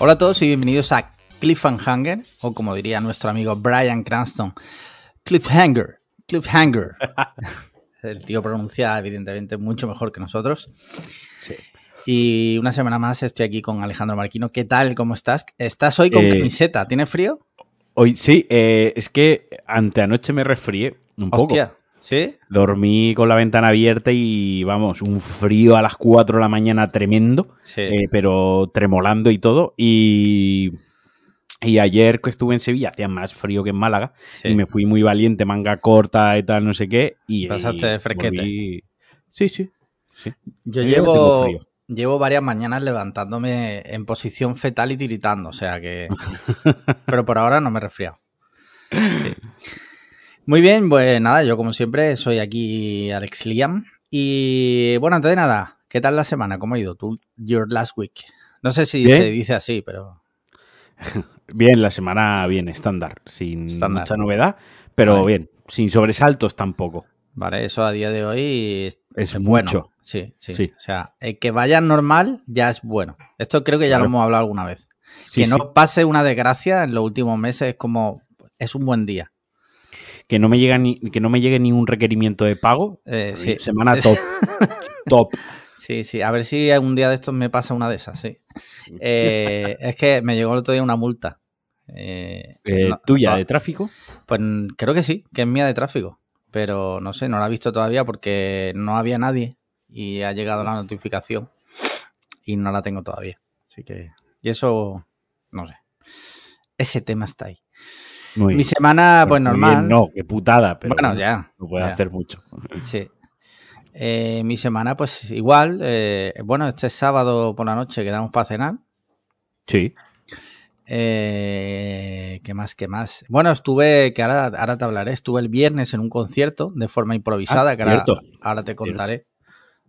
Hola a todos y bienvenidos a Cliffhanger, o como diría nuestro amigo Brian Cranston, Cliffhanger, Cliffhanger. El tío pronuncia evidentemente mucho mejor que nosotros. Sí. Y una semana más estoy aquí con Alejandro Marquino. ¿Qué tal? ¿Cómo estás? Estás hoy con Eh, camiseta. ¿Tienes frío? Hoy sí, eh, es que anteanoche me resfrié un poco. ¿Sí? Dormí con la ventana abierta y vamos, un frío a las 4 de la mañana tremendo, Sí. eh, pero tremolando y todo. Y, y ayer que estuve en Sevilla hacía más frío que en Málaga sí. y me fui muy valiente, manga corta y tal, no sé qué. Y Pasaste de fresquete. volví- Sí, sí. sí. Yo llevo, frío. llevo varias mañanas levantándome en posición fetal y tiritando, o sea que... Pero por ahora no me he resfriado. Sí. Muy bien, pues nada, yo como siempre soy aquí Alex Liam. Y bueno, antes de nada, ¿qué tal la semana? ¿Cómo ha ido? Tu, your last week. No sé si Bien. se dice así, pero... Bien, la semana bien, estándar, sin Estándar. mucha novedad, pero Vale. bien, sin sobresaltos tampoco. Vale, eso a día de hoy es, Es es bueno. mucho. Sí, sí, Sí. O sea, el que vaya normal ya es bueno. Esto creo que ya lo hemos hablado alguna vez. Sí, que no sí. pase una desgracia en los últimos meses es como... Es un buen día. Que no me llega ni que no me llegue ni un requerimiento de pago. Eh, sí. Semana top. top. Sí, sí. A ver si un día de estos me pasa una de esas, sí. Eh, es que me llegó el otro día una multa. Eh, Eh, no- ¿Tuya no- de tráfico? Pues creo que sí, que es mía de tráfico. Pero no sé, no la he visto todavía porque no había nadie y ha llegado la notificación y no la tengo todavía. Así que. Y eso. No sé. Ese tema está ahí. Muy Mi semana, pues normal. bien, no, qué putada, pero bueno, ya. no puede ya. hacer mucho. Sí. Eh, mi semana, pues igual. eh, bueno, este sábado por la noche quedamos para cenar. Sí. Eh, ¿Qué más? ¿Qué más? Bueno, estuve, que ahora, ahora te hablaré, estuve el viernes en un concierto de forma improvisada, Ah, que ahora, ahora te contaré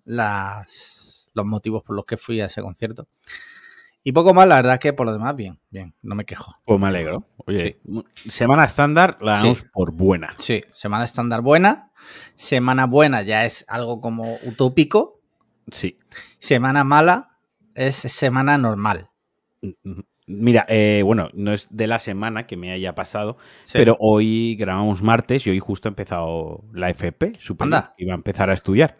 las, los motivos por los que fui a ese concierto. Y poco más, la verdad es que por lo demás, bien, bien, no me quejo. Pues me alegro. Oye, semana estándar la damos Sí. por buena. Sí, semana estándar buena, semana buena ya es algo como utópico, Sí. semana mala es semana normal. Mira, eh, bueno, no es de la semana que me haya pasado, Sí. pero hoy grabamos martes y hoy justo ha empezado la FP, superior, Anda. iba a empezar a estudiar.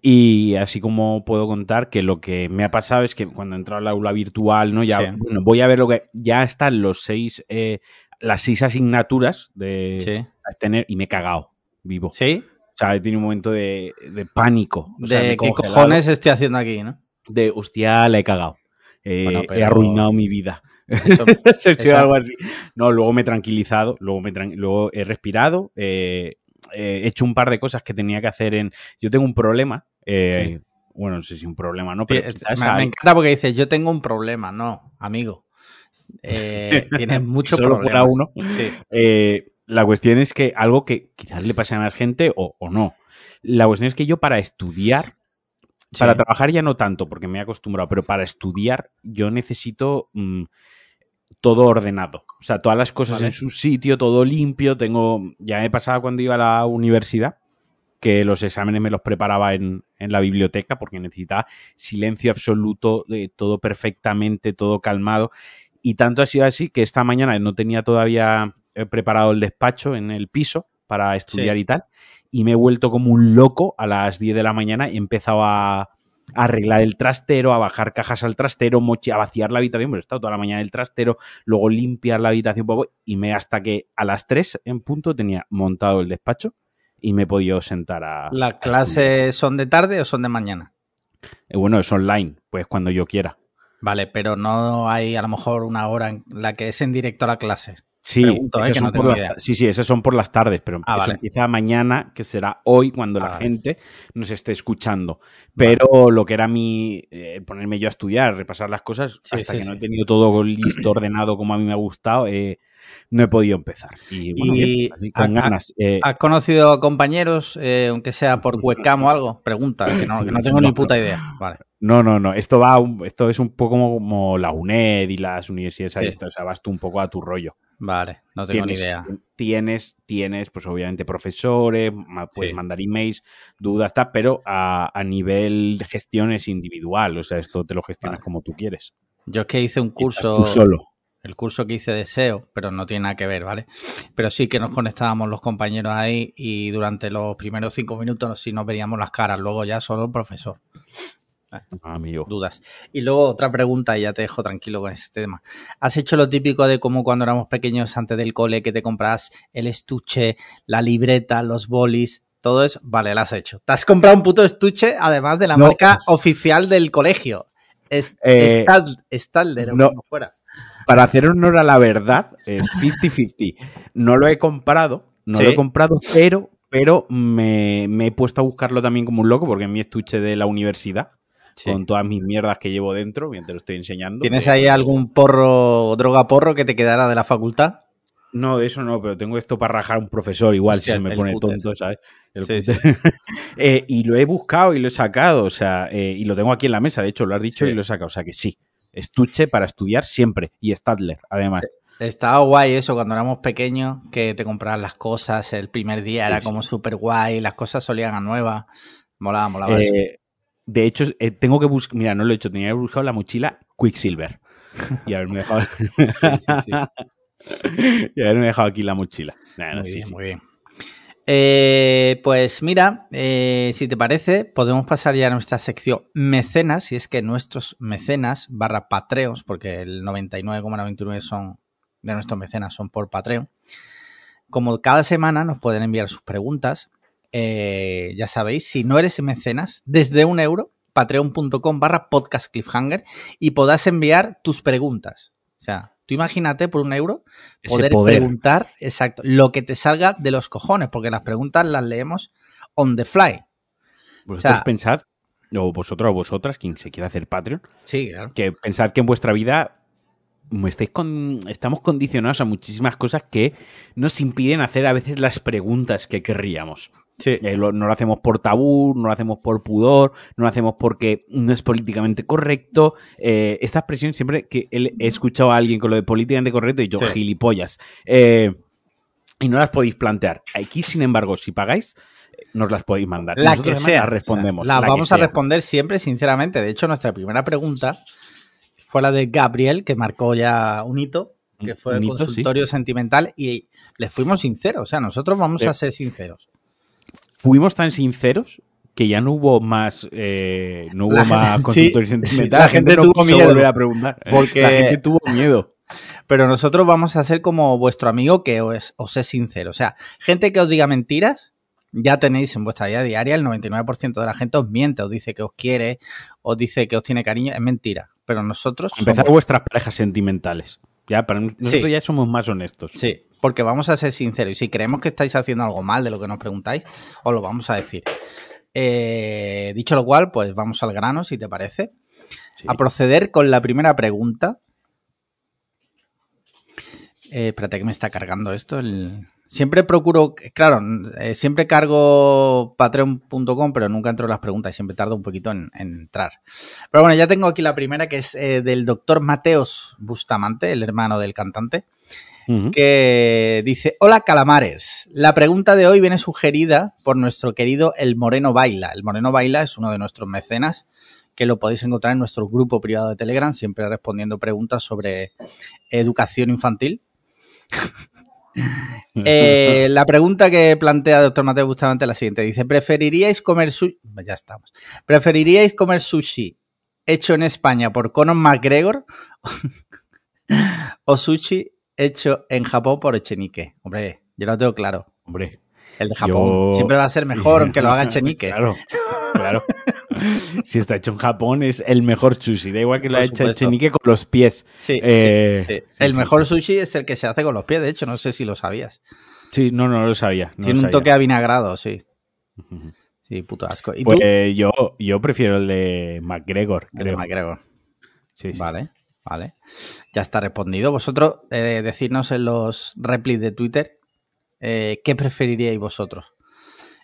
Y así como puedo contar que lo que me ha pasado es que cuando he entrado al aula virtual, ¿no? Ya, Sí. bueno, voy a ver lo que. Ya están los seis, eh, las seis asignaturas de Sí. a tener y me he cagado vivo. ¿Sí? O sea, he tenido un momento de, de pánico. O sea, me de qué cojones estoy haciendo aquí, ¿no? De hostia, la he cagado. Eh, Bueno, He arruinado mi vida. Eso- Se ha hecho Eso- algo así. No, luego me he tranquilizado, luego, me tran- luego he respirado, eh, he hecho un par de cosas que tenía que hacer en... Yo tengo un problema, eh, bueno, no sé si un problema, ¿no? Pero quizás me, me encanta porque dices, yo tengo un problema. No, amigo. Eh, tienes muchos solo problemas. fuera uno. Sí, Eh, la cuestión es que algo que quizás le pase a más gente o, o no. La cuestión es que yo para estudiar, sí. para trabajar ya no tanto, porque me he acostumbrado, pero para estudiar yo necesito mm, todo ordenado. O sea, todas las cosas Vale. en su sitio, todo limpio. Tengo. Ya me pasaba cuando iba a la universidad, que los exámenes me los preparaba en, en la biblioteca, porque necesitaba silencio absoluto, de todo perfectamente, todo calmado. Y tanto ha sido así que esta mañana no tenía todavía eh, preparado el despacho en el piso para estudiar Sí. y tal. Y me he vuelto como un loco a las 10 de la mañana y he empezado a, a arreglar el trastero, a bajar cajas al trastero, a vaciar la habitación, pero he estado toda la mañana en el trastero, luego limpiar la habitación un poco y me hasta que a las 3 en punto tenía montado el despacho y me he podido sentar a... ¿Las clases son de tarde o son de mañana? Eh, Bueno, es online, pues cuando yo quiera. Vale, pero no hay a lo mejor una hora en la que es en directo la clase. Sí, Pregunto, eh, que no por las sí, sí, esas son por las tardes, pero Ah, eso vale. empieza mañana, que será hoy cuando Ah, la vale. gente nos esté escuchando. Pero lo que era mi eh, ponerme yo a estudiar, repasar las cosas, Sí, hasta sí, que no he tenido todo listo, ordenado como a mí me ha gustado, eh, no he podido empezar. Y, bueno, Y bien, así, con ganas. ¿Has conocido compañeros, aunque sea por webcam o algo? Pregunta, que no, que no tengo ni puta idea. Vale. No, no, no. Esto va, esto es un poco como, la UNED y las universidades. Estas, O sea, vas tú un poco a tu rollo. Vale, no tengo ni tienes, idea. Tienes, tienes, pues obviamente profesores, puedes Sí. mandar emails, dudas, tal, pero a, a nivel de gestión es individual. O sea, esto te lo gestionas Vale. como tú quieres. Yo es que hice un curso. Tú solo. El curso que hice de SEO, pero no tiene nada que ver, ¿vale? Pero sí que nos conectábamos los compañeros ahí y durante los primeros cinco minutos sí nos veíamos las caras, luego ya solo el profesor. Amigo. Dudas. Y luego otra pregunta, y ya te dejo tranquilo con este tema. ¿Has hecho lo típico de como cuando éramos pequeños antes del cole que te compras el estuche, la libreta, los bolis? Todo eso, vale, lo has hecho. Te has comprado un puto estuche, además de la No. marca oficial del colegio. Es, Eh, Stadler, no. fuera. Para hacer honor a la verdad, es 50-50. No lo he comprado, no Sí. lo he comprado, pero, pero me, me he puesto a buscarlo también como un loco, porque es mi estuche de la universidad, Sí. con todas mis mierdas que llevo dentro, bien te lo estoy enseñando. ¿Tienes Eh, ahí algún porro, droga porro que te quedara de la facultad? No, de eso no, pero tengo esto para rajar a un profesor igual Hostia, si se me pone tonto, ¿sabes? El Sí, cúter. Eh, y lo he buscado y lo he sacado, o sea, eh, y lo tengo aquí en la mesa, de hecho, lo has dicho Sí. y lo he sacado, o sea que sí. Estuche para estudiar siempre. Y Stadler, además. Estaba guay eso cuando éramos pequeños, que te compraban las cosas, el primer día era sí. como súper guay, las cosas solían a nuevas. Molaba, molaba eso. De hecho, eh, tengo que buscar. Mira, no lo he hecho. Tenía que buscar la mochila Quicksilver. Y haberme dejado. y haberme dejado aquí la mochila. Nah, no, Muy bien, muy bien. Eh, pues mira, eh, si te parece, podemos pasar ya a nuestra sección mecenas, y es que nuestros mecenas barra patreons, porque el 99,99 son de nuestros mecenas son por Patreon, como cada semana nos pueden enviar sus preguntas, eh, ya sabéis, si no eres mecenas, desde un euro, patreon.com barra podcast cliffhanger, y podrás enviar tus preguntas. O sea, tú imagínate por un euro poder, poder. preguntar exacto lo que te salga de los cojones, porque las preguntas las leemos on the fly. Vosotros o sea- pensad, o vosotros o vosotras, quien se quiera hacer Patreon, Sí, claro. que pensad que en vuestra vida estáis con, estamos condicionados a muchísimas cosas que nos impiden hacer a veces las preguntas que querríamos. Sí. Eh, lo- no lo hacemos por tabú, no lo hacemos por pudor, no lo hacemos porque no es políticamente correcto. Eh, esta expresión siempre que he escuchado a alguien con lo de políticamente correcto y yo, Sí. gilipollas. Eh, y no las podéis plantear. Aquí, sin embargo, si pagáis, nos las podéis mandar. La nosotros que sea. Las respondemos. La la que vamos a sea. responder siempre, sinceramente. De hecho, nuestra primera pregunta fue la de Gabriel, que marcó ya un hito, que fue el sí. consultorio sentimental, y le fuimos sinceros. O sea, nosotros vamos Sí. a ser sinceros. Fuimos tan sinceros que ya no hubo más eh, no hubo La más gente- consultorio sí, sentimental. la la gente, gente no tuvo miedo. volver a preguntar. Porque- la gente tuvo miedo. Pero nosotros vamos a ser como vuestro amigo que os, os es sincero. O sea, gente que os diga mentiras, ya tenéis en vuestra vida diaria el 99% de la gente os miente, os dice que os quiere, os dice que os tiene cariño. Es mentira. Pero nosotros. Empezar somos- vuestras parejas sentimentales. Ya, para nosotros Sí. ya somos más honestos. Sí, porque vamos a ser sinceros. Y si creemos que estáis haciendo algo mal de lo que nos preguntáis, os lo vamos a decir. Eh, dicho lo cual, pues vamos al grano, si te parece. Sí. A proceder con la primera pregunta. Eh, espérate que me está cargando esto. el- Siempre procuro, claro, eh, siempre cargo patreon.com, pero nunca entro en las preguntas y siempre tardo un poquito en, en entrar. Pero bueno, ya tengo aquí la primera que es eh, del doctor Mateos Bustamante, el hermano del cantante Que dice, hola calamares, la pregunta de hoy viene sugerida por nuestro querido El Moreno Baila. El Moreno Baila es uno de nuestros mecenas que lo podéis encontrar en nuestro grupo privado de Telegram, siempre respondiendo preguntas sobre educación infantil. Eh, la pregunta que plantea el doctor Mateo Bustamante es la siguiente. Dice, ¿preferiríais comer sushi? Ya estamos. ¿Preferiríais comer sushi hecho en España por Conor McGregor o sushi hecho en Japón por Echenique? Hombre, yo lo tengo claro. Hombre, El de Japón Yo- siempre va a ser mejor aunque lo haga Echenique. Claro, claro. si está hecho en Japón es el mejor sushi. Da igual que lo Por ha hecho. Echenique con los pies. Sí, Eh, sí, El mejor sushi es el que se hace con los pies, de hecho, no sé si lo sabías. Sí, no, no lo sabía. no Tiene lo un sabía. toque avinagrado, sí. Sí, puto asco. ¿Y Pues tú? eh, yo, yo prefiero el de McGregor, El de. McGregor. Sí, sí. Vale, vale. Ya está respondido. Vosotros, eh, decidnos en los replies de Twitter eh, qué preferiríais vosotros.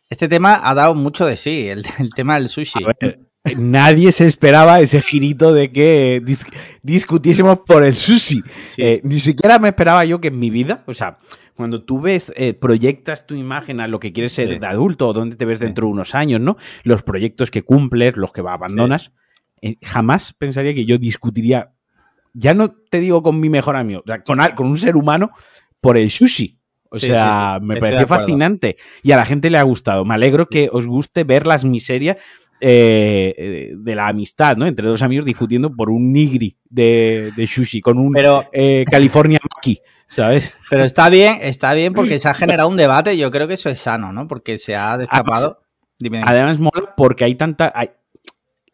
Este tema ha dado mucho de sí, el, el tema del sushi. Ver, nadie se esperaba ese girito de que dis- discutiésemos por el sushi. Sí. Eh, ni siquiera me esperaba yo que en mi vida, o sea, cuando tú ves, eh, proyectas tu imagen a lo que quieres ser Sí. de adulto o dónde te ves Sí. dentro de unos años, ¿no? Los proyectos que cumples, los que abandonas, eh, jamás pensaría que yo discutiría ya no te digo con mi mejor amigo, con, con un ser humano, por el sushi. O sea, me pareció fascinante y a la gente le ha gustado. Me alegro que os guste ver las miserias eh, de la amistad, ¿no? Entre dos amigos discutiendo por un nigri de, de sushi con un eh, California Maki, ¿sabes? Pero está bien, está bien porque se ha generado un debate. Yo creo que eso es sano, ¿no? Porque se ha destapado. Además, mola porque hay tanta.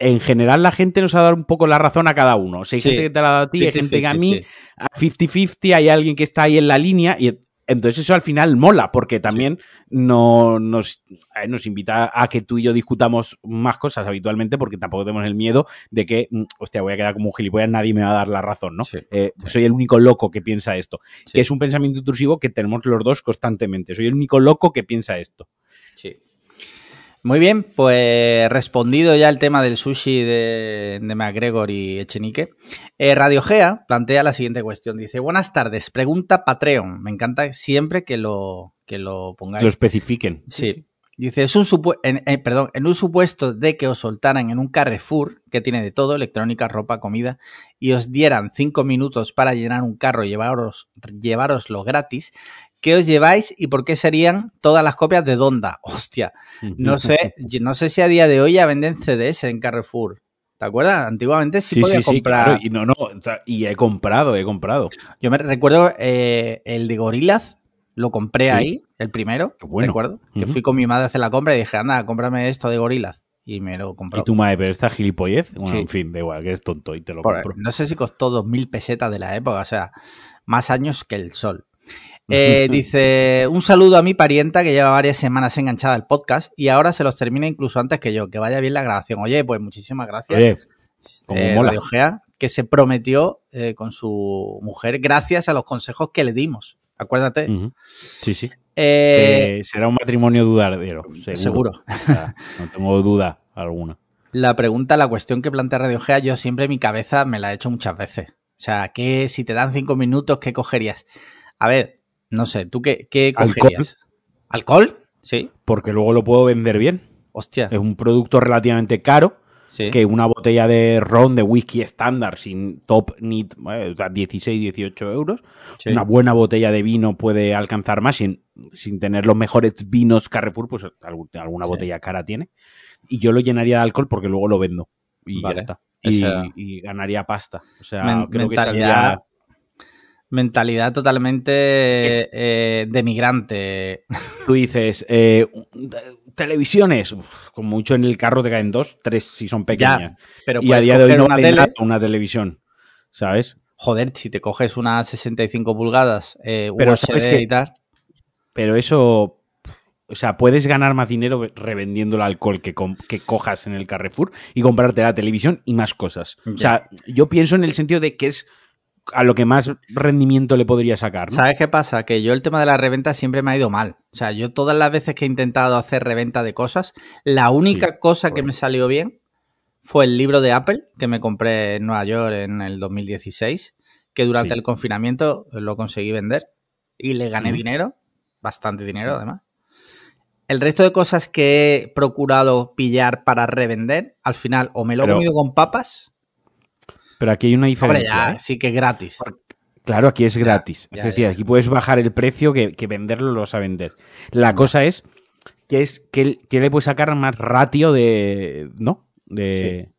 En general, la gente nos ha dado un poco la razón a cada uno. O sea, hay gente que te la ha dado a ti, hay gente que a mí. A 50-50 hay alguien que está ahí en la línea y entonces eso al final mola, porque también no, nos, nos invita a que tú y yo discutamos más cosas habitualmente, porque tampoco tenemos el miedo de que, mm, hostia, voy a quedar como un gilipollas, nadie me va a dar la razón, ¿no? Eh, soy el único loco que piensa esto. Que es un pensamiento intrusivo que tenemos los dos constantemente. Soy el único loco que piensa esto. Sí. Muy bien, pues respondido ya el tema del sushi de, de McGregor y Echenique, eh, Radio Gea plantea la siguiente cuestión. Dice, buenas tardes, pregunta Patreon. Me encanta siempre que lo, que lo pongáis. Lo especifiquen. Sí. Dice, es un en, eh, perdón, en un supuesto de que os soltaran en un Carrefour, que tiene de todo, electrónica, ropa, comida, y os dieran cinco minutos para llenar un carro y llevaros, llevaroslo gratis, ¿Qué os lleváis y por qué serían todas las copias de Donda? Hostia, no sé, no sé si a día de hoy ya venden CDs en Carrefour. ¿Te acuerdas? Antiguamente sí, podía comprar. Y no, no, y he comprado, he comprado. Yo me recuerdo eh, el de Gorilas, lo compré ahí, el primero, bueno. recuerdo. Que fui con mi madre a hacer la compra y dije, anda, cómprame esto de Gorilas. Y me lo compró. ¿Y tu madre, pero esta gilipollez? Bueno, en fin, da igual, que eres tonto y te lo compro. No sé si costó dos mil pesetas de la época, o sea, más años que el sol. Eh, dice, un saludo a mi parienta que lleva varias semanas enganchada al podcast y ahora se los termina incluso antes que yo. Que vaya bien la grabación. Oye, pues muchísimas gracias. Oye, eh, que se prometió eh, con su mujer gracias a los consejos que le dimos. Acuérdate. Sí, sí. será un matrimonio dudadero, seguro. no tengo duda alguna. La pregunta, la cuestión que plantea Radio Gea, yo siempre en mi cabeza me la he hecho muchas veces. O sea, que si te dan cinco minutos, ¿qué cogerías? A ver, no sé, ¿tú qué, qué cogerías? ¿Alcohol? Sí. Porque luego lo puedo vender bien. Hostia. Es un producto relativamente caro. Sí. Que una botella de ron de whisky estándar sin top ni 16, 18 euros. Una buena botella de vino puede alcanzar más sin, sin tener los mejores vinos Carrefour, pues alguna botella cara tiene. Y yo lo llenaría de alcohol porque luego lo vendo. Y ya está. Y, ganaría pasta. O sea, creo que saldría Mentalidad totalmente eh, de migrante. Tú dices, eh, televisiones, con mucho en el carro te caen dos, tres si son pequeñas. pero y a día de hoy no una, una televisión, ¿sabes? Joder, si te coges una 65 pulgadas, eh, pero sabes que, Pero eso, o sea, puedes ganar más dinero revendiendo el alcohol que, que, cojas en el Carrefour y comprarte la televisión y más cosas. O sea, yo pienso en el sentido de que es a lo que más rendimiento le podría sacar. ¿no? ¿Sabes qué pasa? Que yo el tema de la reventa siempre me ha ido mal. O sea, yo todas las veces que he intentado hacer reventa de cosas, la única cosa que me salió bien fue el libro de Apple que me compré en Nueva York en el 2016, que durante el confinamiento lo conseguí vender y le gané dinero, bastante dinero además. El resto de cosas que he procurado pillar para revender, al final o me lo he comido con papas pero aquí hay una diferencia. ¿eh? Sí que es gratis. Claro, aquí es gratis. es decir, aquí puedes bajar el precio que, venderlo lo vas a vender. La cosa es que es que, le puedes sacar más ratio de. ¿No? De.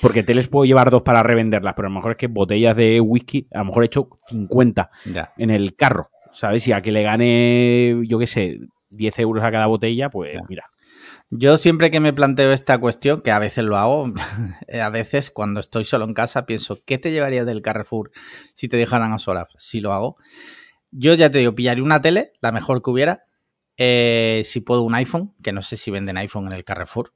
Porque te les puedo llevar dos para revenderlas, pero a lo mejor es que botellas de whisky, a lo mejor he hecho 50 en el carro, ¿sabes? Y a que le gane, yo qué sé, 10 euros a cada botella, pues mira. Yo siempre que me planteo esta cuestión, que a veces lo hago, a veces cuando estoy solo en casa pienso, ¿qué te llevarías del Carrefour si te dejaran a solas? Si lo hago. Yo ya te digo, pillaría una tele, la mejor que hubiera. Eh, si puedo un iPhone, que no sé si venden iPhone en el Carrefour.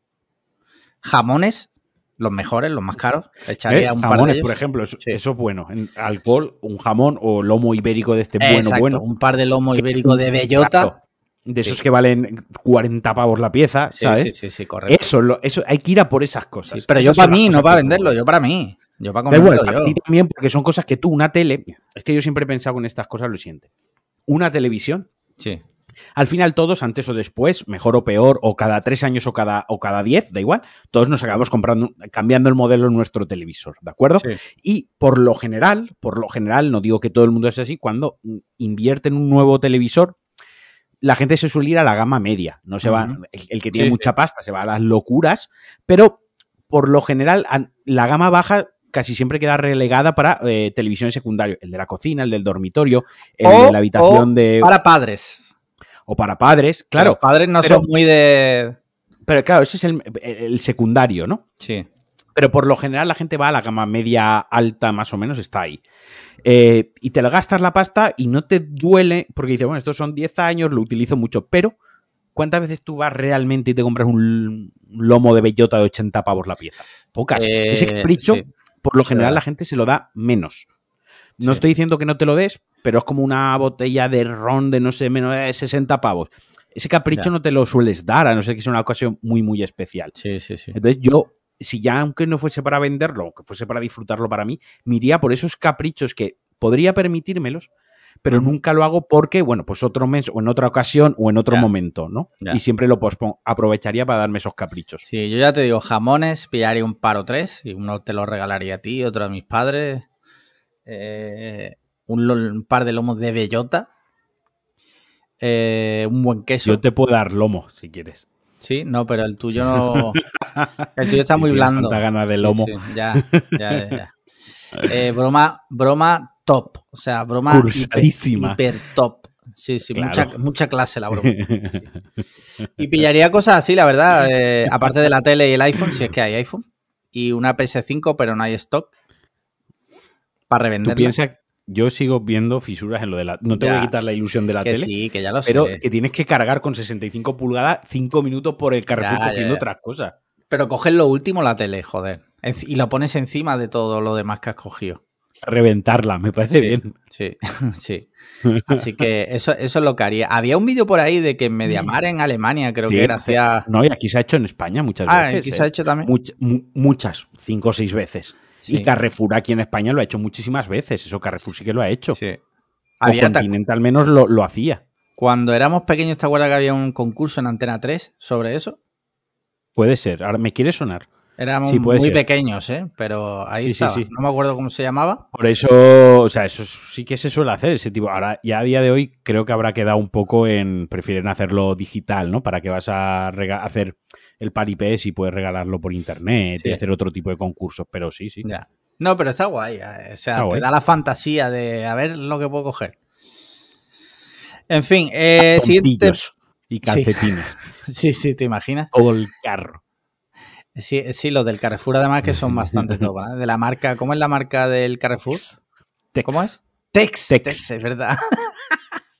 Jamones, los mejores, los más caros. Echaría eh, un jamones, par de por ejemplo, eso, es bueno. En alcohol, un jamón o lomo ibérico de este bueno, bueno. Un par de lomo ibérico de bellota de esos que valen 40 pavos la pieza, ¿sabes? Sí, sí, sí, correcto. Eso, eso, hay que ir a por esas cosas. pero yo para mí, no para venderlo, yo para mí. Yo para comerlo yo. Y también porque son cosas que tú, una tele, es que yo siempre he pensado en estas cosas lo siguiente. Una televisión sí. al final todos, antes o después, mejor o peor, o cada tres años o cada, o cada diez, da igual, todos nos acabamos comprando, cambiando el modelo en nuestro televisor, ¿de acuerdo? Sí. Y por lo general, por lo general, no digo que todo el mundo es así, cuando invierte en un nuevo televisor, la gente se suele ir a la gama media, no se va, el, el que tiene Sí, mucha pasta se va a las locuras, pero por lo general la gama baja casi siempre queda relegada para eh, televisiones secundarias, el de la cocina, el del dormitorio, el O- de la habitación o de Para padres. o para padres, claro, Los padres no pero- son muy de. pero claro, ese es el, el secundario, ¿no? Sí. Pero por lo general la gente va a la gama media alta, más o menos, está ahí. Eh, y te la gastas la pasta y no te duele, porque dices, bueno, estos son 10 años, lo utilizo mucho, pero ¿cuántas veces tú vas realmente y te compras un lomo de bellota de 80 pavos la pieza? Pocas. Eh, Ese capricho, sí. por lo general, la gente se lo da menos. No Sí. estoy diciendo que no te lo des, pero es como una botella de ron de no sé, menos de 60 pavos. Ese capricho Ya. no te lo sueles dar, a no ser que sea una ocasión muy, muy especial. Sí, sí, sí. Entonces yo, si ya aunque no fuese para venderlo, aunque fuese para disfrutarlo para mí, me iría por esos caprichos que podría permitírmelos, pero nunca lo hago porque, bueno, pues otro mes o en otra ocasión o en otro Ya. momento, ¿no? Ya. Y siempre lo pospongo. Aprovecharía para darme esos caprichos. Sí, yo ya te digo, jamones, pillaría un par o tres, y uno te lo regalaría a ti, otro a mis padres. eh, un par de lomos de bellota. eh, un buen queso. Yo te puedo dar lomo, si quieres. Sí, no, pero el tuyo no. El tuyo está muy blando. tanta gana de lomo. sí, ya, ya, ya, ya. Eh, broma, broma top. O sea, broma Cursadísima. hiper top. Sí, sí, Claro. mucha, mucha clase la broma. Y pillaría cosas así, la verdad. eh, aparte de la tele y el iPhone, si es que hay iPhone. Y una PS5, pero no hay stock. Para Tú revenderla. piensas, yo sigo viendo fisuras en lo de la... No te voy a quitar la ilusión de la que tele, sí, que ya lo pero sé. que tienes que cargar con 65 pulgadas 5 minutos por el Carrefour Ya, cogiendo ya. otras cosas. Pero coges lo último la tele, joder. Y lo pones encima de todo lo demás que has cogido. Reventarla, me parece Sí. bien. Sí, sí. Así que eso, eso es lo que haría. Había un vídeo por ahí de que en Mediamar en Alemania, creo Sí, que era. No, y aquí se ha hecho en España muchas Ah, veces. aquí ¿eh? se ha hecho también. Much- mu- muchas, cinco o seis veces. Sí. Y Carrefour aquí en España lo ha hecho muchísimas veces. Eso Carrefour sí que lo ha hecho. Sí. O Había Continente al menos lo, lo hacía. Cuando éramos pequeños, ¿te acuerdas que había un concurso en Antena 3 sobre eso? Puede ser. Ahora me quiere sonar. Éramos Sí, muy ser. pequeños, ¿eh? Pero ahí Sí, estaba. sí. No me acuerdo cómo se llamaba. Por eso, o sea, eso sí que se suele hacer ese tipo. Ahora, ya a día de hoy, creo que habrá quedado un poco en. Prefieren hacerlo digital, ¿no? Para que vas a hacer el paripé y puedes regalarlo por internet Sí. y hacer otro tipo de concursos. Pero sí, sí. Ya. No, pero está guay. eh, O sea, Está te guay. da la fantasía de a ver lo que puedo coger. En fin, eh, siguiente... Y calcetines. Sí, sí, te imaginas. Todo el carro. Sí, sí, los del Carrefour además que son bastante top, ¿eh? De la marca, ¿cómo es la marca del Carrefour? Tex. ¿Cómo es? Tex. Tex. Tex, es verdad.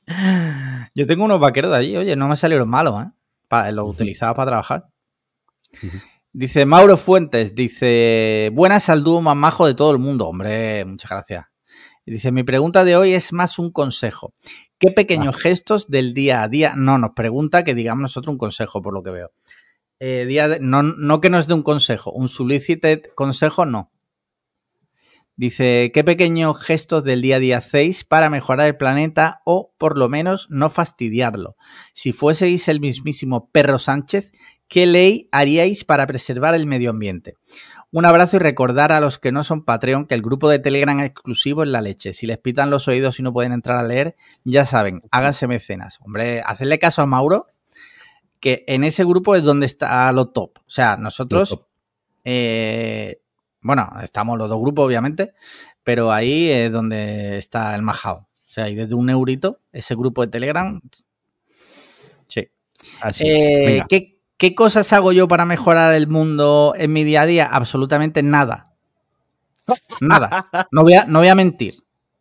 Yo tengo unos vaqueros de allí, oye, no me salieron malos, ¿eh? Pa- los utilizaba para trabajar. Dice Mauro Fuentes, dice, buenas al dúo más majo de todo el mundo. Hombre, muchas gracias. Y dice, mi pregunta de hoy es más un consejo. ¿Qué pequeños Ah. gestos del día a día? No, nos pregunta que digamos nosotros un consejo, por lo que veo. Eh, día de- no, no que nos dé un consejo, un solicited consejo no. Dice, ¿qué pequeños gestos del día a día hacéis para mejorar el planeta o por lo menos no fastidiarlo? Si fueseis el mismísimo Perro Sánchez, ¿qué ley haríais para preservar el medio ambiente? Un abrazo y recordar a los que no son Patreon que el grupo de Telegram exclusivo es la leche. Si les pitan los oídos y no pueden entrar a leer, ya saben, háganse mecenas. Hombre, hacerle caso a Mauro, que en ese grupo es donde está lo top. O sea, nosotros, eh, bueno, estamos los dos grupos, obviamente, pero ahí es donde está el majao. O sea, y desde un eurito, ese grupo de Telegram. Sí. Así Eh, es. ¿qué, qué cosas hago yo para mejorar el mundo en mi día a día? Absolutamente nada. Nada. No voy a, no voy a mentir.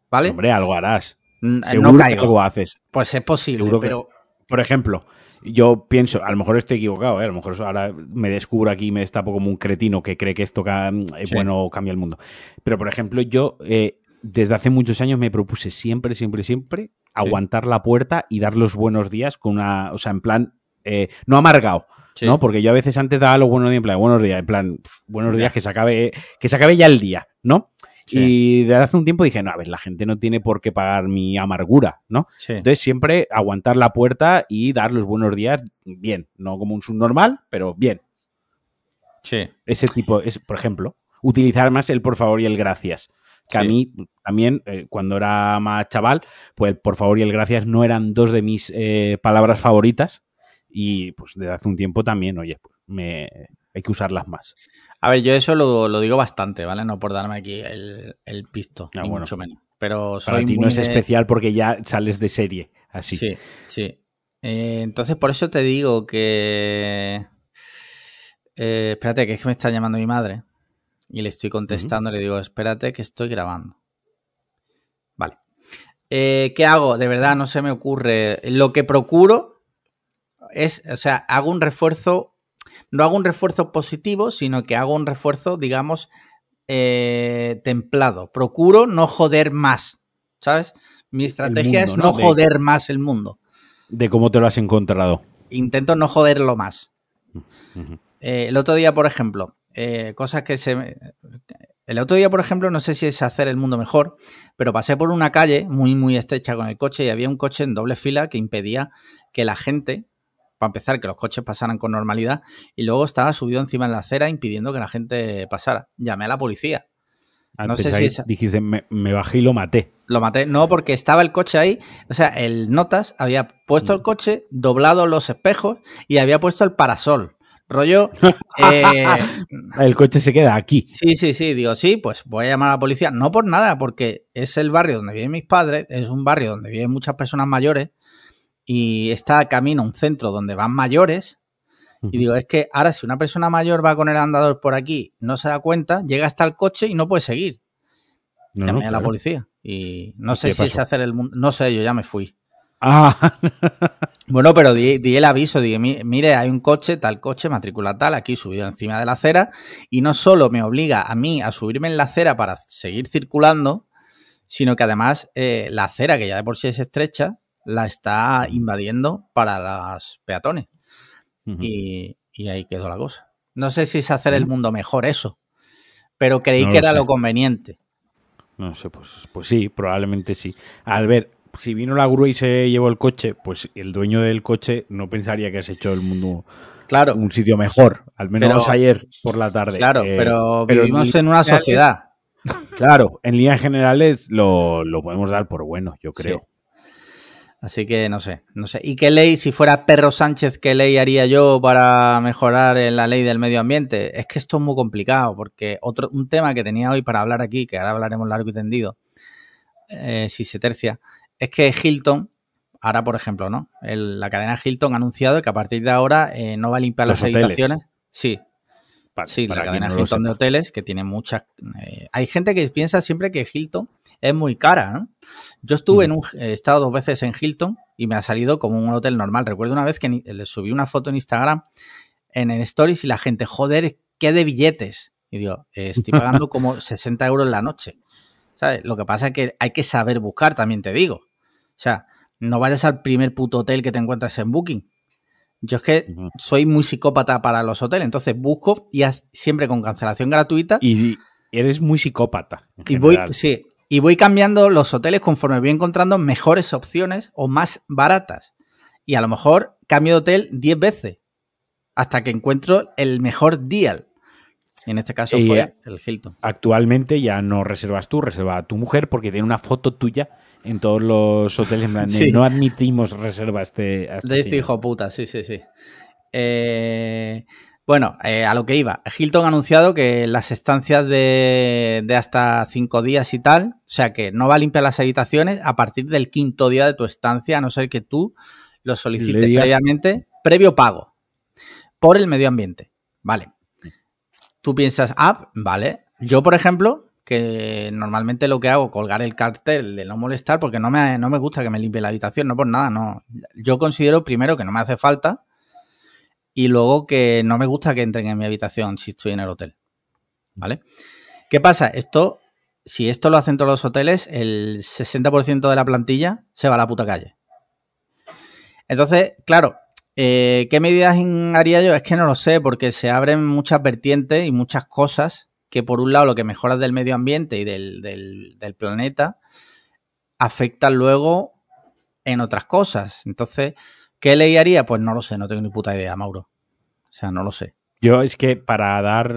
¿Vale? Hombre, algo harás. Seguro no que caigo. algo haces. Pues es posible, Seguro que- pero Por ejemplo, yo pienso, a lo mejor estoy equivocado, ¿eh? a lo mejor ahora me descubro aquí y me destapo como un cretino que cree que esto ca- es Sí. bueno o cambia el mundo. Pero, por ejemplo, yo eh, desde hace muchos años me propuse siempre, siempre, siempre aguantar la puerta y dar los buenos días con una, o sea, en plan, eh, no amargado. Sí. ¿no? Porque yo a veces antes daba los buenos días, en plan, buenos días, en plan, buenos días, que se acabe, que se acabe ya el día, ¿no? Y desde hace un tiempo dije, no, a ver, la gente no tiene por qué pagar mi amargura, ¿no? Sí. Entonces siempre aguantar la puerta y dar los buenos días bien, no como un subnormal, pero bien. Sí. Ese tipo, es, por ejemplo, utilizar más el por favor y el gracias. Que a mí también, eh, cuando era más chaval, pues el por favor y el gracias no eran dos de mis eh, palabras favoritas. Y pues desde hace un tiempo también, oye, pues me, hay que usarlas más. A ver, yo eso lo, lo digo bastante, ¿vale? No por darme aquí el, el pisto, Ah, ni bueno. mucho menos. Pero Para ti no es de- especial porque ya sales de serie, así. Sí, sí. Eh, entonces, por eso te digo que. Eh, espérate, que es que me está llamando mi madre. Y le estoy contestando, le digo, espérate que estoy grabando. Vale. Eh, ¿Qué hago? De verdad, no se me ocurre. Lo que procuro es, o sea, hago un refuerzo. No hago un refuerzo positivo, sino que hago un refuerzo, digamos, eh, templado. Procuro no joder más. ¿Sabes? Mi estrategia mundo, es ¿no? no De- joder más el mundo. De cómo te lo has encontrado. Intento no joderlo más. Eh, el otro día, por ejemplo, eh, cosas que se... me- El otro día, por ejemplo, no sé si es hacer el mundo mejor, pero pasé por una calle muy, muy estrecha con el coche y había un coche en doble fila que impedía que la gente, para empezar, que los coches pasaran con normalidad, y luego estaba subido encima en la acera impidiendo que la gente pasara. Llamé a la policía. No Antes sé si esa- dijiste, me, me bajé y lo maté. Lo maté. No, porque estaba el coche ahí. O sea, el Notas había puesto el coche, doblado los espejos y había puesto el parasol. Rollo. eh, El coche se queda aquí. sí, sí, sí. Digo, sí, pues voy a llamar a la policía. No por nada, porque es el barrio donde viven mis padres, es un barrio donde viven muchas personas mayores y está camino a un centro donde van mayores. Y digo, es que ahora si una persona mayor va con el andador por aquí, no se da cuenta, llega hasta el coche y no puede seguir. No, Llamé no, a la claro. policía. Y no ¿Y sé si es hacer el mundo. No sé, yo ya me fui. Ah, Bueno, pero di, di el aviso, dije, "Mi- mire, hay un coche, tal coche, matrícula tal, aquí subido encima de la acera, y no solo me obliga a mí a subirme en la acera para seguir circulando, sino que además eh, la acera, que ya de por sí es estrecha, la está invadiendo para los peatones. Y, y ahí quedó la cosa. No sé si es hacer el mundo mejor eso, pero creí No que era sé. lo conveniente. No sé, pues, pues sí, probablemente sí. Al ver, si vino la grúa y se llevó el coche, pues el dueño del coche no pensaría que has hecho el mundo Claro, un sitio mejor. Al menos Pero- ayer por la tarde. claro, Eh, pero, pero vivimos en en una sociedad. Claro, en líneas generales lo, lo podemos dar por bueno, yo creo. Sí. Así que no sé, no sé. ¿Y qué ley, si fuera Perro Sánchez, qué ley haría yo para mejorar en la ley del medio ambiente? Es que esto es muy complicado, porque otro, un tema que tenía hoy para hablar aquí, que ahora hablaremos largo y tendido, eh, si se tercia, es que Hilton, ahora por ejemplo, ¿no? El- la cadena Hilton ha anunciado que a partir de ahora eh, no va a limpiar Los las hoteles. habitaciones. Sí, Vale, Sí, la cadena no Hilton de hoteles que tiene muchas. eh, hay gente que piensa siempre que Hilton es muy cara, ¿no? Yo estuve en un. He estado dos veces en Hilton y me ha salido como un hotel normal. Recuerdo una vez que ni- le subí una foto en Instagram en el Stories y la gente, joder, qué de billetes. Y digo, eh, estoy pagando como 60 euros la noche. ¿Sabes? Lo que pasa es que hay que saber buscar, también te digo. O sea, no vayas al primer puto hotel que te encuentras en Booking. Yo es que soy muy psicópata para los hoteles, entonces busco y siempre con cancelación gratuita y, Y eres muy psicópata. en voy, sí, y voy cambiando los hoteles conforme voy encontrando mejores opciones o más baratas. Y a lo mejor cambio de hotel 10 veces hasta que encuentro el mejor deal. Y en este caso Y, fue eh, el Hilton. Actualmente ya no reservas tú, reserva a tu mujer porque tiene una foto tuya en todos los hoteles. En plan de, Sí. No admitimos reserva a este, a este De este señor". hijo puta, sí, sí, sí. Eh, bueno, eh, a lo que iba. Hilton ha anunciado que las estancias de, de hasta cinco días y tal, o sea que no va a limpiar las habitaciones a partir del quinto día de tu estancia, a no ser que tú lo solicites digas- previamente, previo pago, por el medio ambiente. Vale. Tú piensas, ah, vale. Yo, por ejemplo, que normalmente lo que hago, colgar el cartel de no molestar, porque no me, no me gusta que me limpie la habitación, no por nada, no. Yo considero primero que no me hace falta y luego que no me gusta que entren en mi habitación si estoy en el hotel. ¿Vale? ¿Qué pasa? Esto, si esto lo hacen todos los hoteles, el 60% de la plantilla se va a la puta calle. Entonces, claro, eh, ¿qué medidas haría yo? Es que no lo sé, porque se abren muchas vertientes y muchas cosas que por un lado lo que mejoras del medio ambiente y del, del, del planeta afecta luego en otras cosas. Entonces, ¿qué ley haría? Pues no lo sé, no tengo ni puta idea, Mauro. O sea, no lo sé. Yo es que para dar,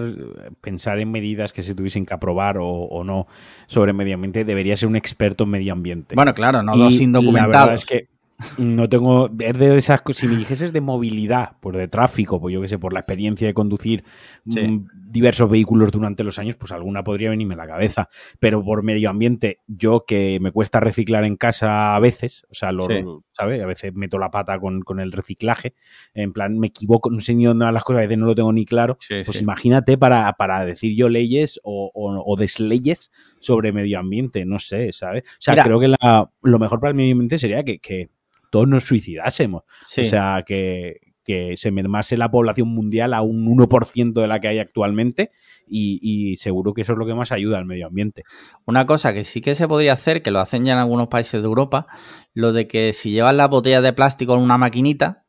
pensar en medidas que se tuviesen que aprobar o, o no sobre medio ambiente, debería ser un experto en medio ambiente. Bueno, claro, no Y dos La indocumentados. verdad es que no tengo. Es de esas cosas. Si me dijeses de movilidad, pues de tráfico, pues yo qué sé, por la experiencia de conducir Sí. mm, diversos vehículos durante los años, pues alguna podría venirme a la cabeza. Pero por medio ambiente, yo que me cuesta reciclar en casa a veces, o sea, lo, Sí. ¿sabes? A veces meto la pata con, con el reciclaje. En plan, me equivoco, no sé ni dónde van las cosas, a veces no lo tengo ni claro. Sí, Pues imagínate para, para decir yo leyes o, o- o desleyes sobre medio ambiente, no sé, ¿sabes? O sea, Mira. creo que la- lo mejor para el medio ambiente sería que, que todos nos suicidásemos. Sí. O sea, que, que se mermase la población mundial a un 1% de la que hay actualmente y, y seguro que eso es lo que más ayuda al medio ambiente. Una cosa que sí que se podría hacer, que lo hacen ya en algunos países de Europa, lo de que si llevas las botellas de plástico en una maquinita,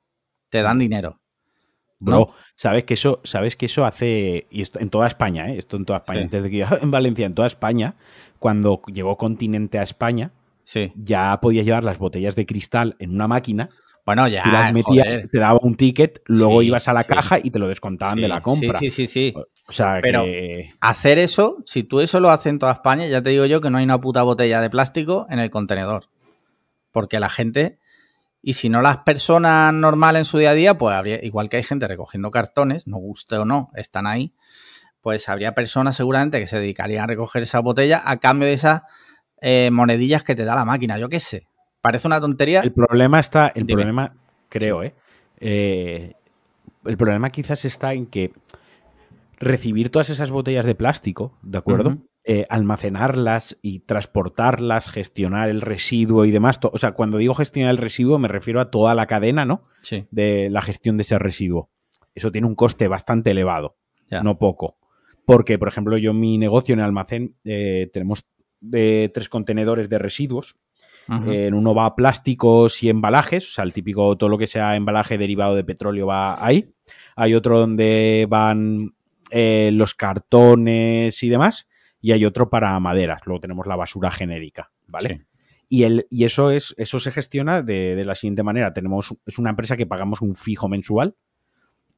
te dan dinero. Bro, ¿No? sabes que eso, sabes que eso hace, y esto en toda España, ¿eh? esto en toda España, Sí. antes de que en Valencia, en toda España, cuando llegó Continente a España, Sí. ya podías llevar las botellas de cristal en una máquina, Bueno, ya. tú las metías, joder. te daba un ticket, luego Sí, ibas a la sí. caja y te lo descontaban Sí, de la compra. Sí, sí, sí, sí. O sea, Pero- que... Hacer eso, si tú eso lo haces en toda España, ya te digo yo que no hay una puta botella de plástico en el contenedor. Porque la gente, y si no las personas normales en su día a día, pues habría, igual que hay gente recogiendo cartones, no guste o no, están ahí, pues habría personas seguramente que se dedicarían a recoger esa botella a cambio de esas eh, monedillas que te da la máquina, yo qué sé. Parece una tontería. El problema está, el Dime. problema, creo, ¿eh? Eh, El problema quizás está en que recibir todas esas botellas de plástico, ¿de acuerdo? Eh, almacenarlas y transportarlas, gestionar el residuo y demás. O sea, cuando digo gestionar el residuo me refiero a toda la cadena, ¿no? Sí, De la gestión de ese residuo. Eso tiene un coste bastante elevado, ya. no poco. Porque, por ejemplo, yo en mi negocio en el almacén eh, tenemos eh, tres contenedores de residuos en uno va plásticos y embalajes, o sea, el típico, todo lo que sea embalaje derivado de petróleo va ahí. Hay otro donde van eh, los cartones y demás. Y hay otro para maderas. Luego tenemos la basura genérica, ¿vale? Sí. Y, el, y eso es, eso se gestiona de, de la siguiente manera. Tenemos, es una empresa que pagamos un fijo mensual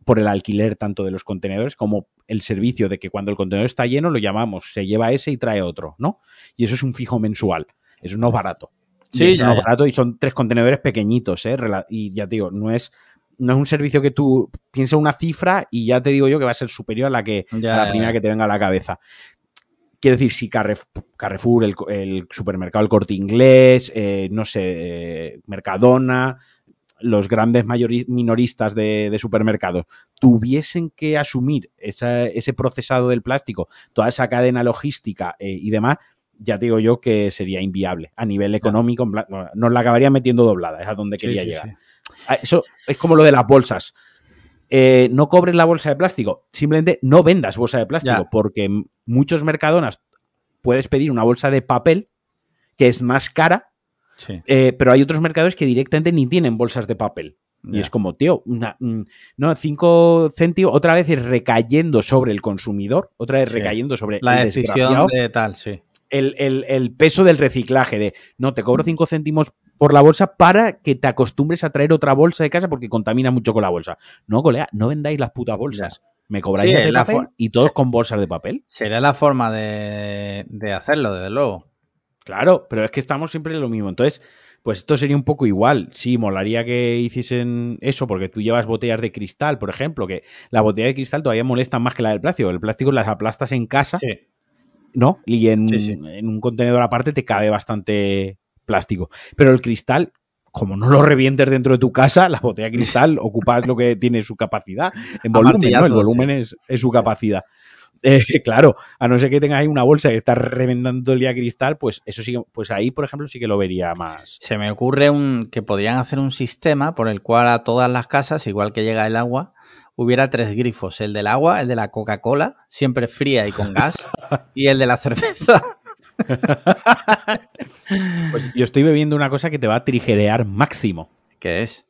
por el alquiler tanto de los contenedores como el servicio de que cuando el contenedor está lleno lo llamamos, se lleva ese y trae otro, ¿no? Y eso es un fijo mensual. Eso no es barato. Sí, eso ya, no es barato y son tres contenedores pequeñitos, ¿eh? Y ya te digo, no es, no es un servicio que tú pienses una cifra y ya te digo yo que va a ser superior a la que Ya, a la ya, primera que te venga a la cabeza. Quiero decir, si Carref- Carrefour, el, el supermercado El Corte Inglés, eh, no sé, eh, Mercadona, los grandes minoristas de, de supermercados tuviesen que asumir esa- ese procesado del plástico, toda esa cadena logística eh, y demás, ya te digo yo que sería inviable a nivel económico. bueno, nos la acabarían metiendo doblada, es a donde quería sí, llegar. sí. Ah, Eso es como lo de las bolsas. Eh, no cobres la bolsa de plástico, simplemente no vendas bolsa de plástico, Ya. porque muchos mercadonas puedes pedir una bolsa de papel que es más cara, Sí, eh, pero hay otros mercados que directamente ni tienen bolsas de papel. Y es como, tío, una, mm, no, cinco céntimos, otra vez es recayendo sobre el consumidor, otra vez Sí. recayendo sobre la el decisión desgraciado, de tal, sí. el, el- el peso del reciclaje, de no, te cobro cinco céntimos por la bolsa para que te acostumbres a traer otra bolsa de casa porque contamina mucho con la bolsa. No, colega, no vendáis las putas bolsas. Me cobráis Sí, de papel y todos con bolsas de papel. Sería la forma de, de hacerlo, desde luego. Claro, pero es que estamos siempre en lo mismo. Entonces, pues esto sería un poco igual. Sí, molaría que hiciesen eso, porque tú llevas botellas de cristal, por ejemplo, que la botella de cristal todavía molesta más que la del plástico. El plástico las aplastas en casa, Sí. ¿no? Y en, Sí, sí. en un contenedor aparte te cabe bastante plástico. Pero el cristal, como no lo revientes dentro de tu casa, la botella de cristal ocupa lo que tiene su capacidad en volumen, ¿no? El volumen es, es su capacidad. Eh, claro, a no ser que tengas ahí una bolsa que está reventando el día cristal, pues eso sí, pues ahí, por ejemplo, sí que lo vería más. Se me ocurre un, que podrían hacer un sistema por el cual a todas las casas, igual que llega el agua, hubiera tres grifos. El del agua, el de la Coca-Cola, siempre fría y con gas, y el de la cerveza. Pues yo estoy bebiendo una cosa que te va a trigerear máximo. ¿Qué es?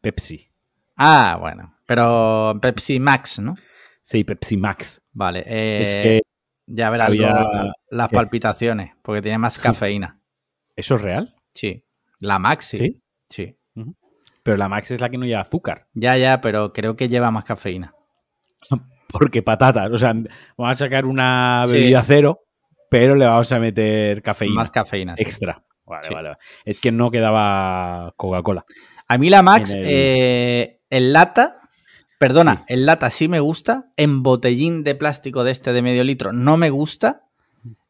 Pepsi. Ah, bueno. Pero Pepsi Max, ¿no? Sí, Pepsi Max. Vale. eh, es que Ya verás Había- las ¿Qué? palpitaciones, porque tiene más cafeína. ¿Eso es real? Sí. La Max, sí. ¿Sí? Sí. Pero la Max es la que no lleva azúcar. Ya, ya, pero creo que lleva más cafeína. Porque patatas. O sea, vamos a sacar una Sí. bebida cero, pero le vamos a meter cafeína Más cafeína. sí. extra. Vale, Sí. vale, vale. Es que no quedaba Coca-Cola. A mí la Max, En el- eh, en lata, perdona, Sí. en lata sí me gusta, en botellín de plástico de este de medio litro no me gusta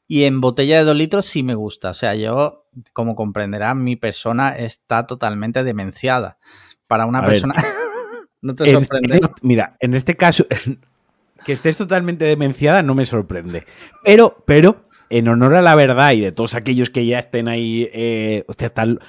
y en botella de dos litros sí me gusta. O sea, yo, como comprenderás, mi persona está totalmente demenciada. Para una A persona... no te En- sorprende. en este- mira, en este caso, que estés totalmente demenciada no me sorprende. Pero, pero, en honor a la verdad y de todos aquellos que ya estén ahí, eh, hostia, tal,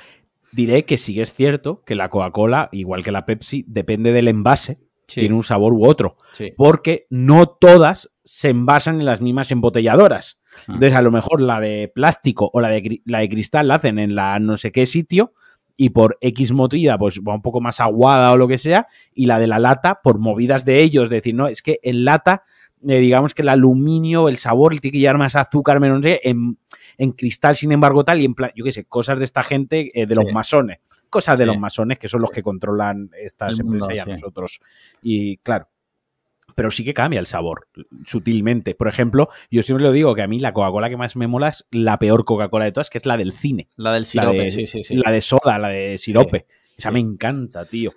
diré que sí que es cierto que la Coca-Cola, igual que la Pepsi, depende del envase, Sí, tiene un sabor u otro. sí. Porque no todas se envasan en las mismas embotelladoras. Mm. Entonces, a lo mejor la de plástico o la de, la de cristal la hacen en la no sé qué sitio y por X motrida pues va un poco más aguada o lo que sea y la de la lata por movidas de ellos, decir, no, es que en lata, eh, digamos que el aluminio, el sabor, le tiene que llevar más azúcar, menos en, en cristal, sin embargo, tal, y en plan, yo qué sé, cosas de esta gente, eh, de los Sí. masones, cosas de Sí. los masones que son los que controlan estas mundo, empresas y a nosotros. Y claro, pero sí que cambia el sabor sutilmente. Por ejemplo, yo siempre lo digo que a mí la Coca-Cola que más me mola es la peor Coca-Cola de todas, que es la del cine. La del La sirope, de, sí, sí, sí. la de soda, la de sirope. Esa Sí. me encanta, tío.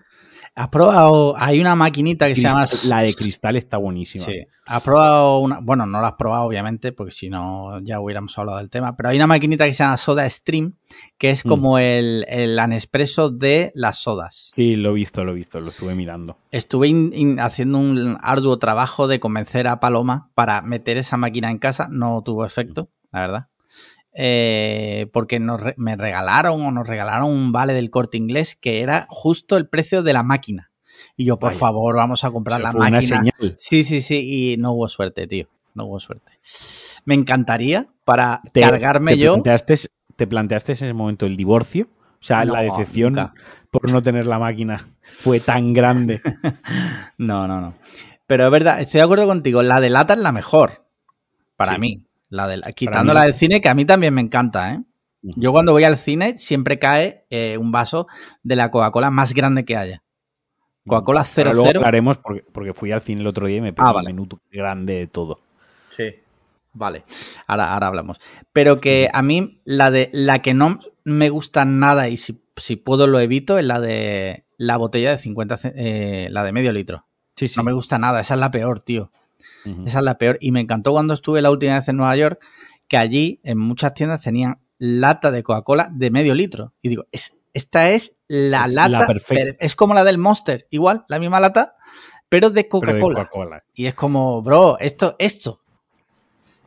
¿Has probado? Hay una maquinita que se llama... La de cristal está buenísima. Sí. ¿Has probado una? Bueno, no la has probado, obviamente, porque si no ya hubiéramos hablado del tema. Pero hay una maquinita que se llama Soda Stream, que es Mm. como el, el Anespresso de las sodas. Sí, lo he visto, lo he visto, lo estuve mirando. Estuve in- in- haciendo un arduo trabajo de convencer a Paloma para meter esa máquina en casa. No tuvo efecto, la verdad. Eh, porque nos re- me regalaron o nos regalaron un vale del corte inglés que era justo el precio de la máquina. Y yo, por Vaya. favor, vamos a comprar la una máquina. señal. Sí, sí, sí, y no hubo suerte, tío. No hubo suerte. Me encantaría para Te- cargarme te yo. Planteaste, ¿Te planteaste en ese momento el divorcio? O sea, la decepción nunca. por no tener la máquina fue tan grande. No, no, no. Pero es verdad, estoy de acuerdo contigo. La de lata es la mejor. Para Sí. mí. La de, quitando mí- la del cine, que a mí también me encanta, ¿eh? Yo cuando voy al cine siempre cae eh, un vaso de la Coca-Cola más grande que haya. Coca-Cola Ahora 00. luego hablaremos porque, porque fui al cine el otro día y me pedí Ah, vale. el menú grande de todo. Sí. Cale. Ahora, ahora hablamos. Pero que a mí la de la que no me gusta nada y si, si puedo lo evito es la de la botella de 50, ce- eh, la de medio litro. Sí, sí. No me gusta nada, esa es la peor, tío. Esa es la peor. Y me encantó cuando estuve la última vez en Nueva York, que allí en muchas tiendas tenían lata de Coca-Cola de medio litro. Y digo, es, esta es la Es lata. la perfecta. per- es como la del Monster, igual, la misma lata, pero de Coca-Cola. Y es como, bro, esto, esto.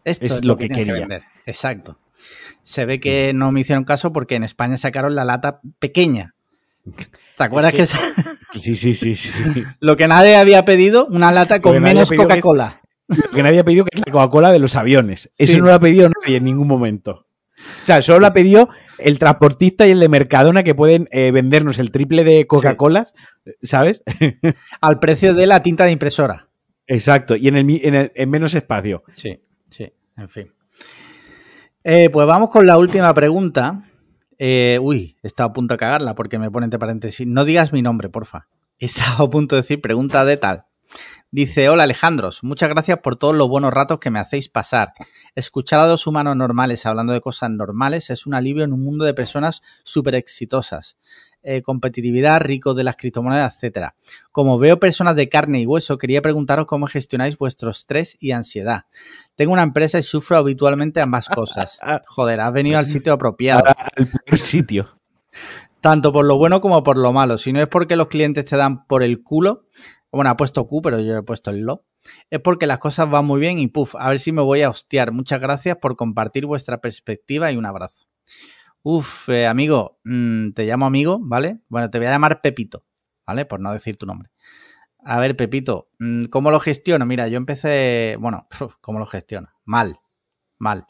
Esto Es lo que tienes quería. vender. Exacto. Se ve que no me hicieron caso porque en España sacaron la lata pequeña. ¿Te acuerdas que- que, esa- Sí, sí, sí, sí. lo que nadie había pedido, una lata con menos Coca-Cola? Lo que nadie ha pedido que es la Coca-Cola de los aviones. Eso Sí. no lo ha pedido nadie en ningún momento. O sea, solo lo ha pedido el transportista y el de Mercadona que pueden eh, vendernos el triple de Coca-Colas, ¿sabes? Al precio de la tinta de impresora. Exacto, y en, el, mi- en, el- en menos espacio. Sí, sí, en fin. Eh, pues vamos con la última pregunta. Eh, uy, he estado a punto de cagarla porque me pone entre paréntesis. No digas mi nombre, porfa. He estado a punto de decir pregunta de tal. Dice, hola Alejandros, muchas gracias por todos los buenos ratos que me hacéis pasar. Escuchar a dos humanos normales hablando de cosas normales es un alivio en un mundo de personas súper exitosas. Eh, competitividad, ricos de las criptomonedas, etcétera. Como veo personas de carne y hueso, quería preguntaros cómo gestionáis vuestro estrés y ansiedad. Tengo una empresa y sufro habitualmente ambas cosas. Joder, has venido al sitio apropiado. Al sitio. Tanto por lo bueno como por lo malo. Si no es porque los clientes te dan por el culo, bueno, ha puesto Q, pero yo he puesto el lo. Es porque las cosas van muy bien y puf, a ver si me voy a hostiar. Muchas gracias por compartir vuestra perspectiva y un abrazo. Uf, eh, amigo, mm, te llamo amigo, ¿vale? Bueno, te voy a llamar Pepito, ¿vale? Por no decir tu nombre. A ver, Pepito, mm, ¿cómo lo gestiono? Mira, yo empecé, bueno, pf, ¿cómo lo gestiono? Mal, mal.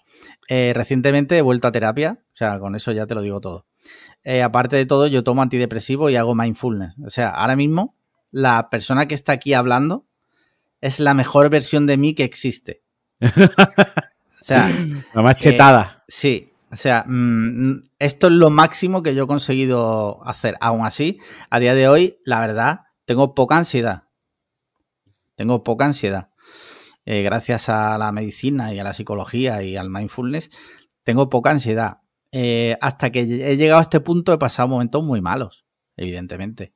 Eh, recientemente he vuelto a terapia, o sea, con eso ya te lo digo todo. Eh, aparte de todo, yo tomo antidepresivo y hago mindfulness. O sea, ahora mismo la persona que está aquí hablando es la mejor versión de mí que existe. O sea. La más chetada. Sí. O sea, mm, esto es lo máximo que yo he conseguido hacer. Aún así, a día de hoy, la verdad, tengo poca ansiedad. Tengo poca ansiedad. Eh, gracias a la medicina y a la psicología y al mindfulness, tengo poca ansiedad. Eh, hasta que he llegado a este punto he pasado momentos muy malos, evidentemente.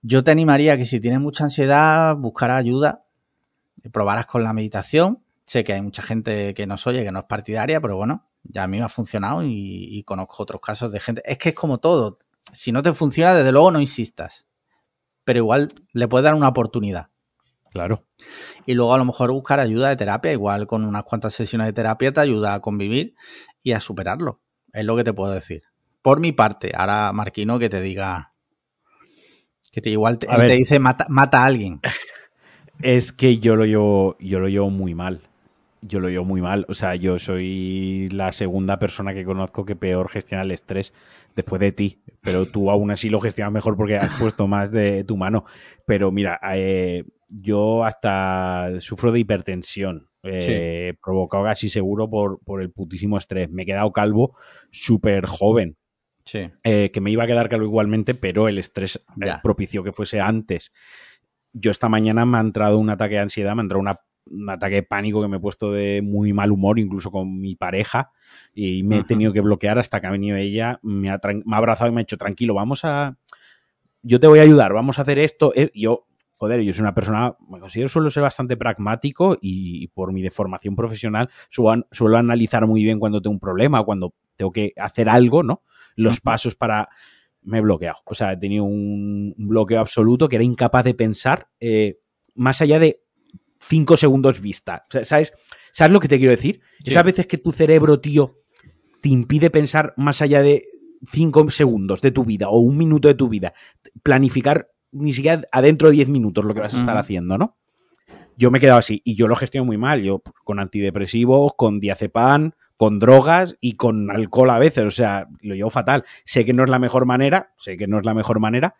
Yo te animaría que si tienes mucha ansiedad, buscaras ayuda, probaras con la meditación. Sé que hay mucha gente que nos oye, que no es partidaria, pero bueno, ya a mí me ha funcionado y, y conozco otros casos de gente. Es que es como todo. Si no te funciona, desde luego no insistas. Pero igual le puedes dar una oportunidad. Claro. Y luego a lo mejor buscar ayuda de terapia, igual con unas cuantas sesiones de terapia te ayuda a convivir y a superarlo. Es lo que te puedo decir. Por mi parte, ahora Marquino que te diga que te, igual te, ver. te dice mata, mata a alguien. Es que yo lo llevo, yo lo llevo muy mal. Yo lo llevo muy mal. O sea, yo soy la segunda persona que conozco que peor gestiona el estrés después de ti. Pero tú aún así lo gestionas mejor porque has puesto más de tu mano. Pero mira, eh, yo hasta sufro de hipertensión. Eh, Provocado casi seguro por, por el putísimo estrés. Me he quedado calvo súper joven. Sí. eh, que me iba a quedar calvo igualmente, pero el estrés propició que fuese antes. Yo esta mañana me ha entrado un ataque de ansiedad, me ha entrado una- un ataque de pánico que me he puesto de muy mal humor, incluso con mi pareja, y me he tenido que bloquear hasta que ha venido ella, me ha, tran- me ha abrazado y me ha dicho, tranquilo, vamos a... Yo te voy a ayudar, vamos a hacer esto. Eh, Yo, joder, yo soy una persona, me considero suelo ser bastante pragmático y por mi deformación profesional suelo, suelo analizar muy bien cuando tengo un problema, cuando tengo que hacer algo, ¿no? Los pasos para... Me he bloqueado. O sea, he tenido un un bloqueo absoluto que era incapaz de pensar eh, más allá de cinco segundos vista. ¿sabes, ¿Sabes lo que te quiero decir? Sí. Esas veces que tu cerebro, tío, te impide pensar más allá de cinco segundos de tu vida o un minuto de tu vida. Planificar ni siquiera adentro de 10 minutos lo que vas a estar haciendo, ¿no? Yo me he quedado así y yo lo gestiono muy mal. Yo pues, con antidepresivos, con diazepam, con drogas y con alcohol a veces. O sea, lo llevo fatal. Sé que no es la mejor manera, sé que no es la mejor manera,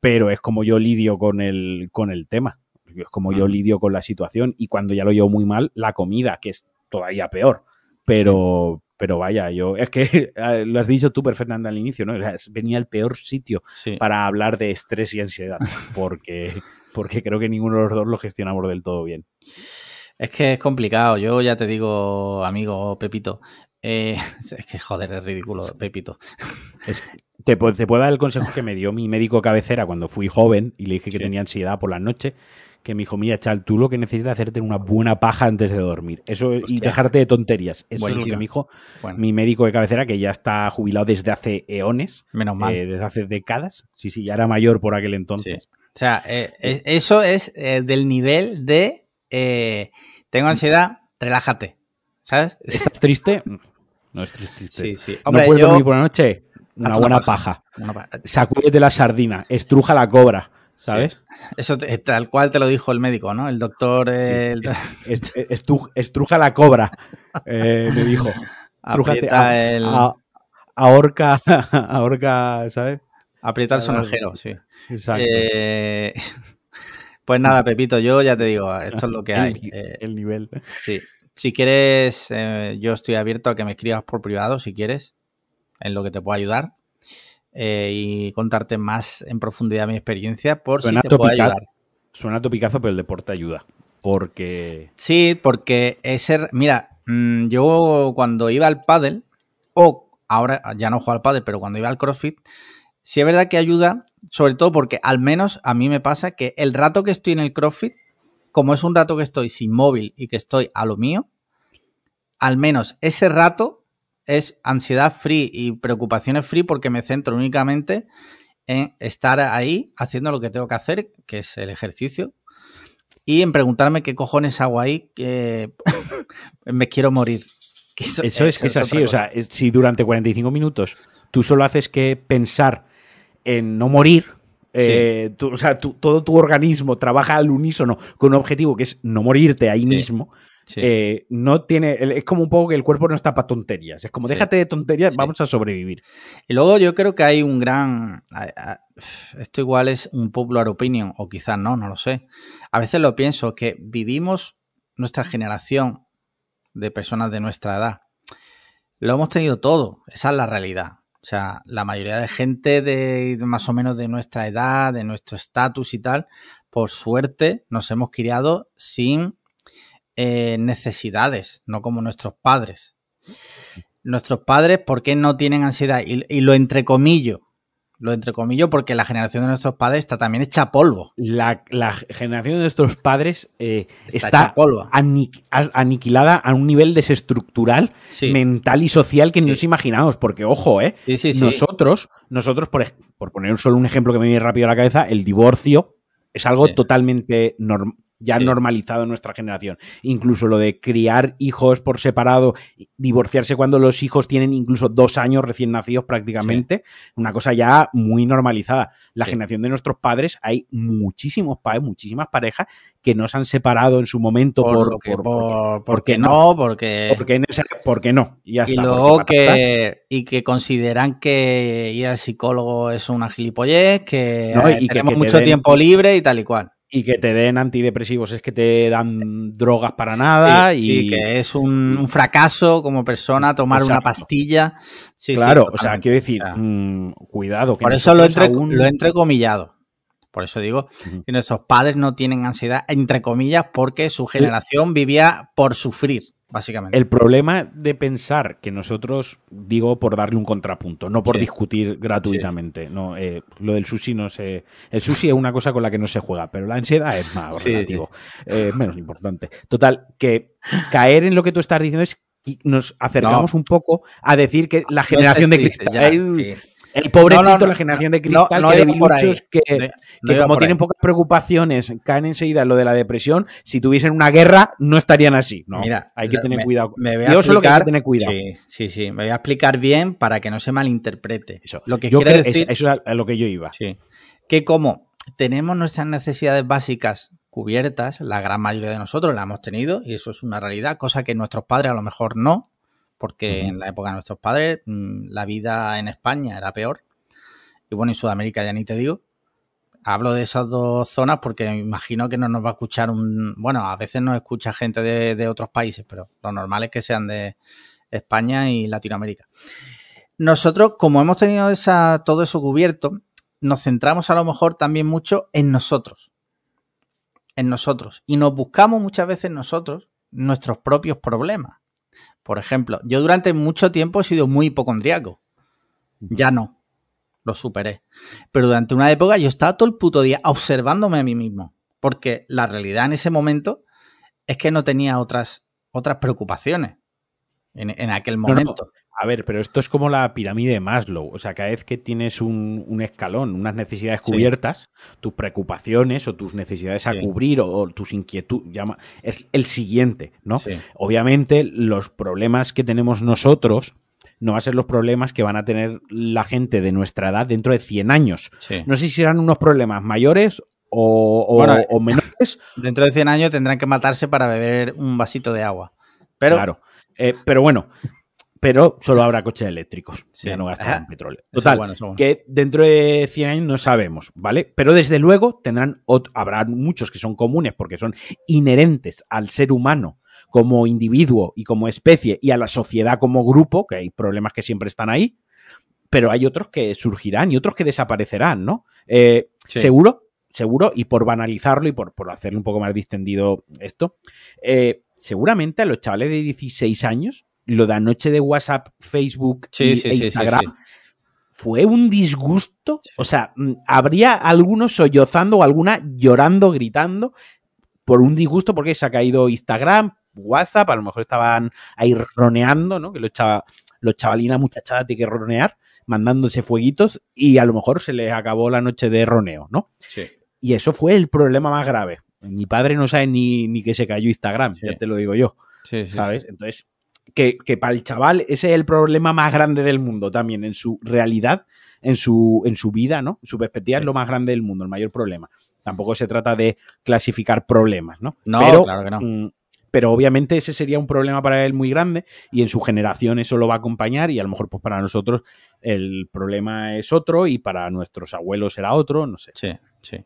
pero es como yo lidio con el, con el tema. Es como yo lidio con la situación y cuando ya lo llevo muy mal, la comida, que es todavía peor. Pero, pero vaya, yo, es que eh, lo has dicho tú perfectamente al inicio, ¿no? Venía el peor sitio Sí. para hablar de estrés y ansiedad, porque, porque creo que ninguno de los dos lo gestionamos del todo bien. Es que es complicado. Yo ya te digo, amigo Pepito. eh, es que joder, es ridículo, Pepito. Es- te, te puedo dar el consejo que me dio mi médico cabecera cuando fui joven y le dije que Sí. tenía ansiedad por la noche, que me dijo, mira, Chal, tú lo que necesitas es hacerte una buena paja antes de dormir. Eso y dejarte de tonterías. Eso es lo que me dijo Bueno, mi médico de cabecera, que ya está jubilado desde hace eones, menos mal. eh, desde hace décadas. Sí, sí, ya era mayor por aquel entonces. O sea, eh, es- eso es eh, del nivel de eh, tengo ansiedad, relájate. ¿Sabes? ¿Estás triste? No es triste. Sí, sí. ¿No puedes yo. dormir por la noche? Una buena paja. Una pa- Sacúdete la sardina, estruja la cobra, ¿sabes? Eso te- tal cual te lo dijo el médico, ¿no? El doctor. eh, el- Est- estu- estruja la cobra, eh, me dijo. Aprieta a- el, a- ahorca, ahorca, ¿sabes? aprieta el sonajero, sí. Exacto. Eh, pues nada, Pepito, yo ya te digo, esto es lo que hay. el, Eh, el nivel. sí. Si quieres, yo estoy abierto a que me escribas por privado, si quieres, en lo que te pueda ayudar. Eh, y contarte más en profundidad mi experiencia por Suena si te puedo topical. ayudar. Suena topicazo, pero el deporte ayuda. Porque. Sí, porque ese. Mira, mm, yo cuando iba al pádel, o ahora ya no juego al pádel, pero cuando iba al CrossFit, sí es verdad que ayuda, sobre todo porque al menos a mí me pasa que el rato que estoy en el CrossFit, como es un rato que estoy sin móvil y que estoy a lo mío, al menos ese rato es ansiedad free y preocupaciones free porque me centro únicamente en estar ahí haciendo lo que tengo que hacer, que es el ejercicio, y en preguntarme qué cojones hago ahí, que me quiero morir. Que Eso es que es así. O sea, si durante 45 minutos tú solo haces que pensar en no morir. eh, tú- o sea, tú- todo tu organismo trabaja al unísono con un objetivo que es no morirte ahí mismo. Sí. eh, no tiene. Es como un poco que el cuerpo no está para tonterías. Es como Sí. déjate de tonterías, Sí. vamos a sobrevivir. Y luego yo creo que hay un gran... Esto igual es un popular opinion, o quizás no, no lo sé. A veces lo pienso, que vivimos nuestra generación de personas de nuestra edad, lo hemos tenido todo. Esa es la realidad. O sea, la mayoría de gente de más o menos de nuestra edad, de nuestro estatus y tal, por suerte nos hemos criado sin eh, necesidades, no como nuestros padres. Nuestros padres, ¿por qué no tienen ansiedad? Y, y lo entrecomillo, lo entrecomillo porque la generación de nuestros padres está también hecha polvo. La, la generación de nuestros padres eh, Está polvo. aniqu- aniquilada a un nivel desestructural, Sí. mental y social que Sí. ni nos imaginamos. Porque, ojo, ¿eh? Sí. Nosotros, nosotros por, por poner solo un ejemplo que me viene rápido a la cabeza, el divorcio es algo totalmente norm- ya Sí. normalizado en nuestra generación. Incluso lo de criar hijos por separado, divorciarse cuando los hijos tienen incluso dos años recién nacidos prácticamente, una cosa ya muy normalizada. La Sí. generación de nuestros padres, hay muchísimos padres, muchísimas parejas que no se han separado en su momento por, por, lo que- por- por- porque- porque no. porque... porque, en esa- porque no. Y, ya y está, luego porque que, y que consideran que ir al psicólogo es una gilipollez, que No, y tenemos que mucho den- tiempo libre y tal y cual. Y que te den antidepresivos es que te dan drogas para nada Sí, y sí, que es un, un fracaso como persona tomar una pastilla. Sí, claro, o sea, quiero decir, mm, cuidado. Que por eso lo, entre, aún- lo he entrecomillado. Por eso digo que nuestros padres no tienen ansiedad, entre comillas, porque su generación vivía por sufrir, básicamente. El problema de pensar que nosotros, digo por darle un contrapunto, no por Sí. discutir gratuitamente. No, eh, lo del sushi no se. El sushi es una cosa con la que no se juega, pero la ansiedad es más Sí, relativo, eh, menos importante. Total, que caer en lo que tú estás diciendo es que nos acercamos un poco a decir que la generación No de cristal. ya, el, pobrecito, No, no, no, la generación de cristal, no que ahí. debiluchos que, como tienen ahí. pocas preocupaciones, caen enseguida en lo de la depresión. Si tuviesen una guerra, no estarían así. No, Mira, hay que tener me- cuidado. Me voy a Digo solo que hay que explicar- tener cuidado. Sí, sí, sí. Me voy a explicar bien para que no se malinterprete. Eso. Lo que Yo quiere creo- decir es- eso es a lo que yo iba. sí, que como tenemos nuestras necesidades básicas cubiertas, la gran mayoría de nosotros la hemos tenido y eso es una realidad, cosa que nuestros padres a lo mejor no, porque en la época de nuestros padres mm, la vida en España era peor y bueno, en Sudamérica ya ni te digo. Hablo de esas dos zonas porque me imagino que no nos va a escuchar un... Bueno, a veces nos escucha gente de, de otros países, pero lo normal es que sean de España y Latinoamérica. Nosotros, como hemos tenido esa, todo eso cubierto, nos centramos a lo mejor también mucho en nosotros. En nosotros. Y nos buscamos muchas veces nosotros nuestros propios problemas. Por ejemplo, yo durante mucho tiempo he sido muy hipocondriaco. Ya no. Lo superé. Pero durante una época yo estaba todo el puto día observándome a mí mismo. Porque la realidad en ese momento es que no tenía otras, otras preocupaciones en, en aquel no. momento. A ver, pero esto es como la pirámide de Maslow. O sea, cada vez que tienes un, un escalón, unas necesidades Sí. cubiertas, tus preocupaciones o tus necesidades a cubrir o, o tus inquietudes, es el siguiente, ¿no? Sí. Obviamente, los problemas que tenemos nosotros no van a ser los problemas que van a tener la gente de nuestra edad dentro de 100 años. Sí. No sé si serán unos problemas mayores o, o- Bueno, o menores. Dentro de 100 años tendrán que matarse para beber un vasito de agua. Pero claro. Eh, pero bueno, pero solo habrá coches eléctricos. Sí. Ya no gastarán petróleo. Es Total, bueno, eso es bueno. que dentro de 100 años no sabemos, ¿vale? Pero desde luego tendrán, habrá muchos que son comunes porque son inherentes al ser humano como individuo y como especie y a la sociedad como grupo, que hay problemas que siempre están ahí, pero hay otros que surgirán y otros que desaparecerán, ¿no? Eh, Sí. Seguro, seguro, y por banalizarlo y por, por hacerle un poco más distendido esto, eh, seguramente a los chavales de 16 años, lo de anoche de WhatsApp, Facebook Sí, y, sí, e sí, sí, Instagram sí. fue un disgusto. O sea, mm, habría algunos sollozando o alguna llorando, gritando por un disgusto porque se ha caído Instagram, WhatsApp, a lo mejor estaban ahí roneando, ¿no? Que los, chava- los chavalinas muchachadas tienen que ronear, mandándose fueguitos y a lo mejor se les acabó la noche de roneo, ¿no? Sí. Y eso fue el problema más grave. Mi padre no sabe ni, ni que se cayó Instagram, Sí. ya te lo digo yo. Sí, sí, ¿sabes? Entonces, que, que para el chaval ese es el problema más grande del mundo también, en su realidad, en su, en su vida, ¿no? Su perspectiva Sí. es lo más grande del mundo, el mayor problema. Tampoco se trata de clasificar problemas, ¿no? No, pero, claro que no. mm, pero obviamente ese sería un problema para él muy grande y en su generación eso lo va a acompañar y a lo mejor pues para nosotros el problema es otro y para nuestros abuelos será otro, no sé. Sí, sí.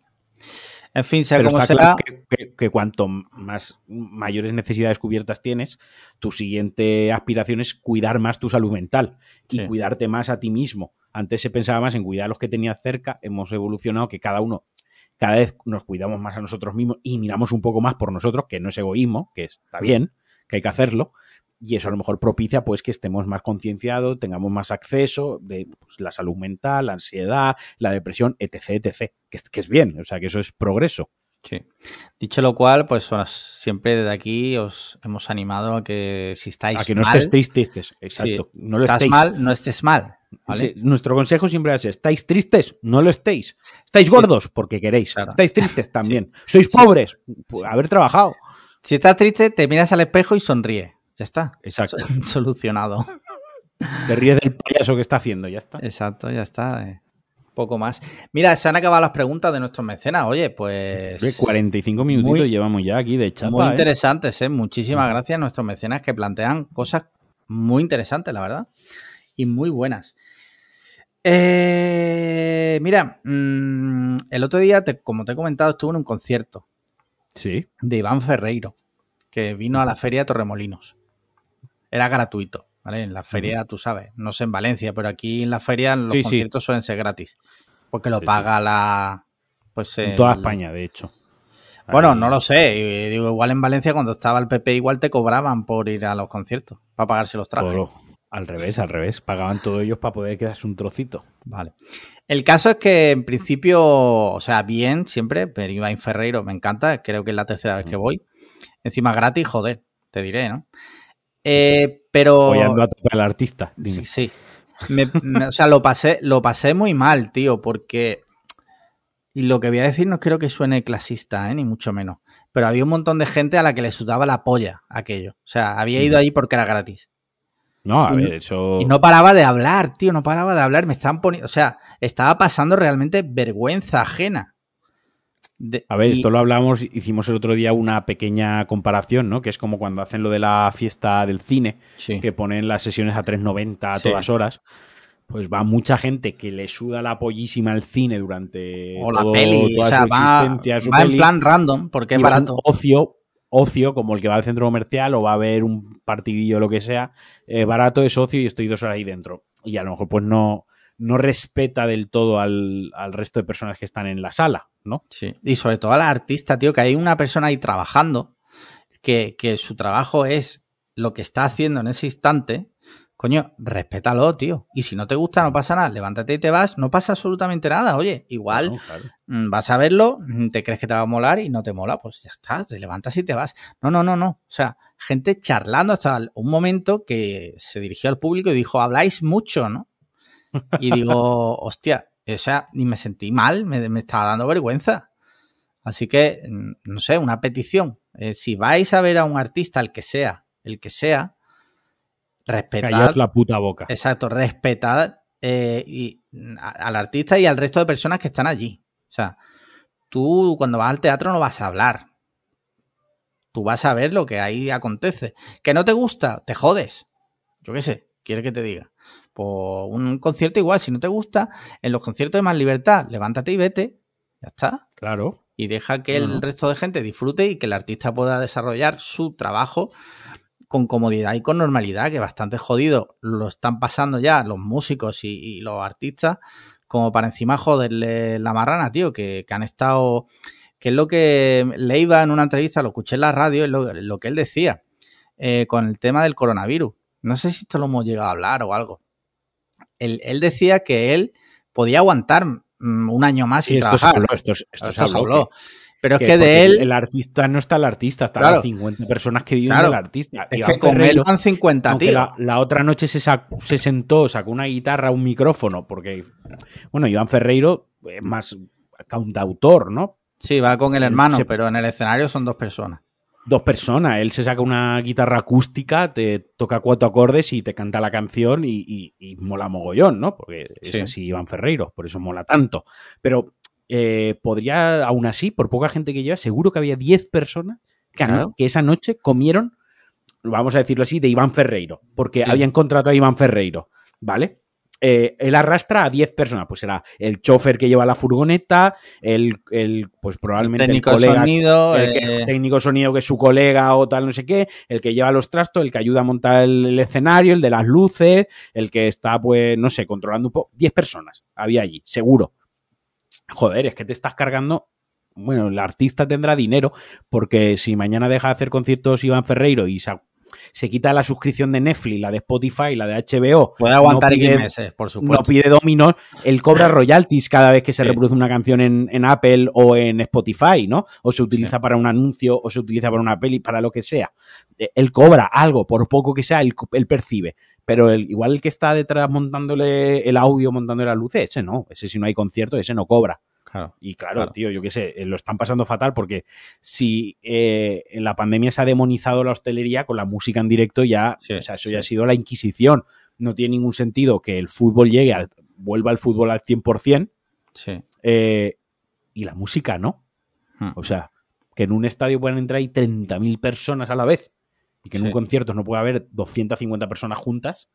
En fin, sea Pero como está sea. claro que, que- que cuanto más mayores necesidades cubiertas tienes, tu siguiente aspiración es cuidar más tu salud mental y Sí. cuidarte más a ti mismo. Antes se pensaba más en cuidar a los que tenías cerca, hemos evolucionado que cada uno, cada vez nos cuidamos más a nosotros mismos y miramos un poco más por nosotros, que no es egoísmo, que está bien, que hay que hacerlo. Y eso a lo mejor propicia pues que estemos más concienciados, tengamos más acceso de pues, la salud mental, la ansiedad, la depresión, etc, etc. Que, es- que es bien, o sea que eso es progreso. Sí. Dicho lo cual, pues siempre desde aquí os hemos animado a que si estáis A que no mal, estéis tristes, exacto. Sí. No lo estás estéis. mal, no estés mal. ¿vale? Sí, nuestro consejo siempre es: ¿estáis tristes? No lo estéis. ¿Estáis gordos? Porque queréis. Claro. ¿Estáis tristes? También. ¿Sois pobres? Haber trabajado. Si estás triste, te miras al espejo y sonríe. Ya está. Exacto. So- Solucionado. Te ríes del payaso que está haciendo, ya está. Exacto, ya está. eh. Poco más. Mira, se han acabado las preguntas de nuestros mecenas. Oye, pues. Hombre, 45 minutitos muy- llevamos ya aquí de chapa. muy ¿eh? interesantes, ¿eh? Muchísimas gracias a nuestros mecenas que plantean cosas muy interesantes, la verdad. Y muy buenas. Eh, mira, mm, el otro día, te- como te he comentado, estuve en un concierto Sí. de Iván Ferreiro, que vino a la feria de Torremolinos. Era gratuito, ¿vale? En la feria, tú sabes, no sé en Valencia, pero aquí en la feria los Sí, sí. conciertos suelen ser gratis. Porque lo Sí, paga la. Pues En el- toda España, de hecho. Bueno, Ahí- no lo sé. Digo, igual en Valencia cuando estaba el PP igual te cobraban por ir a los conciertos, para pagarse los trajes. todo. Al revés, al revés. Pagaban todos ellos para poder quedarse un trocito. Vale. El caso es que en principio, o sea, bien siempre, pero Iván Ferreiro me encanta, creo que es la tercera vez que voy. Encima gratis, joder, te diré, ¿no? Eh, pero... Apoyando a tope al artista. Dime. Sí, sí. Me- me- o sea, lo pasé, lo pasé muy mal, tío, porque. Y lo que voy a decir no creo que suene clasista, ¿eh? ni mucho menos. Pero había un montón de gente a la que le sudaba la polla aquello. O sea, había ido ahí porque era gratis. No, a ver, eso. Y no paraba de hablar, tío, no paraba de hablar. Me estaban poniendo. O sea, estaba pasando realmente vergüenza ajena. De- A ver, y- esto lo hablamos, hicimos el otro día una pequeña comparación, ¿no? Que es como cuando hacen lo de la fiesta del cine, Sí. que ponen las sesiones a 3.90 a Sí. todas horas. Pues va mucha gente que le suda la pollísima al cine durante O la todo- peli. toda O sea, su va, su va en plan random porque es barato. Ocio, ocio, como el que va al centro comercial o va a ver un partidillo o lo que sea, eh, barato es ocio y estoy dos horas ahí dentro. Y a lo mejor pues no, no respeta del todo al, al resto de personas que están en la sala, ¿no? Sí. Y sobre todo a la artista, tío, que hay una persona ahí trabajando que, que su trabajo es lo que está haciendo en ese instante. Coño, respétalo, tío. Y si no te gusta, no pasa nada. Levántate y te vas, no pasa absolutamente nada. Oye, igual No, claro. mm, vas a verlo, mm, te crees que te va a molar y no te mola, pues ya está, te levantas y te vas. No, no, no, no. O sea, gente charlando hasta un momento que se dirigió al público y dijo, habláis mucho, ¿no? Y digo, hostia, o sea, y me sentí mal, me, me estaba dando vergüenza. Así que, mm, no sé, una petición. Eh, si vais a ver a un artista, el que sea, el que sea, respetad. Callaos la puta boca. Exacto, respetad eh, y, a- al artista y al resto de personas que están allí. O sea, tú cuando vas al teatro no vas a hablar. Tú vas a ver lo que ahí acontece. ¿Que no te gusta? Te jodes. Yo qué sé, quiere que te diga. Pues un concierto igual, si no te gusta, en los conciertos de más libertad, levántate y vete. Ya está. Claro. Y deja que el resto de gente disfrute y que el artista pueda desarrollar su trabajo con comodidad y con normalidad, que bastante jodido lo están pasando ya los músicos y, y los artistas, como para encima joderle la marrana, tío, que, que han estado, que es lo que Leiva en una entrevista, lo escuché en la radio, es lo, lo que él decía, eh, con el tema del coronavirus. No sé si esto lo hemos llegado a hablar o algo. Él, él decía que él podía aguantar mm, un año más Sí, sin esto se trabajar. habló, esto, se- esto se Esto se habló, que- Pero es que de él, El artista no está el artista, están Claro. las 50 personas que viven Claro. del artista. es que con él van 50, aunque tío. la, la otra noche se, se sentó, sacó una guitarra, un micrófono, porque, bueno, Iván Ferreiro es más cantautor, ¿no? Sí, va con el hermano, Se- pero en el escenario son dos personas. Dos personas, él se saca una guitarra acústica, te toca cuatro acordes y te canta la canción y, y- y mola mogollón, ¿no? Porque es Sí. así Iván Ferreiro, por eso mola tanto. Pero eh, podría, aún así, por poca gente que lleva, seguro que había 10 personas que, esa noche comieron, vamos a decirlo así, de Iván Ferreiro, porque Sí. habían contratado a Iván Ferreiro, ¿vale? Eh, él arrastra a 10 personas. Pues será el chofer que lleva la furgoneta, el, el pues probablemente técnico el colega, sonido, el que- eh, técnico sonido que es su colega o tal, no sé qué, el que lleva los trastos, el que ayuda a montar el, el escenario, el de las luces, el que está, pues, no sé, controlando un poco. 10 personas había allí, seguro. Joder, es que te estás cargando. Bueno, el artista tendrá dinero, porque si mañana deja de hacer conciertos Iván Ferreiro y se, se quita la suscripción de Netflix, la de Spotify, la de HBO, puede aguantar no pide- meses, por no pide dominos, él cobra royalties cada vez que se Sí. reproduce una canción en, en Apple o en Spotify, ¿no? O se utiliza para un anuncio o se utiliza para una peli, para lo que sea. Eh, Él cobra algo, por poco que sea, él, él percibe. Pero el, igual el que está detrás montándole el audio, montándole las luces, ese no. Ese si no hay concierto, ese no cobra. Claro. Y claro, Claro. tío, yo qué sé, eh, lo están pasando fatal porque si eh, en la pandemia se ha demonizado la hostelería con la música en directo, ya, Sí, o sea, eso sí. ya ha sido la Inquisición. No tiene ningún sentido que el fútbol llegue, al, vuelva al fútbol al 100%, Sí. eh, y la música no. Hmm. O sea, que en un estadio puedan entrar ahí 30.000 personas a la vez y que en Sí. un concierto no pueda haber 250 personas juntas,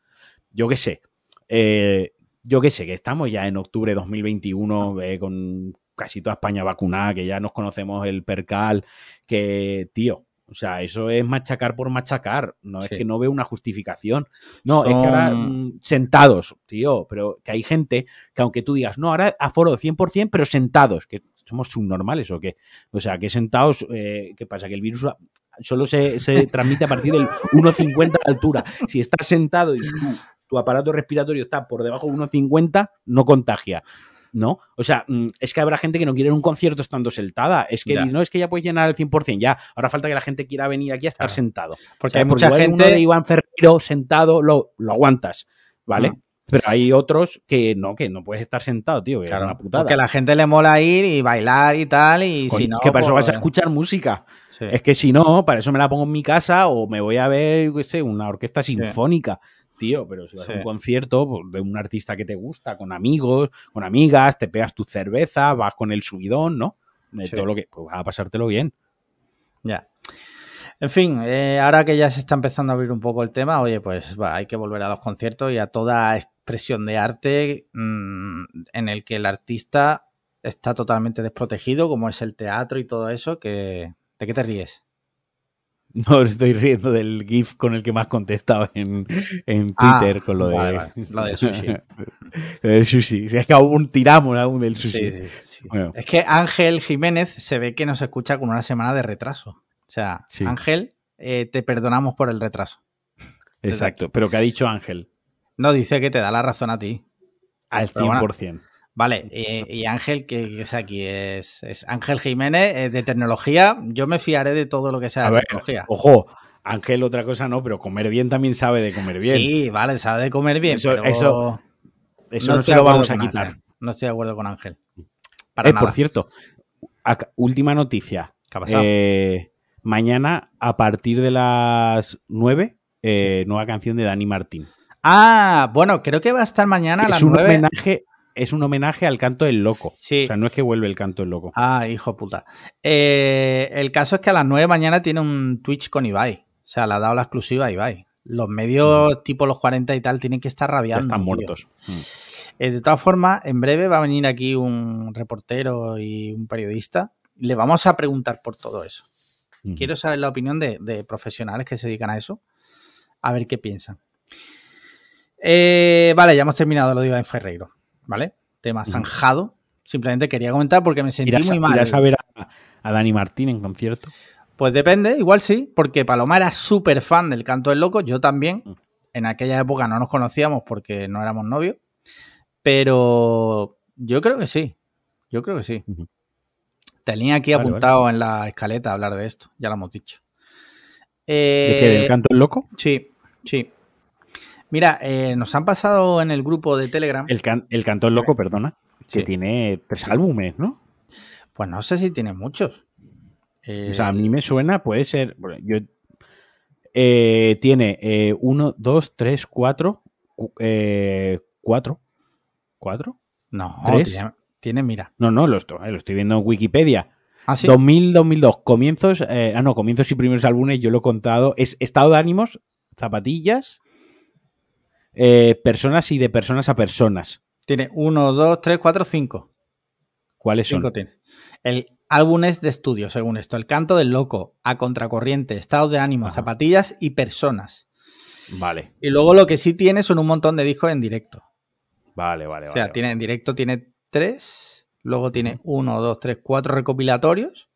yo qué sé. Eh, yo qué sé, que estamos ya en octubre de 2021 eh, con casi toda España vacunada, que ya nos conocemos el percal, que, tío, o sea, eso es machacar por machacar, no Sí. es que no veo una justificación. No, es que ahora mm, sentados, tío, pero que hay gente que aunque tú digas, no, ahora aforo 100%, pero sentados, que somos subnormales o qué. O sea, que sentados, eh, ¿qué pasa? Que el virus solo se, se transmite a partir del 1,50 de altura. Si estás sentado y tú- tu aparato respiratorio está por debajo de 1,50, no contagia. ¿No? O sea, mm, es que habrá gente que no quiere un concierto estando sentada. Es que Ya. no es que ya puedes llenar al 100%, ya. Ahora falta que la gente quiera venir aquí a estar Claro. sentado. Porque O sea, hay mucha gente. uno de Iván Ferreiro sentado lo, lo aguantas, ¿vale? Pero hay otros que no, que no puedes estar sentado, tío, que Claro, es una putada. porque a la gente le mola ir y bailar y tal, y si no. que para eso pues- vas a escuchar música. Sí. Es que si no, para eso me la pongo en mi casa o me voy a ver, qué sé, una orquesta sinfónica. Tío, pero si vas Sí. a un concierto pues, de un artista que te gusta, con amigos, con amigas, te pegas tu cerveza, vas con el subidón, ¿no? De Sí. todo lo que. Pues vas a pasártelo bien. Ya. En fin, eh, ahora que ya se está empezando a abrir un poco el tema, oye, pues va, hay que volver a los conciertos y a toda expresión de arte mm, en el que el artista está totalmente desprotegido, como es el teatro y todo eso, que ¿de qué te ríes? No estoy riendo del GIF con el que me has contestado en, en Ah, Twitter con lo de. vale, vale, lo de sushi. Del sushi. Es que aún tiramos aún del sushi. Sí, sí, sí. Bueno. Es que Ángel Jiménez se ve que nos escucha con una semana de retraso. O sea. Ángel, eh, te perdonamos por el retraso. Exacto. Pero que ha dicho Ángel. No dice que te da la razón a ti. Al Pero bueno, 100%. Vale, y, y Ángel, que, que es aquí, es, es Ángel Jiménez eh, de tecnología. Yo me fiaré de todo lo que sea de ver, tecnología. Ojo, Ángel otra cosa no, pero comer bien también sabe de comer bien. Sí, vale, sabe de comer bien, Eso- pero eso Eso no, se lo vamos a quitar. Ángel. No estoy de acuerdo con Ángel. Para Eh, nada. por cierto, última noticia. ¿Qué ha pasado? Eh, mañana, a partir de las 9, eh, nueva canción de Dani Martín. Ah, bueno, creo que va a estar mañana a es las un 9. homenaje, es un homenaje al canto del loco. Sí. O sea, no es que vuelve el canto del loco. Ah, hijo puta. Eh, el caso es que a las 9 de mañana tiene un Twitch con Ibai. O sea, le ha dado la exclusiva a Ibai. Los medios tipo los 40 y tal tienen que estar ya rabiando. están tío. muertos. Mm. Eh, de todas formas, en breve va a venir aquí un reportero y un periodista. Le vamos a preguntar por todo eso. Mm. Quiero saber la opinión de, de profesionales que se dedican a eso. A ver qué piensan. Eh, vale, ya hemos terminado lo de Iván Ferreiro. ¿Vale? Tema zanjado. Simplemente quería comentar porque me sentí ¿Irás, a- muy mal. irás a ver a, a Dani Martín en concierto? Pues depende, igual sí, porque Paloma era súper fan del canto del loco, yo también. En aquella época no nos conocíamos porque no éramos novios, pero yo creo que sí, yo creo que sí. Tenía aquí Vale, apuntado en la escaleta hablar de esto, ya lo hemos dicho. ¿De Eh, qué? ¿Del canto del loco? Sí, sí. Mira, eh, nos han pasado en el grupo de Telegram. El, can- el canto del loco, perdona, que tiene tres álbumes, ¿no? Pues no sé si tiene muchos. Eh, O sea, a mí me suena, puede ser. bueno, yo, eh, tiene eh, uno, dos, tres, cuatro. cu- eh, cuatro. ¿Cuatro? no, ¿tres? tiene, tiene, mira. No, no, lo estoy, eh, lo estoy viendo en Wikipedia. Ah, sí. 2000, 2002, comienzos. eh, ah, no, comienzos y primeros álbumes, yo lo he contado. Es estado de ánimos, zapatillas. Eh, personas y de personas a personas. Tiene 1, 2, 3, 4, 5. ¿Cuáles son? 5 tiene. El álbum es de estudio, según esto. El canto del loco, a contracorriente, estados de ánimo, Ajá. zapatillas y personas. Vale, Y luego lo que sí tiene son un montón de discos en directo. vale, vale. O sea, vale, tiene en directo tiene tres, luego tiene uno, dos, tres, cuatro recopilatorios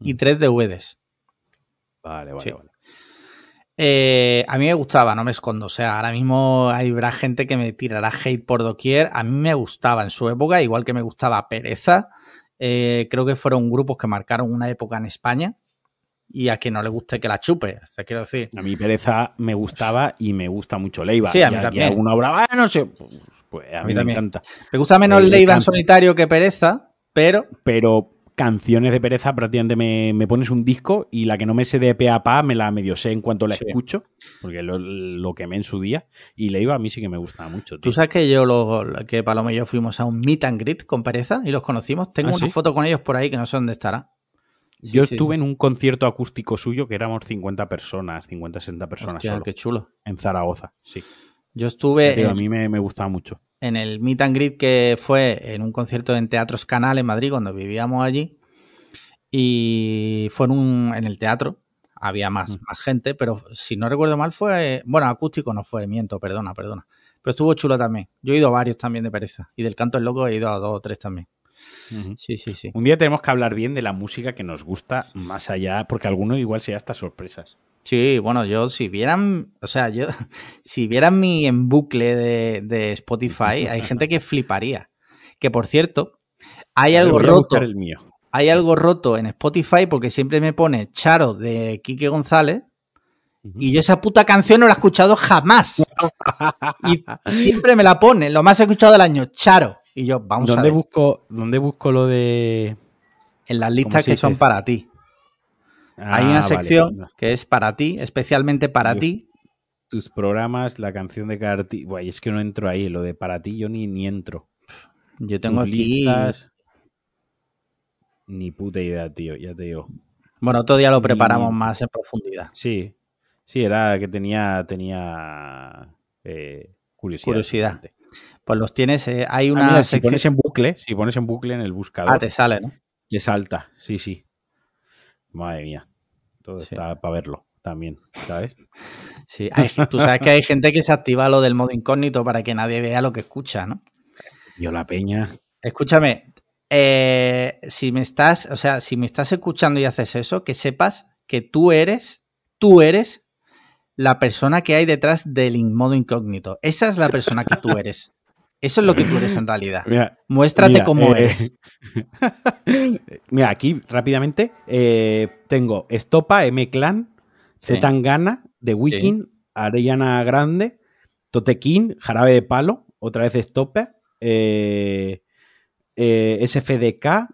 y Ujú. tres DVDs. Vale, vale, Sí. vale. Eh, a mí me gustaba, no me escondo. O sea, ahora mismo habrá gente que me tirará hate por doquier. A mí me gustaba en su época, igual que me gustaba Pereza. Eh, creo que fueron grupos que marcaron una época en España. Y a quien no le guste que la chupe. O sea, quiero decir. A mí Pereza me gustaba y me gusta mucho Leiva. Sí, a mí Y también. alguna obra, ah, no sé, pues, pues a, A mí me también. encanta. Me gusta menos Eh, me Leiva en solitario que Pereza, pero Pero canciones de Pereza prácticamente me, me pones un disco y la que no me sé de pe a pa me la medio sé en cuanto la Sí. escucho, porque lo, lo quemé en su día. Y Leiva a mí sí que me gustaba mucho. tío. Tú sabes que yo, lo, que Paloma y yo fuimos a un meet and greet con Pereza y los conocimos. Tengo ¿Ah, una sí? foto con ellos por ahí que no sé dónde estará. Sí, Yo estuve en un concierto acústico suyo que éramos 50 personas, 50, 60 personas Hostia, solo, qué chulo. en Zaragoza. Sí. Yo estuve Tío, a mí me, me gustaba mucho. En el meet and greet que fue en un concierto en Teatros Canal en Madrid cuando vivíamos allí. Y fue en, un, en el teatro. Había más, Mm. más gente, pero si no recuerdo mal fue... Bueno, acústico no fue, miento, perdona, perdona. Pero estuvo chulo también. Yo he ido a varios también de Pereza. Y del Canto del Loco he ido a dos o tres también. Sí, sí, sí. Un día tenemos que hablar bien de la música que nos gusta más allá, porque alguno igual sea hasta sorpresas. Sí, bueno, yo si vieran, o sea, yo si vieran mi en bucle de, de Spotify, hay gente que fliparía. Que por cierto, hay A algo voy a roto, el mío. hay algo roto en Spotify porque siempre me pone Charo de Quique González y yo esa puta canción no la he escuchado jamás. Y siempre me la pone, lo más escuchado del año, Charo. Y yo, vamos a ¿Dónde ver, busco, ¿Dónde busco lo de...? en las listas que son para ti. Hay Ah, una vale, sección que es para ti, especialmente para ti. Tus programas, la canción de cada arti- Buah, y es que no entro ahí, lo de para ti yo ni, ni entro. Yo tengo Tus aquí... listas, Ni puta idea, tío, ya te digo. Bueno, otro día lo preparamos Y- más en profundidad. Sí, sí, era que tenía, tenía eh, curiosidad. Curiosidad. Pues los tienes, eh, hay Ah, una mira, si sección... pones en bucle, si pones en bucle en el buscador, Ah, te sale, ¿no? te salta, sí, sí. Madre mía. Sí. está para verlo también, ¿sabes? Sí, hay- tú sabes que hay gente que se activa lo del modo incógnito para que nadie vea lo que escucha, ¿no? Yo la peña. Escúchame, eh, si me estás, o sea, si me estás escuchando y haces eso, que sepas que tú eres, tú eres la persona que hay detrás del modo incógnito. Esa es la persona que tú eres. Eso es lo que tú eres en realidad. Mira, Muéstrate Mira, cómo eh, eres. Mira, aquí rápidamente eh, tengo Estopa, M-Clan, Sí. Zetangana, The Weeknd, Arellana Grande, Totequín, Jarabe de Palo, otra vez Estopa, eh, eh, SFDK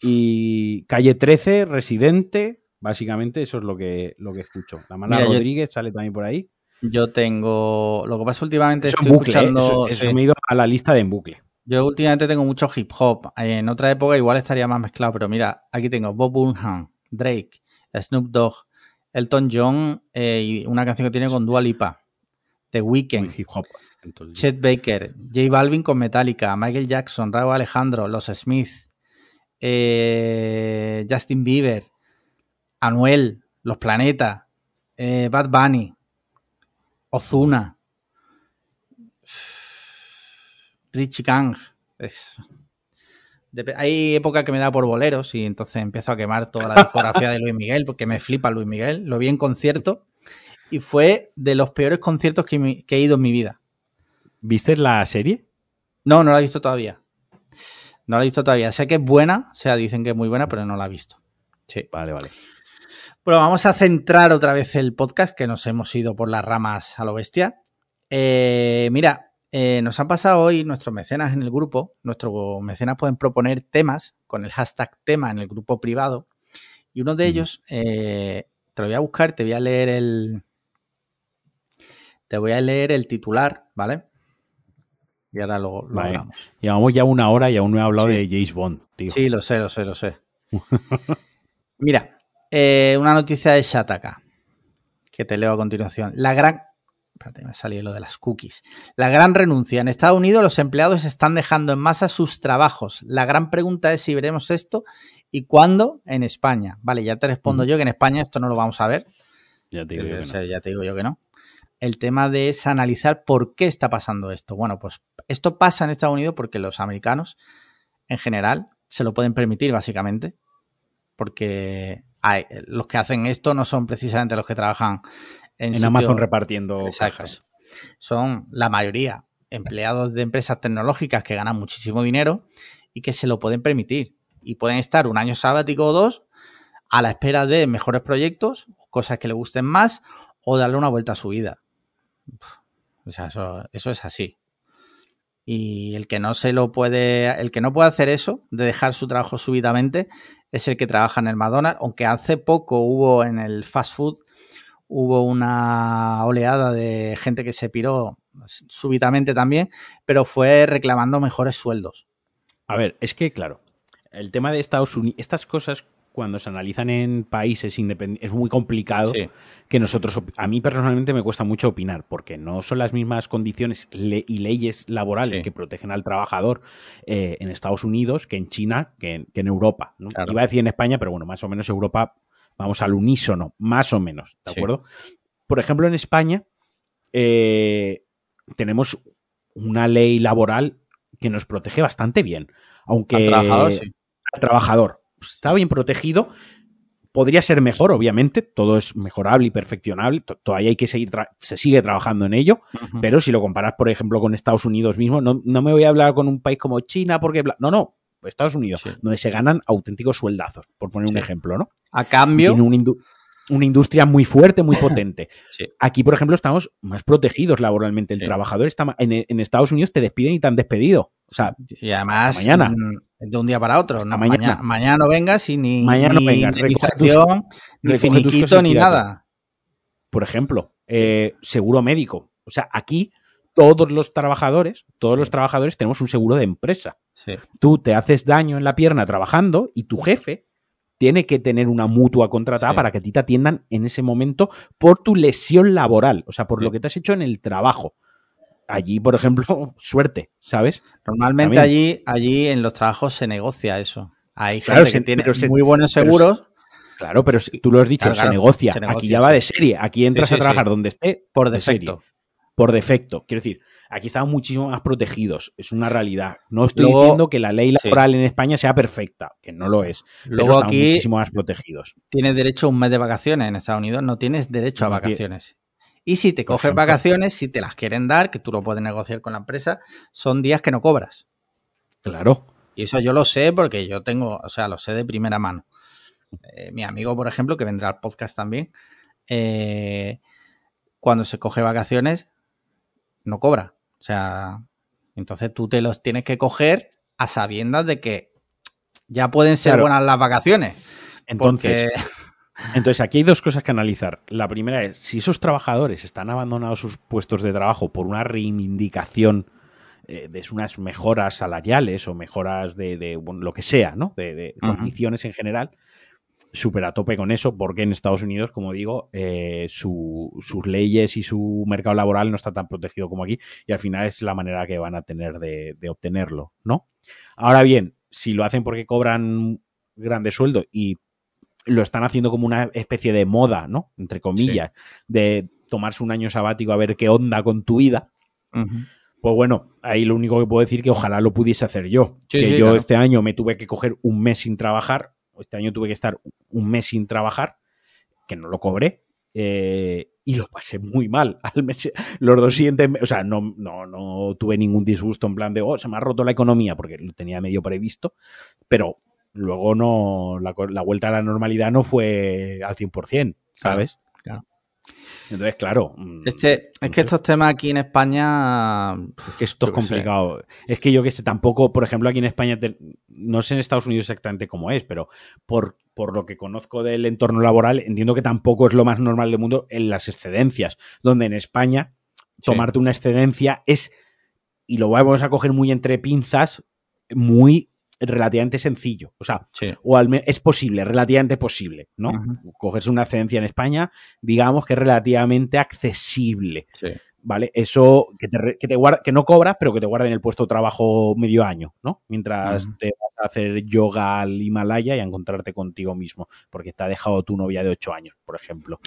y Calle 13, Residente. Básicamente eso es lo que, lo que escucho. La Mala Mira, yo- Rodríguez sale también por ahí. Yo tengo. Lo que pasa últimamente en estoy bucle, ¿eh? escuchando. Eso- eso sí. me he ido a la lista de en bucle. Yo últimamente tengo mucho hip hop. En otra época igual estaría más mezclado, pero mira, aquí tengo Bob Burnham, Drake, Snoop Dogg, Elton John eh, y una canción que tiene con Dua Lipa, The Weeknd, Hip hop. Chet Baker, J Balvin con Metallica, Michael Jackson, Raúl Alejandro, Los Smith, eh, Justin Bieber, Anuel, Los Planetas, eh, Bad Bunny, Ozuna, Richie Kang. Es... Hay época que me da por boleros y entonces empiezo a quemar toda la discografía de Luis Miguel porque me flipa Luis Miguel. Lo vi en concierto y fue de los peores conciertos que, que he ido en mi vida. ¿Viste la serie? No, no la he visto todavía. No la he visto todavía. Sé que es buena, o sea, dicen que es muy buena, pero no la he visto. Sí. Vale, vale. Bueno, vamos a centrar otra vez el podcast, que nos hemos ido por las ramas a lo bestia. Eh, mira, eh, nos han pasado hoy nuestros mecenas en el grupo. Nuestros mecenas pueden proponer temas con el hashtag tema en el grupo privado. Y uno de ellos, eh, te lo voy a buscar, te voy a leer el. Te voy a leer el titular, ¿vale? Y ahora lo, lo Vale. hablamos. Llevamos ya una hora y aún no he hablado Sí. de James Bond, tío. Sí, lo sé, lo sé, lo sé. Mira, eh, una noticia de Shataka, que te leo a continuación. La gran... Espérate, me ha salido lo de las cookies. La gran renuncia. En Estados Unidos los empleados están dejando en masa sus trabajos. La gran pregunta es si veremos esto y cuándo en España. Vale, ya te respondo yo que en España esto no lo vamos a ver. Ya te, digo yo que no. ya te digo yo que no. El tema de es analizar por qué está pasando esto. Bueno, pues esto pasa en Estados Unidos porque los americanos, en general, se lo pueden permitir, básicamente. Porque hay, los que hacen esto no son precisamente los que trabajan en, Amazon repartiendo Exacto. Son la mayoría empleados de empresas tecnológicas que ganan muchísimo dinero y que se lo pueden permitir. Y pueden estar un año sabático o dos a la espera de mejores proyectos, cosas que le gusten más o darle una vuelta a su vida. O sea, eso, eso es así. Y el que no se lo puede, el que no puede hacer eso, de dejar su trabajo súbitamente, es el que trabaja en el McDonald's, aunque hace poco hubo en el fast food hubo una oleada de gente que se piró súbitamente también, pero fue reclamando mejores sueldos. A ver, es que claro, el tema de Estados Unidos, estas cosas cuando se analizan en países independientes es muy complicado que nosotros, a mí personalmente me cuesta mucho opinar, porque no son las mismas condiciones y leyes laborales que protegen al trabajador eh, en Estados Unidos que en China, que en, Europa. Iba a decir en España, pero bueno, más o menos Europa vamos al unísono, más o menos, ¿de acuerdo? Por ejemplo, en España eh, tenemos una ley laboral que nos protege bastante bien, aunque al trabajador, sí. al trabajador está bien protegido. Podría ser mejor, obviamente, todo es mejorable y perfeccionable, todavía hay que seguir, se sigue trabajando en ello, pero si lo comparas, por ejemplo, con Estados Unidos mismo, no, me voy a hablar con un país como China, porque, no, no, Estados Unidos, donde se ganan auténticos sueldazos, por poner un ejemplo, ¿no? A cambio. Tiene una, industria muy fuerte, muy potente. Aquí, por ejemplo, estamos más protegidos laboralmente. El trabajador está en, Estados Unidos te despiden y te han despedido. O sea, y además mañana. Mm, de un día para otro. No, mañana. mañana. no vengas y ni, mañana no vengas. ni finiquito, ni nada. Por ejemplo, eh, seguro médico. O sea, aquí todos los trabajadores, todos los trabajadores tenemos un seguro de empresa. Tú te haces daño en la pierna trabajando y tu jefe tiene que tener una mutua contratada para que a ti te atiendan en ese momento por tu lesión laboral, o sea, por lo que te has hecho en el trabajo. Allí, por ejemplo, suerte, ¿sabes? Normalmente allí, allí en los trabajos se negocia eso. Hay gente que tiene muy buenos seguros. claro, pero tú lo has dicho, se, negocia. Aquí ya va de serie. Aquí entras a trabajar donde esté. Por defecto por defecto. Quiero decir, aquí estamos muchísimo más protegidos. Es una realidad. No estoy diciendo que la ley laboral en España sea perfecta, que no lo es. Luego pero aquí muchísimo más protegidos. Tienes derecho a un mes de vacaciones en Estados Unidos, no tienes derecho a vacaciones. Y si te coges vacaciones, si te las quieren dar, que tú lo puedes negociar con la empresa, son días que no cobras. Claro. Y eso yo lo sé porque yo tengo, o sea, lo sé de primera mano. Eh, mi amigo, por ejemplo, que vendrá al podcast también, eh, cuando se coge vacaciones, no cobra. O sea, entonces tú te los tienes que coger a sabiendas de que ya pueden ser buenas las vacaciones. Entonces, entonces, aquí hay dos cosas que analizar. La primera es, si esos trabajadores están abandonados sus puestos de trabajo por una reivindicación eh, de unas mejoras salariales o mejoras de, lo que sea, ¿no? De, condiciones en general, súper a tope con eso, porque en Estados Unidos, como digo, eh, sus leyes y su mercado laboral no está tan protegido como aquí, y al final es la manera que van a tener de, obtenerlo, ¿no? Ahora bien, si lo hacen porque cobran grandes sueldos y lo están haciendo como una especie de moda, ¿no? Entre comillas, de tomarse un año sabático a ver qué onda con tu vida. Pues bueno, ahí lo único que puedo decir que ojalá lo pudiese hacer yo. que yo este año me tuve que coger un mes sin trabajar este año tuve que estar un mes sin trabajar, que no lo cobré, eh, y lo pasé muy mal. Al mes, los dos siguientes, o sea, no, no, no tuve ningún disgusto en plan de, oh, se me ha roto la economía, porque lo tenía medio previsto, pero luego no, la, vuelta a la normalidad no fue al 100%, ¿sabes? claro. Entonces, claro. Este, es que estos temas aquí en España. Es que esto es complicado. Es que yo que sé, tampoco, por ejemplo, aquí en España, no sé en Estados Unidos exactamente cómo es, pero por, por lo que conozco del entorno laboral, entiendo que tampoco es lo más normal del mundo en las excedencias, donde en España tomarte una excedencia es, y lo vamos a coger muy entre pinzas, muy relativamente sencillo. O sea, o al es posible, relativamente posible, ¿no? Cogerse una excedencia en España, digamos que es relativamente accesible. ¿vale? Eso que, te, que, te guarda, que no cobras, pero que te guarda en el puesto de trabajo medio año, ¿no? Mientras uh -huh. te vas a hacer yoga al Himalaya y a encontrarte contigo mismo, porque te ha dejado tu novia de 8 años, por ejemplo.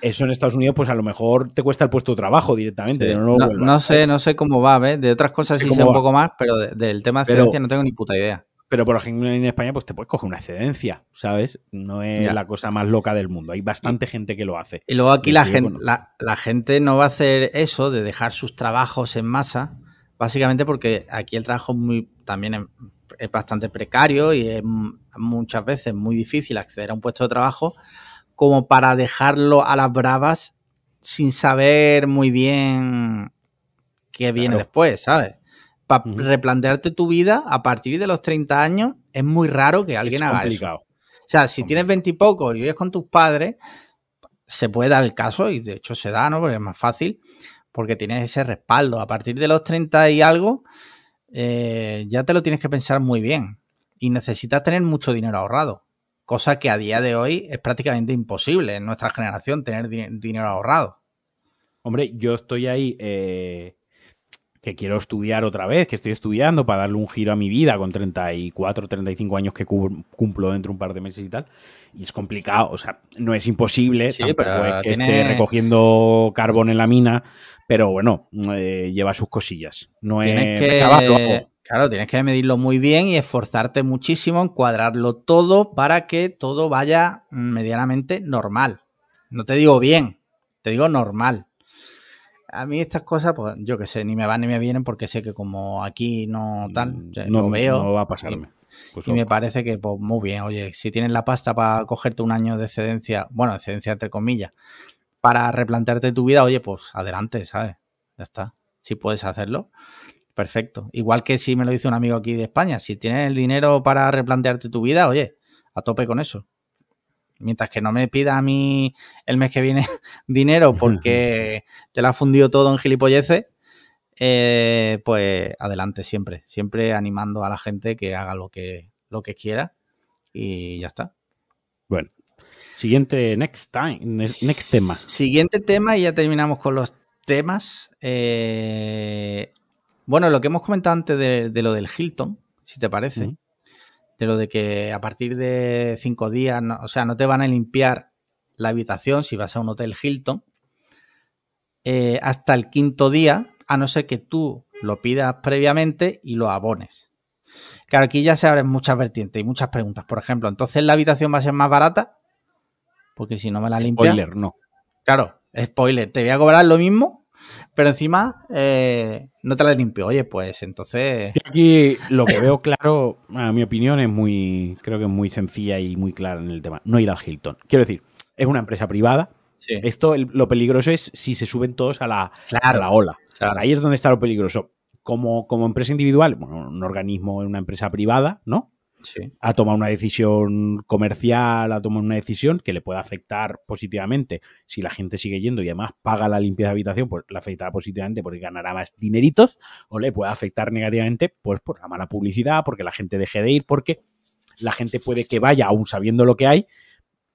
Eso en Estados Unidos, pues a lo mejor te cuesta el puesto de trabajo directamente. Sí. No, no, no, sé, no sé cómo va, ¿ves? De otras cosas sí sé un poco más, pero de, del tema de excedencia no tengo ni puta idea. Pero por ejemplo en España pues te puedes coger una excedencia, ¿sabes? No es ya. la cosa más loca del mundo. Hay bastante gente que lo hace. Y luego aquí la gente, la gente no va a hacer eso de dejar sus trabajos en masa, básicamente porque aquí el trabajo es muy, también es, es bastante precario y es muchas veces muy difícil acceder a un puesto de trabajo como para dejarlo a las bravas sin saber muy bien qué viene claro. después, ¿sabes? Para uh -huh. replantearte tu vida a partir de los 30 años, es muy raro que alguien es haga complicado. eso. O sea, si tienes 20 y poco y vives con tus padres, se puede dar el caso, y de hecho se da, ¿no? Porque es más fácil, porque tienes ese respaldo. A partir de los 30 y algo, eh, ya te lo tienes que pensar muy bien. Y necesitas tener mucho dinero ahorrado. Cosa que a día de hoy es prácticamente imposible en nuestra generación tener dinero ahorrado. Hombre, yo estoy ahí eh, que quiero estudiar otra vez, que estoy estudiando para darle un giro a mi vida con 34, 35 años que cumplo dentro de un par de meses y tal. Y es complicado, o sea, no es imposible, sí, pero es que tiene... esté recogiendo carbón en la mina, pero bueno, eh, lleva sus cosillas. No tienes es... que... Claro, tienes que medirlo muy bien y esforzarte muchísimo en cuadrarlo todo para que todo vaya medianamente normal. No te digo bien, te digo normal. A mí estas cosas, pues yo que sé, ni me van ni me vienen porque sé que como aquí no tal, mm, no, lo veo. No va a pasarme. Y, pues y me parece que, pues muy bien, oye, si tienes la pasta para cogerte un año de excedencia, bueno, excedencia entre comillas, para replantearte tu vida, oye, pues adelante, ¿sabes? Ya está. Si puedes hacerlo, perfecto. Igual que si me lo dice un amigo aquí de España, si tienes el dinero para replantearte tu vida, oye, a tope con eso. Mientras que no me pida a mí el mes que viene dinero porque te lo ha fundido todo en gilipolleces, eh, pues adelante siempre. Siempre animando a la gente que haga lo que, lo que quiera y ya está. Bueno, siguiente, next time, next tema. Siguiente tema y ya terminamos con los temas. Eh, bueno, lo que hemos comentado antes de, de lo del Hilton, si te parece, uh -huh. de lo de que a partir de cinco días, no, o sea, no te van a limpiar la habitación si vas a un hotel Hilton eh, hasta el quinto día, a no ser que tú lo pidas previamente y lo abones. Claro, aquí ya se abren muchas vertientes y muchas preguntas. Por ejemplo, entonces la habitación va a ser más barata, porque si no me la limpias. Spoiler, no. Claro, spoiler, te voy a cobrar lo mismo pero encima eh, no te la limpio. Oye, pues entonces. Aquí lo que veo claro, a mi opinión, es muy. Creo que es muy sencilla y muy clara en el tema. No ir al Hilton. Quiero decir, es una empresa privada. Sí. Esto, el, lo peligroso es si se suben todos a la, claro, a la ola. Claro. Ahí es donde está lo peligroso. Como, como empresa individual, bueno, un organismo, una empresa privada, ¿no? Sí. ha tomado una decisión comercial, ha tomado una decisión que le puede afectar positivamente si la gente sigue yendo y además paga la limpieza de habitación, pues le afectará positivamente porque ganará más dineritos, o le puede afectar negativamente pues por la mala publicidad, porque la gente deje de ir, porque la gente puede que vaya aún sabiendo lo que hay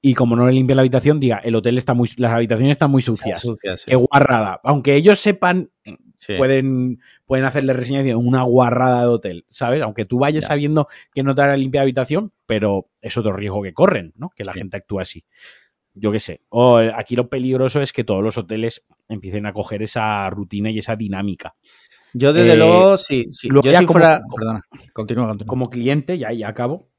y como no le limpia la habitación, diga, el hotel está muy, las habitaciones están muy sucias. sucias sí. Qué guarrada. Aunque ellos sepan, sí. pueden, pueden hacerle reseña de una guarrada de hotel, ¿sabes? Aunque tú vayas ya. sabiendo que no te hará limpia la habitación, pero es otro riesgo que corren, ¿no? Que la sí. gente actúe así. Yo qué sé. O aquí lo peligroso es que todos los hoteles empiecen a coger esa rutina y esa dinámica. Yo desde eh, luego, sí, sí. Luego yo si como, fuera... Perdona, continúa, continúa. Como cliente, ya, ya acabo.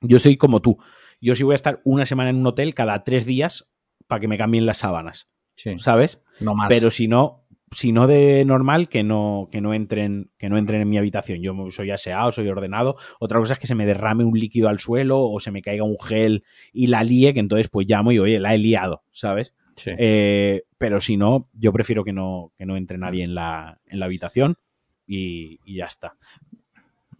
Yo soy como tú yo sí voy a estar una semana en un hotel cada tres días para que me cambien las sábanas. Sí. ¿Sabes? No más. Pero si no, si no de normal, que no, que no entren, que no entren en mi habitación. Yo soy aseado, soy ordenado. Otra cosa es que se me derrame un líquido al suelo o se me caiga un gel y la líe, que entonces pues llamo y oye, la he liado, ¿sabes? Sí. Eh, pero si no, yo prefiero que no, que no entre nadie en la, en la habitación y, y ya está.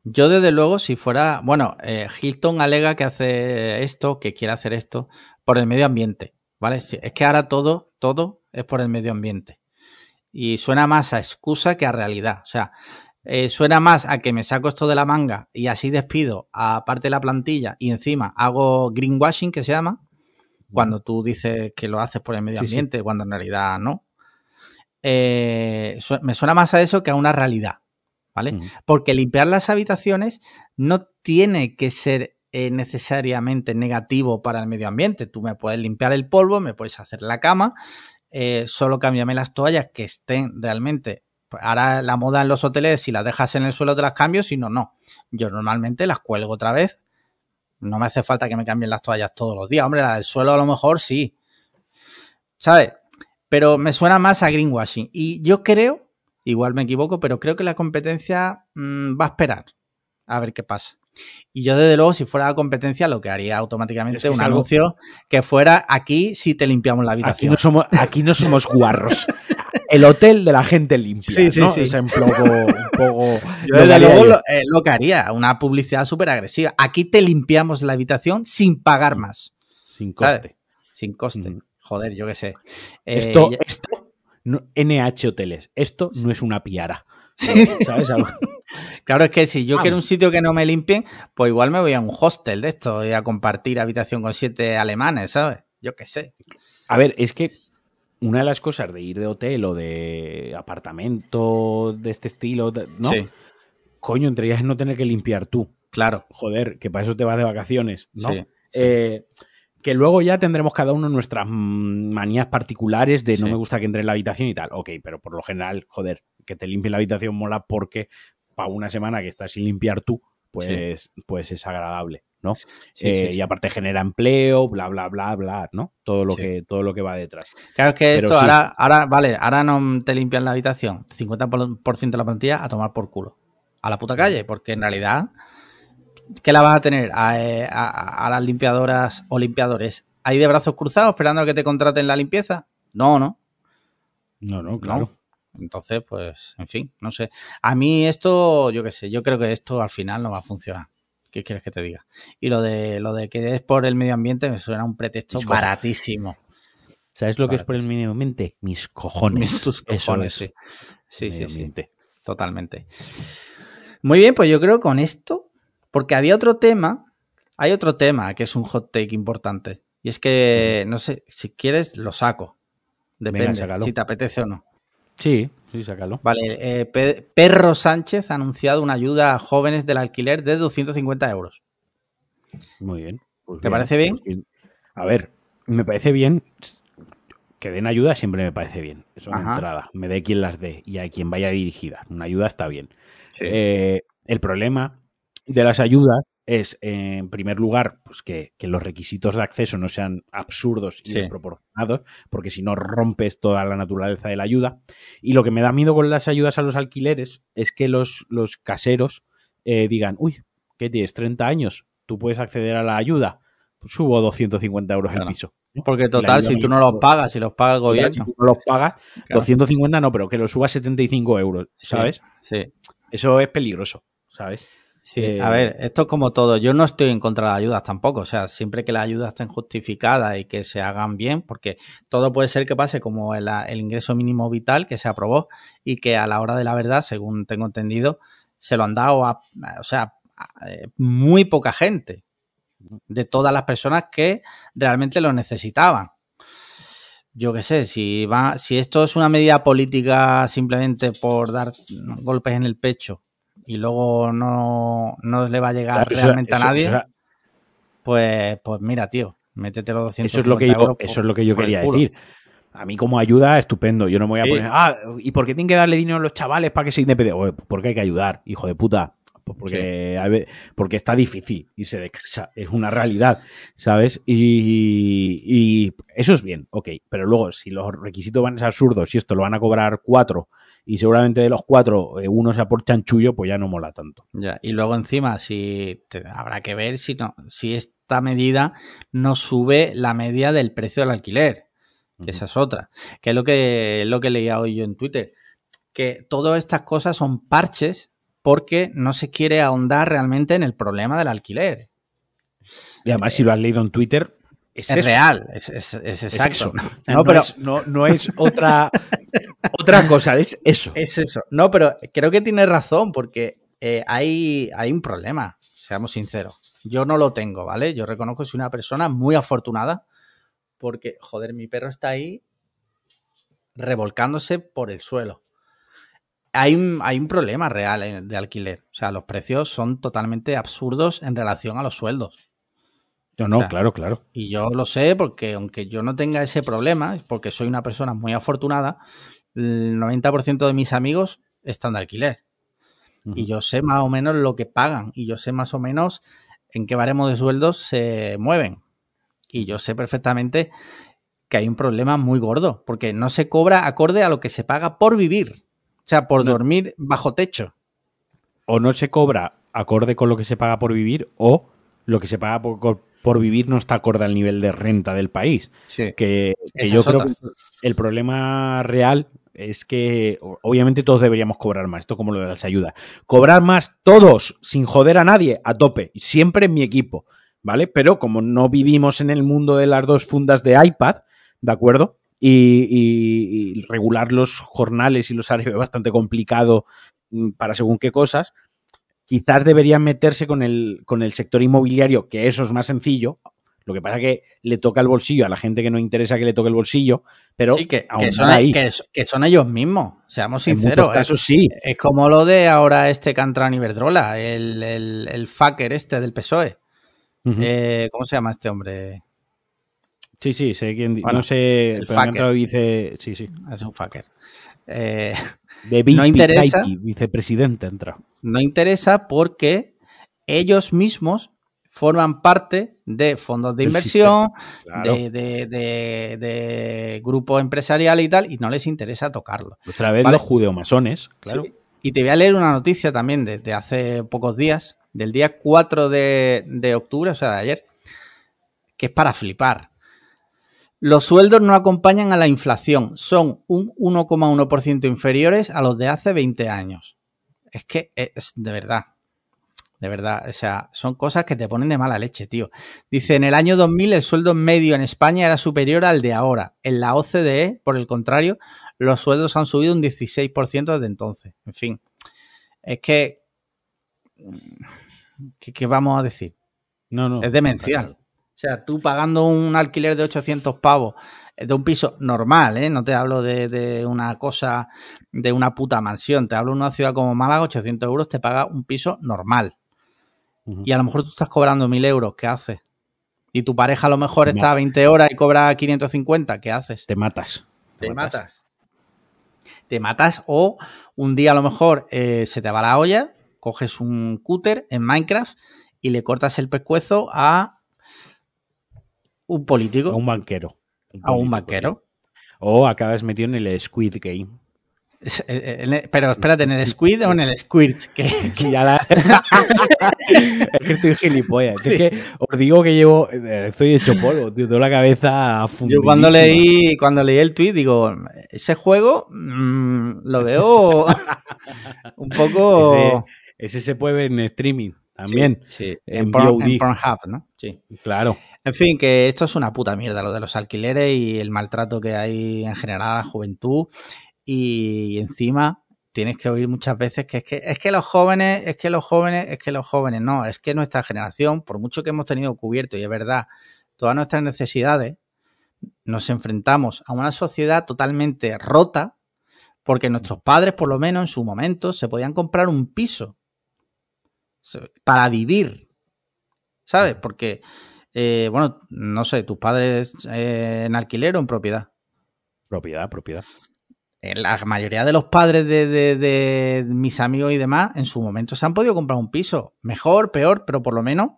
Yo, desde luego, si fuera. Bueno, eh, Hilton alega que hace esto, que quiere hacer esto, por el medio ambiente. ¿Vale? Es que ahora todo, todo es por el medio ambiente. Y suena más a excusa que a realidad. O sea, eh, suena más a que me saco esto de la manga y así despido a parte de la plantilla y encima hago greenwashing, que se llama, cuando tú dices que lo haces por el medio ambiente, sí, sí. cuando en realidad no. eh, me suena más a eso que a una realidad, ¿vale? Mm. Porque limpiar las habitaciones no tiene que ser eh, necesariamente negativo para el medio ambiente. Tú me puedes limpiar el polvo, me puedes hacer la cama, eh, solo cámbiame las toallas que estén realmente. Pues ahora la moda en los hoteles, si las dejas en el suelo te las cambio, si no, no. Yo normalmente las cuelgo otra vez. No me hace falta que me cambien las toallas todos los días. Hombre, la del suelo a lo mejor sí. ¿Sabes? pero me suena más a greenwashing. Y yo creo, igual me equivoco, pero creo que la competencia mm, va a esperar a ver qué pasa. Y yo, desde luego, si fuera la competencia, lo que haría automáticamente es un anuncio que fuera aquí si te limpiamos la habitación. Aquí no somos, aquí no somos guarros. El hotel de la gente limpia. Sí, sí, sí. Es un poco. yo, desde luego, eh, lo, que haría, una publicidad súper agresiva. Aquí te limpiamos la habitación sin pagar más. Sin coste. Sin coste. Joder, yo qué sé. esto, eh, esto NH Hoteles, esto no es una piara. ¿Sabes? claro, es que si yo quiero un sitio que no me limpien, pues igual me voy a un hostel de esto y a compartir habitación con siete alemanes, ¿sabes? Yo qué sé. A ver, es que una de las cosas de ir de hotel o de apartamento de este estilo, ¿no? Sí. Coño, entre ellas es no tener que limpiar tú. Claro. Joder, que para eso te vas de vacaciones, ¿no? Sí, eh, que luego ya tendremos cada uno nuestras manías particulares de no me gusta que entre en la habitación y tal. Ok, pero por lo general, joder, que te limpie la habitación mola porque para una semana que estás sin limpiar tú, pues, pues es agradable, ¿no? Eh, y aparte genera empleo, bla, bla, bla, bla, ¿no? Todo lo, que, todo lo que va detrás. Claro, es que esto ahora, ahora, vale, ahora no te limpian la habitación, 50% de la plantilla a tomar por culo. A la puta calle, porque en realidad ¿qué la vas a tener? Eh, a, las limpiadoras o limpiadores ahí de brazos cruzados esperando a que te contraten la limpieza? No, no. No, no, claro. Entonces, pues, en fin, no sé. A mí esto, yo qué sé, yo creo que esto al final no va a funcionar. ¿Qué quieres que te diga? Y lo de lo de que es por el medio ambiente me suena un pretexto baratísimo. ¿Sabes lo que es por el medio ambiente? Mis cojones. Mis, tus cojones, sí. Sí, sí, sí. Totalmente. Muy bien, pues yo creo que con esto porque había otro tema, hay otro tema que es un hot take importante. Y es que, no sé, si quieres lo saco. Depende si te apetece o no. Sí, sí, sácalo. Vale, eh, Perro Sánchez ha anunciado una ayuda a jóvenes del alquiler de 250 euros. Muy bien. Pues ¿Te parece bien? Pues a ver, me parece bien. Que den ayuda siempre me parece bien. Es entrada. Me dé quien las dé y a quien vaya dirigida. Una ayuda está bien. Eh, el problema de las ayudas es, en primer lugar, pues que, los requisitos de acceso no sean absurdos y desproporcionados, porque si no rompes toda la naturaleza de la ayuda. Y lo que me da miedo con las ayudas a los alquileres es que los, los caseros eh, digan, uy, ¿qué tienes? ¿30 años? ¿Tú puedes acceder a la ayuda? Pues subo 250 euros el piso. Porque total, si tú no los pagas, si los paga el gobierno. Si tú no los pagas, 250 no, pero que lo suba a 75 euros, ¿sabes? sí. Eso es peligroso, ¿sabes? Sí, a eh, ver, esto es como todo. Yo no estoy en contra de las ayudas tampoco. O sea, siempre que las ayudas estén justificadas y que se hagan bien, porque todo puede ser que pase como el, ingreso mínimo vital que se aprobó y que a la hora de la verdad, según tengo entendido, se lo han dado a, o sea, eh, muy poca gente de todas las personas que realmente lo necesitaban. Yo qué sé, si va, si esto es una medida política simplemente por dar golpes en el pecho y luego no, no le va a llegar realmente a nadie, pues, pues mira, tío, métete los 200 Eso es lo que yo, eso es lo que yo quería decir. A mí como ayuda, estupendo. Yo no me voy a poner, ah, ¿y por qué tienen que darle dinero a los chavales para que se independienten? Porque hay que ayudar, hijo de puta. Pues porque, porque está difícil y se de Es una realidad, ¿sabes? Y, y, eso es bien, ok. Pero luego, si los requisitos van a ser absurdos, si esto lo van a cobrar cuatro y seguramente de los cuatro eh, uno sea por chanchullo, pues ya no mola tanto. Ya, y luego encima, si habrá que ver si, no, si esta medida no sube la media del precio del alquiler, que esa es otra, que es lo que, lo que leía hoy yo en Twitter, que todas estas cosas son parches porque no se quiere ahondar realmente en el problema del alquiler. Y además, si lo has leído en Twitter, es, real, es, exacto. no, pero no, es otra, otra cosa, es eso. Es eso. No, pero creo que tiene razón, porque eh, hay, hay un problema, seamos sinceros. Yo no lo tengo, ¿vale? Yo reconozco que soy una persona muy afortunada, porque, joder, mi perro está ahí revolcándose por el suelo. Hay un, hay un problema real eh, de alquiler. O sea, los precios son totalmente absurdos en relación a los sueldos. No, no, claro, claro. Y yo lo sé porque aunque yo no tenga ese problema, porque soy una persona muy afortunada, el 90% de mis amigos están de alquiler. Y yo sé más o menos lo que pagan y yo sé más o menos en qué baremo de sueldos se mueven. Y yo sé perfectamente que hay un problema muy gordo, porque no se cobra acorde a lo que se paga por vivir, o sea, por dormir bajo techo. O no se cobra acorde con lo que se paga por vivir, o lo que se paga por, por vivir no está acorde al nivel de renta del país. Sí. Que, que yo creo que el problema real es que obviamente todos deberíamos cobrar más, esto como lo de las ayudas. Cobrar más todos, sin joder a nadie, a tope, siempre en mi equipo, ¿vale? Pero como no vivimos en el mundo de las dos fundas de iPad, ¿de acuerdo? Y, y, y regular los jornales y los horarios es bastante complicado mm, para según qué cosas, quizás deberían meterse con el, con el sector inmobiliario, que eso es más sencillo, lo que pasa es que le toca el bolsillo a la gente que no interesa que le toque el bolsillo, pero sí, que, que, son, ahí. Que, que, son, ellos mismos, seamos sinceros. Eso sí. Es como lo de ahora este Cantran Iberdrola, el, el, el fucker este del PSOE. Uh -huh. eh, ¿Cómo se llama este hombre? Sí, sí, sé quién. Bueno, no sé. El fucker. Dice, sí, sí. Es un fucker. Eh, de no interesa. vicepresidente entra. No interesa porque ellos mismos forman parte de fondos de inversión, claro. de, de, de, de, grupos empresariales y tal, y no les interesa tocarlo. Otra vez ¿vale? los judeomasones, claro. Sí. Y te voy a leer una noticia también desde hace pocos días, del día 4 de, de octubre, o sea, de ayer, que es para flipar. Los sueldos no acompañan a la inflación, son un 1,1% inferiores a los de hace 20 años. Es que es de verdad, de verdad, o sea, son cosas que te ponen de mala leche, tío. Dice, en el año 2000 el sueldo medio en España era superior al de ahora. En la OCDE, por el contrario, los sueldos han subido un 16% desde entonces. En fin, es que... ¿Qué, qué vamos a decir? No, no. Es demencial. Sea, tú pagando un alquiler de 800 pavos de un piso normal, ¿eh? No te hablo de, de, una cosa, de una puta mansión. Te hablo de una ciudad como Málaga, 800 euros te paga un piso normal. Y a lo mejor tú estás cobrando 1000 euros, ¿qué haces? Y tu pareja a lo mejor está a 20 horas y cobra 550, ¿qué haces? Te matas. Te, te matas. matas. Te matas o un día a lo mejor eh, se te va la olla, coges un cúter en Minecraft y le cortas el pescuezo a un político. A un banquero. Un a un banquero. O acabas metido en el Squid Game. Pero espérate, ¿en el Squid o en el Squirt? Que, que ya la... es que estoy gilipollas. Sí. Es que os digo que llevo. Estoy hecho polvo, tío. Toda la cabeza Yo cuando leí, cuando leí el tweet, digo, ese juego mmm, lo veo un poco. Ese, ese, se puede ver en streaming también. Sí, sí. En, en, Porn, en Pornhub, ¿no? Sí. Claro. En fin, que esto es una puta mierda, lo de los alquileres y el maltrato que hay en general a la juventud y encima tienes que oír muchas veces que es que es que los jóvenes, es que los jóvenes, es que los jóvenes, no, es que nuestra generación, por mucho que hemos tenido cubierto, y es verdad, todas nuestras necesidades, nos enfrentamos a una sociedad totalmente rota, porque nuestros padres, por lo menos en su momento, se podían comprar un piso para vivir, ¿sabes? Porque, eh, bueno, no sé, tus padres eh, en alquiler o en propiedad. Propiedad, propiedad la mayoría de los padres de, de, de, mis amigos y demás, en su momento se han podido comprar un piso. Mejor, peor, pero por lo menos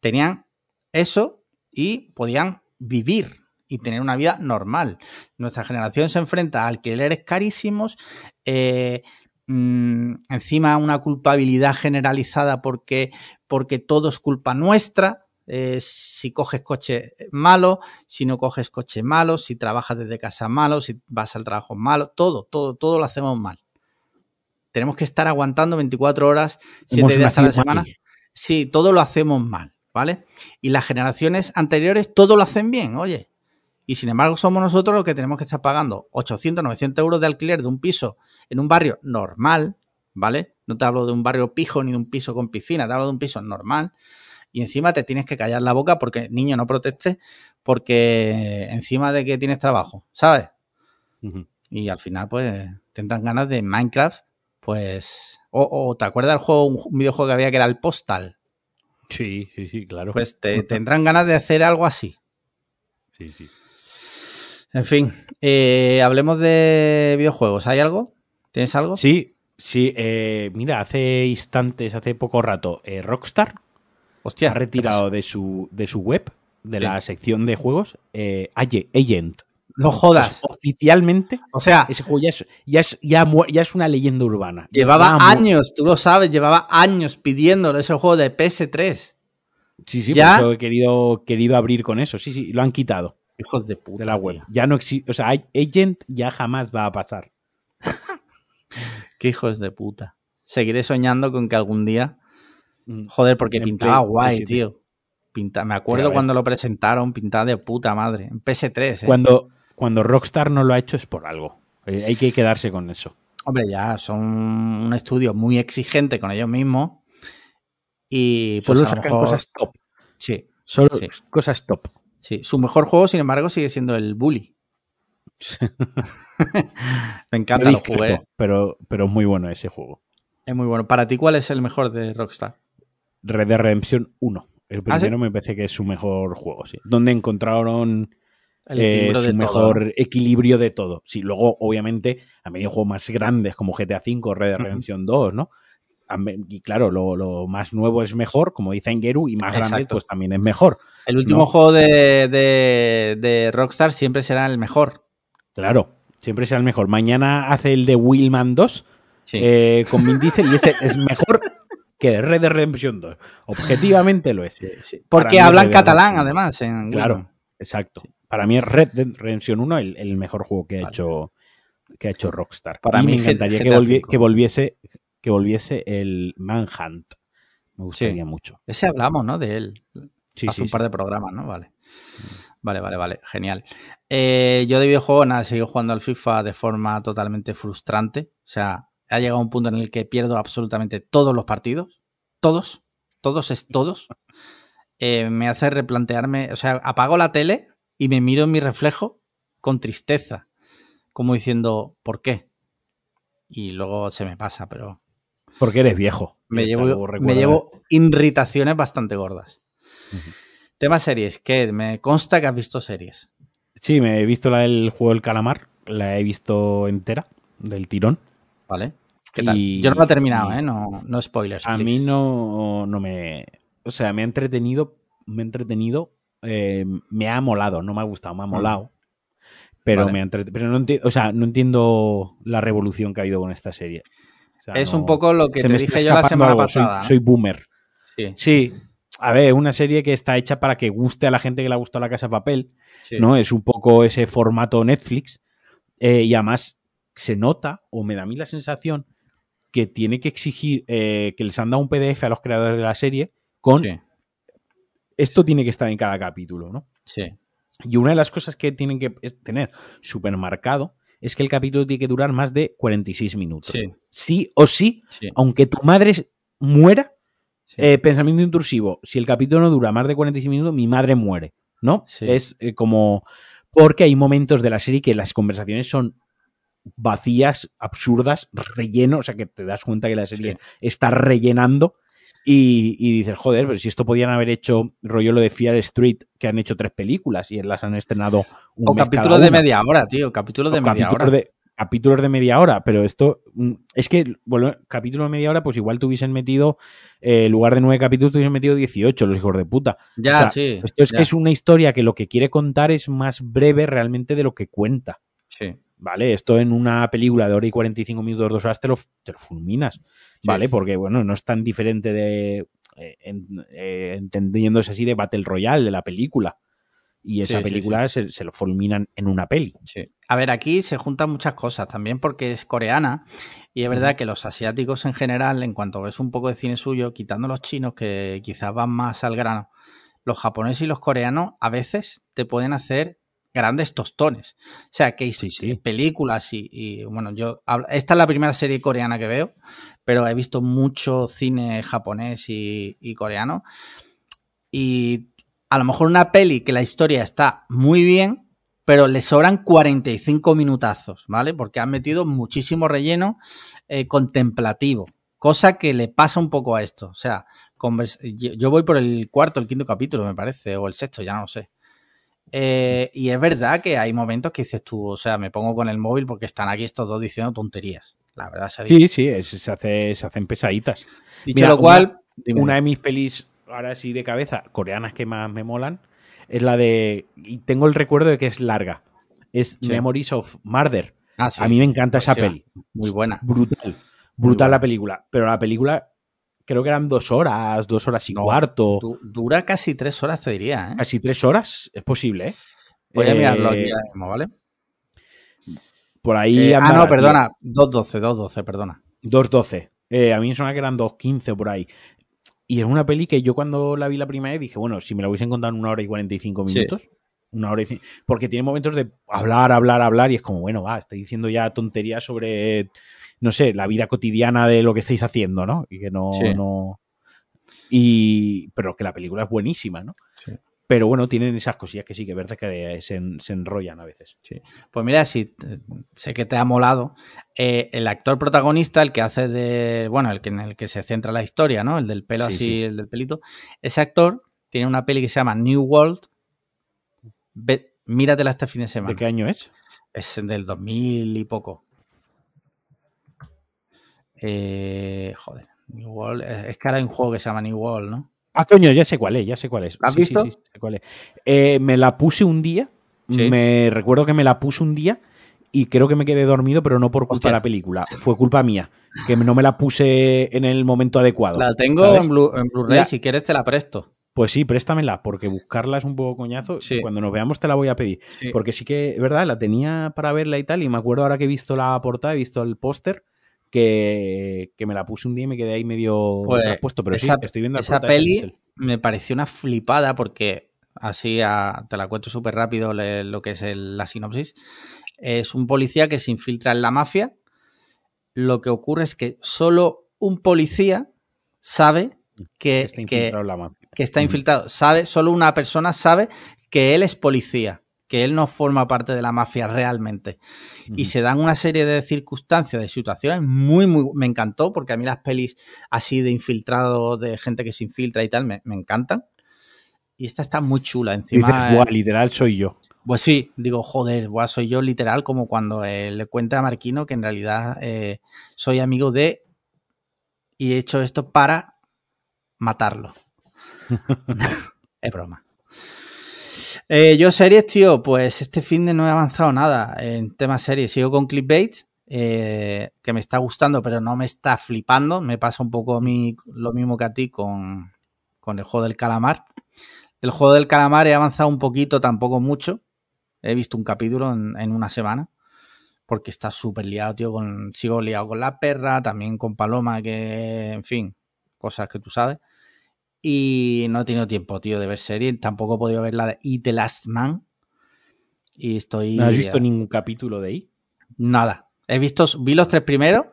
tenían eso y podían vivir y tener una vida normal. Nuestra generación se enfrenta a alquileres carísimos, eh, mmm, encima una culpabilidad generalizada porque, porque todo es culpa nuestra, eh, si coges coche malo, si no coges coche malo, si trabajas desde casa malo, si vas al trabajo malo, todo, todo, todo lo hacemos mal. Tenemos que estar aguantando 24 horas, 7 días a la semana. Aquí. Sí, todo lo hacemos mal, ¿vale? Y las generaciones anteriores todo lo hacen bien, oye. Y sin embargo somos nosotros los que tenemos que estar pagando 800, 900 euros de alquiler de un piso en un barrio normal, ¿vale? No te hablo de un barrio pijo ni de un piso con piscina, te hablo de un piso normal y encima te tienes que callar la boca porque, niño, no protestes porque encima de que tienes trabajo, ¿sabes? Uh -huh. Y al final, pues, tendrán ganas de Minecraft, pues... O, ¿te acuerdas del juego, un videojuego que había que era el Postal? Sí, sí, sí, claro. Pues te, tendrán ganas de hacer algo así. Sí, sí. En fin, eh, hablemos de videojuegos. ¿Hay algo? ¿Tienes algo? Sí, sí. Eh, mira, hace instantes, hace poco rato, eh, Rockstar Hostia, ha retirado de su, de su web, de la sección de juegos, Agent. No jodas. Pues, oficialmente, o sea, ese juego ya es, ya es, ya, es una leyenda urbana. Llevaba años, tú lo sabes, llevaba años pidiéndolo ese juego de PS3. Sí, sí, ¿Ya? he querido, querido abrir con eso. Sí, sí, lo han quitado. Hijos de puta. De la web. Ya no existe. O sea, Agent ya jamás va a pasar. Qué hijos de puta. Seguiré soñando con que algún día. Mm. Joder, porque pintaba guay, tío. Pinta... Me acuerdo cuando lo presentaron, pintaba de puta madre. En PS3. ¿eh? Cuando, cuando Rockstar no lo ha hecho es por algo. Eh, hay que quedarse con eso. Hombre, ya son un estudio muy exigente con ellos mismos. Y pues Solo sacan cosas top. Sí. Solo cosas top. Sí. Su mejor juego, sin embargo, sigue siendo el Bully. Me encanta el juego. Pero, pero es muy bueno ese juego. Es muy bueno. ¿Para ti cuál es el mejor de Rockstar? Red Dead Redemption 1. El ¿Ah, primero me parece que es su mejor juego, sí. Donde encontraron eh, su mejor equilibrio de todo. Sí, luego, obviamente, a medio juegos más grandes como GTA V, Red Dead Redemption 2, ¿no? Y claro, lo, más nuevo es mejor, como dice Engeru, y más grande, pues también es mejor. El último juego de, de, Rockstar siempre será el mejor. Claro, siempre será el mejor. Mañana hace el de Willman 2 eh, con Vin Diesel y ese es mejor que Red Dead Redemption 2. Objetivamente lo es. Porque hablan catalán, además. claro, exacto. Para mí es Red Dead Redemption 1 el, mejor juego que ha hecho que ha hecho Rockstar. Para mí me encantaría que, volviese que volviese el Manhunt. Me gustaría mucho. Ese hablamos, ¿no? De él. Hace un par de programas, ¿no? Vale. Vale, vale, vale. Genial. Eh, yo de videojuego, nada, he seguido jugando al FIFA de forma totalmente frustrante. O sea, ha llegado un punto en el que pierdo absolutamente todos los partidos. Todos. Todos es todos. Eh, me hace replantearme. O sea, apago la tele y me miro en mi reflejo con tristeza. Como diciendo, ¿por qué? Y luego se me pasa, pero. Porque eres viejo. Me llevo, me llevo irritaciones bastante gordas. Tema series, ¿qué? Me consta que has visto series. Sí, me he visto la del juego del calamar, la he visto entera, del tirón. Vale. ¿Qué tal? Yo no lo he terminado, ¿eh? No, no spoilers. A mí no, no me. O sea, me ha entretenido. Me ha entretenido. Eh, me ha molado, no me ha gustado, me ha mm. molado. Pero me ha entretenido. Pero no entiendo, o sea, no entiendo la revolución que ha habido con esta serie. es un poco lo que te dije yo la semana pasada. Soy, boomer. Sí. sí. A ver, una serie que está hecha para que guste a la gente que le ha gustado la casa de papel. ¿No? Es un poco ese formato Netflix. Eh, y además se nota, o me da a mí la sensación, que tiene que exigir eh, que les han dado un PDF a los creadores de la serie con esto tiene que estar en cada capítulo, ¿no? Sí. Y una de las cosas que tienen que tener súper marcado es que el capítulo tiene que durar más de 46 minutos. Sí, o sí, aunque tu madre muera, eh, pensamiento intrusivo, si el capítulo no dura más de 46 minutos, mi madre muere, ¿no? Es eh, como... Porque hay momentos de la serie que las conversaciones son vacías, absurdas, relleno, o sea que te das cuenta que la serie está rellenando y, dices, joder, pero si esto podían haber hecho rollo lo de Fear Street, que han hecho tres películas y las han estrenado un O capítulos de media hora, tío, capítulos de media hora. De, capítulos de media hora, pero esto mm, es que, bueno, capítulo de media hora, pues igual tuviesen metido, eh, en lugar de nueve capítulos, tuviesen metido 18, los hijos de puta. Ya, sí. Esto es que es una historia que lo que quiere contar es más breve realmente de lo que cuenta. Sí. ¿Vale? Esto en una película de hora y 45 minutos, dos horas, te lo, te lo fulminas, ¿vale? Porque, bueno, no es tan diferente de, eh, eh, entendiéndose así, de Battle Royale, de la película. Y esa película se, lo fulminan en una peli. A ver, aquí se juntan muchas cosas también porque es coreana y es verdad que los asiáticos en general, en cuanto ves un poco de cine suyo, quitando los chinos que quizás van más al grano, los japoneses y los coreanos a veces te pueden hacer grandes tostones. O sea, que hay películas y, bueno, yo, esta es la primera serie coreana que veo, pero he visto mucho cine japonés y, coreano. Y a lo mejor una peli que la historia está muy bien, pero le sobran 45 minutazos, ¿vale? Porque han metido muchísimo relleno eh, contemplativo, cosa que le pasa un poco a esto. O sea, yo voy por el cuarto, el quinto capítulo, me parece, o el sexto, ya no lo sé. Eh, y es verdad que hay momentos que dices tú, o sea, me pongo con el móvil porque están aquí estos dos diciendo tonterías. La verdad se ha Sí, sí, se, hace, se hacen pesaditas. Dicho lo cual, una, de mis pelis, ahora sí de cabeza, coreanas que más me molan, es la de. Y tengo el recuerdo de que es larga. Es Memories of Murder. Ah, a mí me encanta esa peli. Muy buena. Brutal. Brutal la película. Pero la película creo que eran dos horas, dos horas y cuarto. dura casi tres horas, te diría. ¿eh? Casi tres horas, es posible, ¿eh? Voy a mirarlo aquí eh, mismo, ¿vale? Por ahí. Eh, ah, no, perdona. 2.12, 2.12, perdona. 2.12. Eh, a mí me suena que eran 2.15 por ahí. Y es una peli que yo cuando la vi la primera vez dije, bueno, si me la hubiesen contado en una hora y 45 minutos. Una hora y Porque tiene momentos de hablar, hablar, hablar y es como, bueno, va, estoy diciendo ya tonterías sobre no sé, la vida cotidiana de lo que estáis haciendo, ¿no? Y que no, no... Y, pero que la película es buenísima, ¿no? Sí. Pero bueno, tienen esas cosillas que sí, que es verdad que se, enrollan a veces. Sí. Pues mira, si sé que te ha molado, eh, el actor protagonista, el que hace de, bueno, el que en el que se centra la historia, ¿no? El del pelo así, el del pelito, ese actor tiene una peli que se llama New World. míratela este fin de semana. ¿De qué año es? Es del 2000 y poco. Eh, joder, New World. Es que ahora hay un juego que se llama New World, ¿no? Ah, coño, ya sé cuál es, ya sé cuál es. ¿Has visto? Sí, sí, sé cuál es. Eh, me la puse un día. Me recuerdo que me la puse un día y creo que me quedé dormido, pero no por culpa de la película. Fue culpa mía, que no me la puse en el momento adecuado. La tengo en Blu-ray, si quieres te la presto. Pues sí, préstamela, porque buscarla es un poco coñazo. Cuando nos veamos te la voy a pedir. Porque sí que, es verdad, la tenía para verla y tal, y me acuerdo ahora que he visto la portada, he visto el póster, que, me la puse un día y me quedé ahí medio pues, pero sí, estoy viendo Esa peli me pareció una flipada porque así te la cuento súper rápido lo que es la sinopsis. Es un policía que se infiltra en la mafia. Lo que ocurre es que solo un policía sabe que, está infiltrado, que está infiltrado. Sabe, solo una persona sabe que él es policía que él no forma parte de la mafia realmente. Y se dan una serie de circunstancias, de situaciones muy, muy... Me encantó porque a mí las pelis así de infiltrado, de gente que se infiltra y tal, me, encantan. Y esta está muy chula. Encima, dices, literal soy yo. Pues sí, digo, joder, soy yo literal como cuando eh, le cuenta a Marquino que en realidad eh, soy amigo de... Y he hecho esto para matarlo. es broma. Eh, yo series, tío, pues este fin de no he avanzado nada en temas series. Sigo con Clickbait, eh, que me está gustando, pero no me está flipando. Me pasa un poco a mí lo mismo que a ti con, el juego del calamar. El juego del calamar he avanzado un poquito, tampoco mucho. He visto un capítulo en, una semana. Porque está súper liado, tío. Con, sigo liado con la perra, también con Paloma, que, en fin, cosas que tú sabes. Y no he tenido tiempo, tío, de ver serie. Tampoco he podido ver la de the Last Man. Y estoy. ¿No has visto ningún capítulo de ahí? Nada. He visto, vi los tres primeros.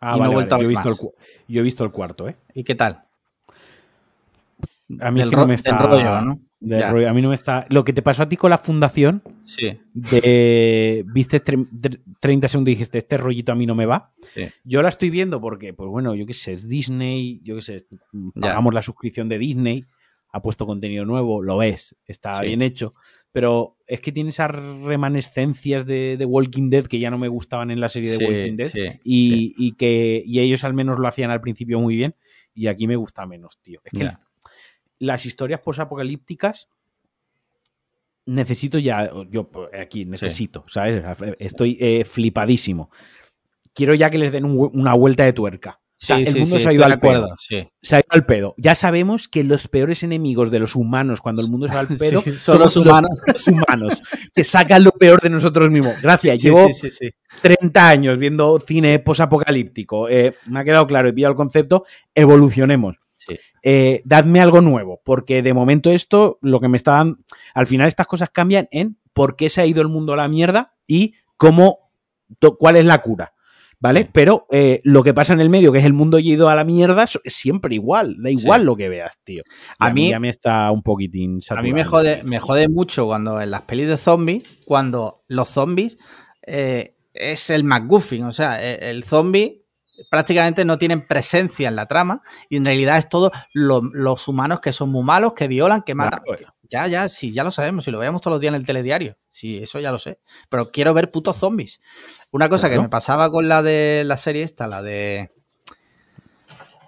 Ah, y no he vuelto a ver yo, he visto El, yo he visto el cuarto, ¿eh? ¿Y qué tal? A mí no me está. Rollo, ¿no? A mí no me está. Lo que te pasó a ti con la fundación. Sí. De. Viste 30 segundos y dijiste, este rollito a mí no me va. Yo la estoy viendo porque, pues bueno, yo qué sé, es Disney. Yo qué sé, pagamos la suscripción de Disney. Ha puesto contenido nuevo, lo ves, está bien hecho. Pero es que tiene esas remanescencias de, de, Walking Dead que ya no me gustaban en la serie de Walking Dead. Y, y, que y ellos al menos lo hacían al principio muy bien. Y aquí me gusta menos, tío. Es que las historias posapocalípticas necesito ya, yo aquí necesito, ¿sabes? Estoy eh, flipadísimo. Quiero ya que les den una vuelta de tuerca. el mundo se ha ido al pedo. Se ha ido al pedo. Ya sabemos que los peores enemigos de los humanos cuando el mundo se va al pedo son los humanos. humanos. que sacan lo peor de nosotros mismos. Gracias. Llevo 30 años viendo cine posapocalíptico. Eh, me ha quedado claro, he pillado el concepto. Evolucionemos. Eh, dadme algo nuevo, porque de momento esto, lo que me está dando, al final estas cosas cambian en por qué se ha ido el mundo a la mierda y cómo, cuál es la cura. ¿vale? Pero eh, lo que pasa en el medio, que es el mundo ido a la mierda, es siempre igual, da igual lo que veas, tío. A, mí ya me está un poquitín A mí me jode, me jode mucho cuando en las pelis de zombies, cuando los zombies eh, es el McGuffin, o sea, e, el, zombie prácticamente no tienen presencia en la trama y en realidad es todo los humanos que son muy malos, que violan, que matan. Ya, ya, sí, ya lo sabemos, si lo veíamos todos los días en el telediario, sí, eso ya lo sé, pero quiero ver putos zombies. Una cosa que me pasaba con la de la serie esta, la de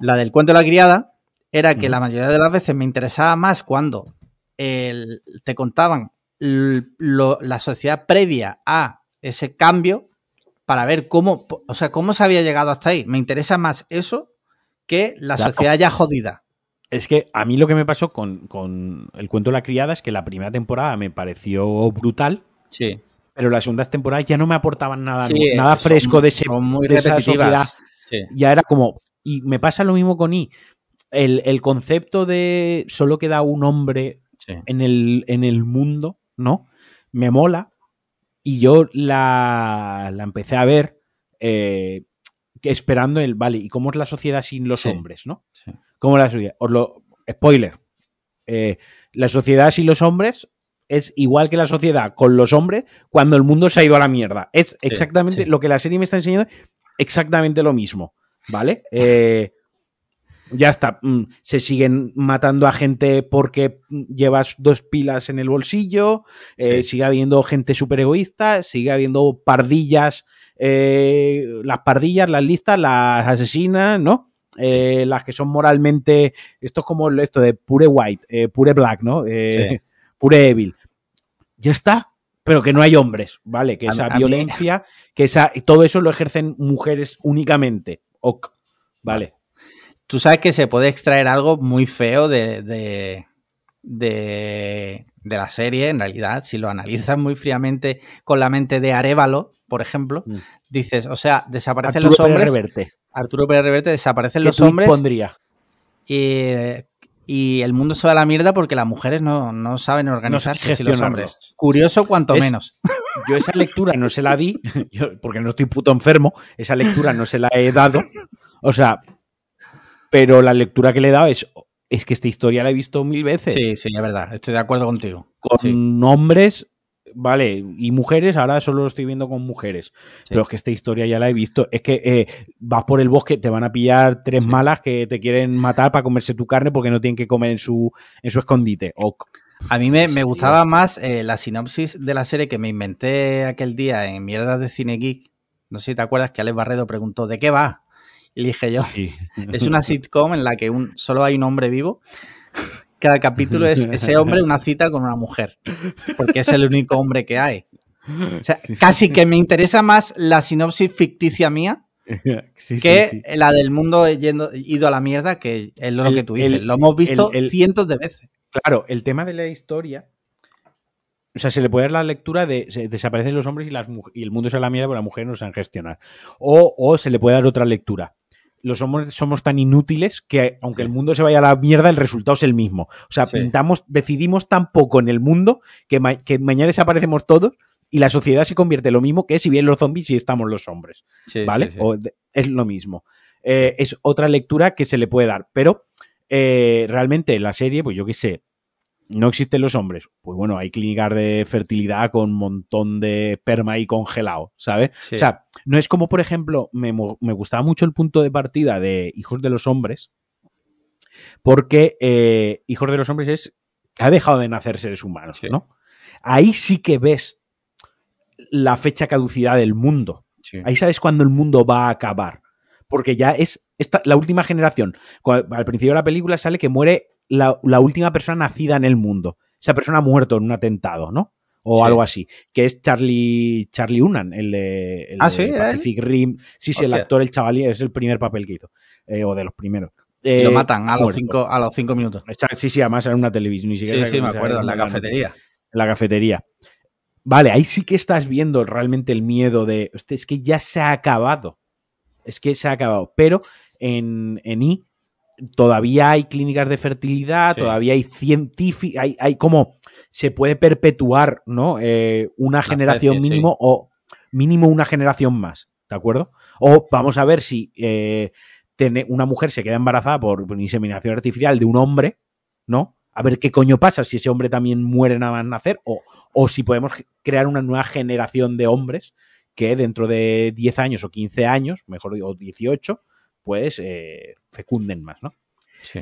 la del cuento de la criada, era que la mayoría de las veces me interesaba más cuando te contaban la sociedad previa a ese cambio para ver cómo, o sea, cómo se había llegado hasta ahí. Me interesa más eso que la sociedad ya jodida. Es que a mí lo que me pasó con, el cuento de la criada es que la primera temporada me pareció brutal. Sí. Pero las segundas temporadas ya no me aportaban nada, nada fresco de, ese, muy esa sociedad. Ya era como. Y me pasa lo mismo con I. El, concepto de solo queda un hombre en, el, en el mundo, ¿no? Me mola, y yo la, la empecé a ver eh, esperando el, vale, ¿y cómo es la sociedad sin los hombres, no? ¿Cómo es la sociedad? Os lo, spoiler. Eh, la sociedad sin los hombres es igual que la sociedad con los hombres cuando el mundo se ha ido a la mierda. Es exactamente lo que la serie me está enseñando, exactamente lo mismo, ¿vale? Eh, ya está. Mm, se siguen matando a gente porque llevas dos pilas en el bolsillo. Eh, sigue habiendo gente súper egoísta. Sigue habiendo pardillas. Eh, las pardillas, las listas, las asesinas, ¿no? Eh, las que son moralmente. Esto es como esto de pure white, pure black, ¿no? Pure evil. Ya está. Pero que no hay hombres, ¿vale? Que esa violencia, que esa, todo eso lo ejercen mujeres únicamente. Ok, ¿vale? Tú sabes que se puede extraer algo muy feo de, de, de, la serie, en realidad, si lo analizas muy fríamente con la mente de Arevalo, por ejemplo, mm. dices, o sea, desaparecen los hombres. Reverte. Arturo Pérez Reverte, desaparecen los hombres. pondría? Y, y, el mundo se va a la mierda porque las mujeres no, saben organizarse si los hombres. Curioso cuanto menos. Yo esa lectura no se la di, porque no estoy puto enfermo, esa lectura no se la he dado. O sea, pero la lectura que le he dado es, es que esta historia la he visto mil veces. Sí, sí, es verdad, estoy de acuerdo contigo. Con hombres, vale, y mujeres, ahora solo lo estoy viendo con mujeres. Pero es que esta historia ya la he visto. Es que eh, vas por el bosque, te van a pillar tres malas que te quieren matar para comerse tu carne porque no tienen que comer en su, en su escondite. A mí me, gustaba más eh, la sinopsis de la serie que me inventé aquel día en Mierdas de Cine Geek. No sé si te acuerdas que Alex Barredo preguntó, ¿de qué va? Y dije yo, es una sitcom en la que un, solo hay un hombre vivo. Cada capítulo es ese hombre una cita con una mujer, porque es el único hombre que hay. O sea, casi que me interesa más la sinopsis ficticia mía que la del mundo yendo, ido a la mierda, que es lo que tú dices. lo hemos visto cientos de veces. Claro, el tema de la historia. O sea, se le puede dar la lectura de desaparecen los hombres y, las, y el mundo se va a la mierda, pero las mujeres no saben gestionar. O, o se le puede dar otra lectura los hombres somos tan inútiles que aunque el mundo se vaya a la mierda, el resultado es el mismo. O sea, pintamos, decidimos tan poco en el mundo que, mañana desaparecemos todos y la sociedad se convierte en lo mismo que si bien los zombies y estamos los hombres. ¿Vale? es lo mismo. Eh, es otra lectura que se le puede dar. Pero eh, realmente la serie, pues yo qué sé, no existen los hombres. Pues bueno, hay clínicas de fertilidad con un montón de esperma ahí congelado, ¿sabes? O sea, no es como, por ejemplo, me, gustaba mucho el punto de partida de Hijos de los Hombres, porque eh, Hijos de los Hombres es que ha dejado de nacer seres humanos, ¿no? Ahí sí que ves la fecha caducidad del mundo. Ahí sabes cuándo el mundo va a acabar. Porque ya es esta, la última generación. al principio de la película sale que muere la, última persona nacida en el mundo. Esa persona ha muerto en un atentado, ¿no? O algo así. Que es Charlie, Charlie Unan, el de, ¿Ah, Pacific Rim. Sí, sí, el actor, el chavalí, es el primer papel que hizo. Eh, o de los primeros. lo eh, matan a los, cinco, a los cinco minutos. Sí, sí, además en una televisión. Ni siquiera sí, sí, me acuerdo, en la cafetería. En la cafetería. Vale, ahí sí que estás viendo realmente el miedo de. Es que ya se ha acabado. Es que se ha acabado. Pero en, en I todavía hay clínicas de fertilidad, todavía hay científicos, hay, hay, como se puede perpetuar, ¿no? Eh, una generación mínimo o mínimo una generación más. ¿de acuerdo? O vamos a ver si eh, una mujer se queda embarazada por inseminación artificial de un hombre, ¿no? A ver qué coño pasa si ese hombre también muere nada más nacer, o, o si podemos crear una nueva generación de hombres que dentro de 10 años o 15 años, mejor digo 18, pues eh, fecunden más, ¿no? Sí.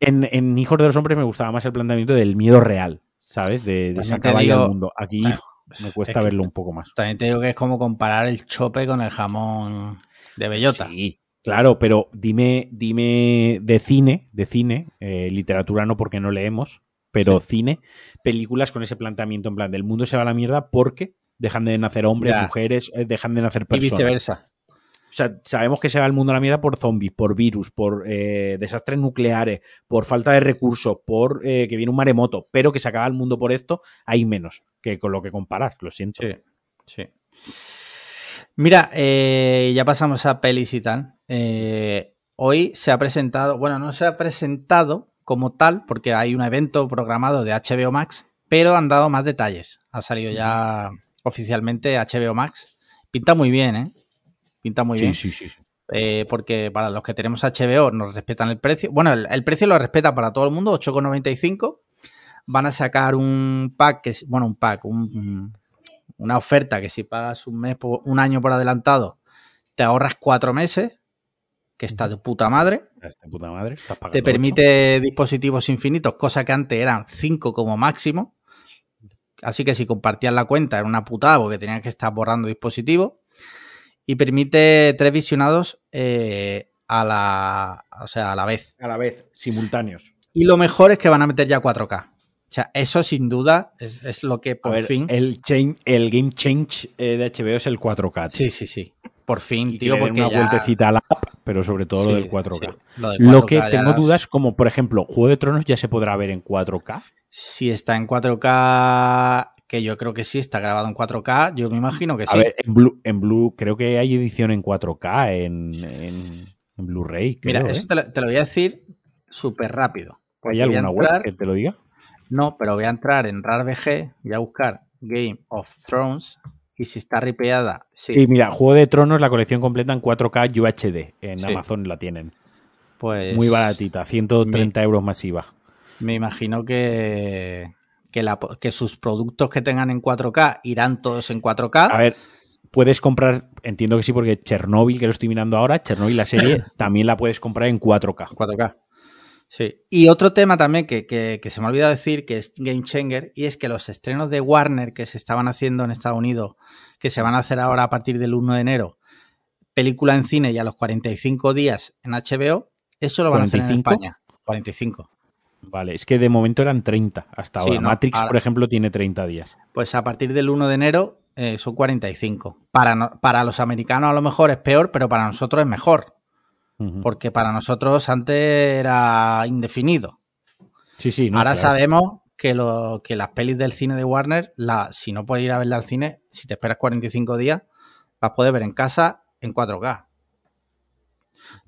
En, en Hijos de los Hombres me gustaba más el planteamiento del miedo real, ¿sabes? De, de sacar ahí al mundo. Aquí me es cuesta que verlo un poco más. También te digo que es como comparar el chope con el jamón de bellota. Sí, claro, pero dime, dime de cine, de cine, eh, literatura no porque no leemos, pero cine, películas con ese planteamiento en plan del mundo se va a la mierda porque dejan de nacer hombres, Ya. mujeres, eh, dejan de nacer Y personas. viceversa. O sea, sabemos que se va el mundo a la mierda por zombies, por virus, por eh, desastres nucleares, por falta de recursos, por eh, que viene un maremoto, pero que se acaba el mundo por esto, hay menos que con lo que comparar, lo siento. Sí, sí. Mira, eh, ya pasamos a pelis y tal. Eh, hoy se ha presentado, bueno, no se ha presentado como tal, porque hay un evento programado de HBO Max, pero han dado más detalles. Ha salido ya oficialmente HBO Max. Pinta muy bien, ¿eh? Pinta muy sí, bien. sí, sí, sí. Eh, porque para los que tenemos HBO nos respetan el precio. Bueno, el, el precio lo respeta para todo el mundo, 8,95. Van a sacar un pack, que bueno, un pack, un- una oferta que si pagas un mes, por- un año por adelantado, te ahorras cuatro meses, que está de puta madre. Esta puta madre, Te permite dispositivos infinitos, cosa que antes eran 5 como máximo. Así que si compartías la cuenta era una putada porque tenías que estar borrando dispositivos. Y permite tres visionados eh, a la. O sea, a la vez. a la vez, simultáneos. Y lo mejor es que van a meter ya 4K. O sea, eso sin duda es, es lo que por ver, fin. El, change- el game change eh, de HBO es el 4K. tío. Sí, sí, sí. Por fin, Y tío, porque una ya... vueltecita a la app, pero sobre todo Sí, lo del 4K. sí, lo del Lo 4K que tengo dudas, como por ejemplo, Juego de Tronos ya se podrá ver en 4K. Si está en 4K, que yo creo que sí, está grabado en 4K, yo me imagino que A sí. ver, en Blue, en Blue, creo que hay edición en 4K en, en, en Blu-ray. Mira, eso ¿eh? te lo, te lo voy a decir súper rápido. ¿Hay a alguna entrar- web que te lo diga? No, pero voy a entrar en RARBG, voy a buscar Game of Thrones y si está ripeada, sí, Sí, mira, Juego de Tronos, la colección completa en 4K UHD. En Sí. Amazon la tienen. pues Muy baratita, 130 euros masiva. Me imagino que, que, la- que sus productos que tengan en 4K irán todos en 4K. A ver, puedes comprar, entiendo que sí, porque Chernobyl, que lo estoy mirando ahora, Chernobyl la serie, también la puedes comprar en 4K. 4K. Sí. Y otro tema también que, que- que se me ha olvidado decir, que es Game Changer, y es que los estrenos de Warner que se estaban haciendo en Estados Unidos, que se van a hacer ahora a partir del 1 de enero, película en cine y a los 45 días en HBO, eso lo van a hacer en 45? España. 45. Vale, es que de momento eran 30 hasta Sí, ahora. no, Matrix, ahora- por ejemplo, tiene 30 días. Pues a partir del 1 de enero eh, son 45. Para, no- para los americanos a lo mejor es peor, pero para nosotros es mejor. Porque para nosotros antes era indefinido. Sí, sí. no, Ahora claro. sabemos que, lo, que las pelis del cine de Warner, la, si no puedes ir a verla al cine, si te esperas 45 días, las puedes ver en casa en 4K.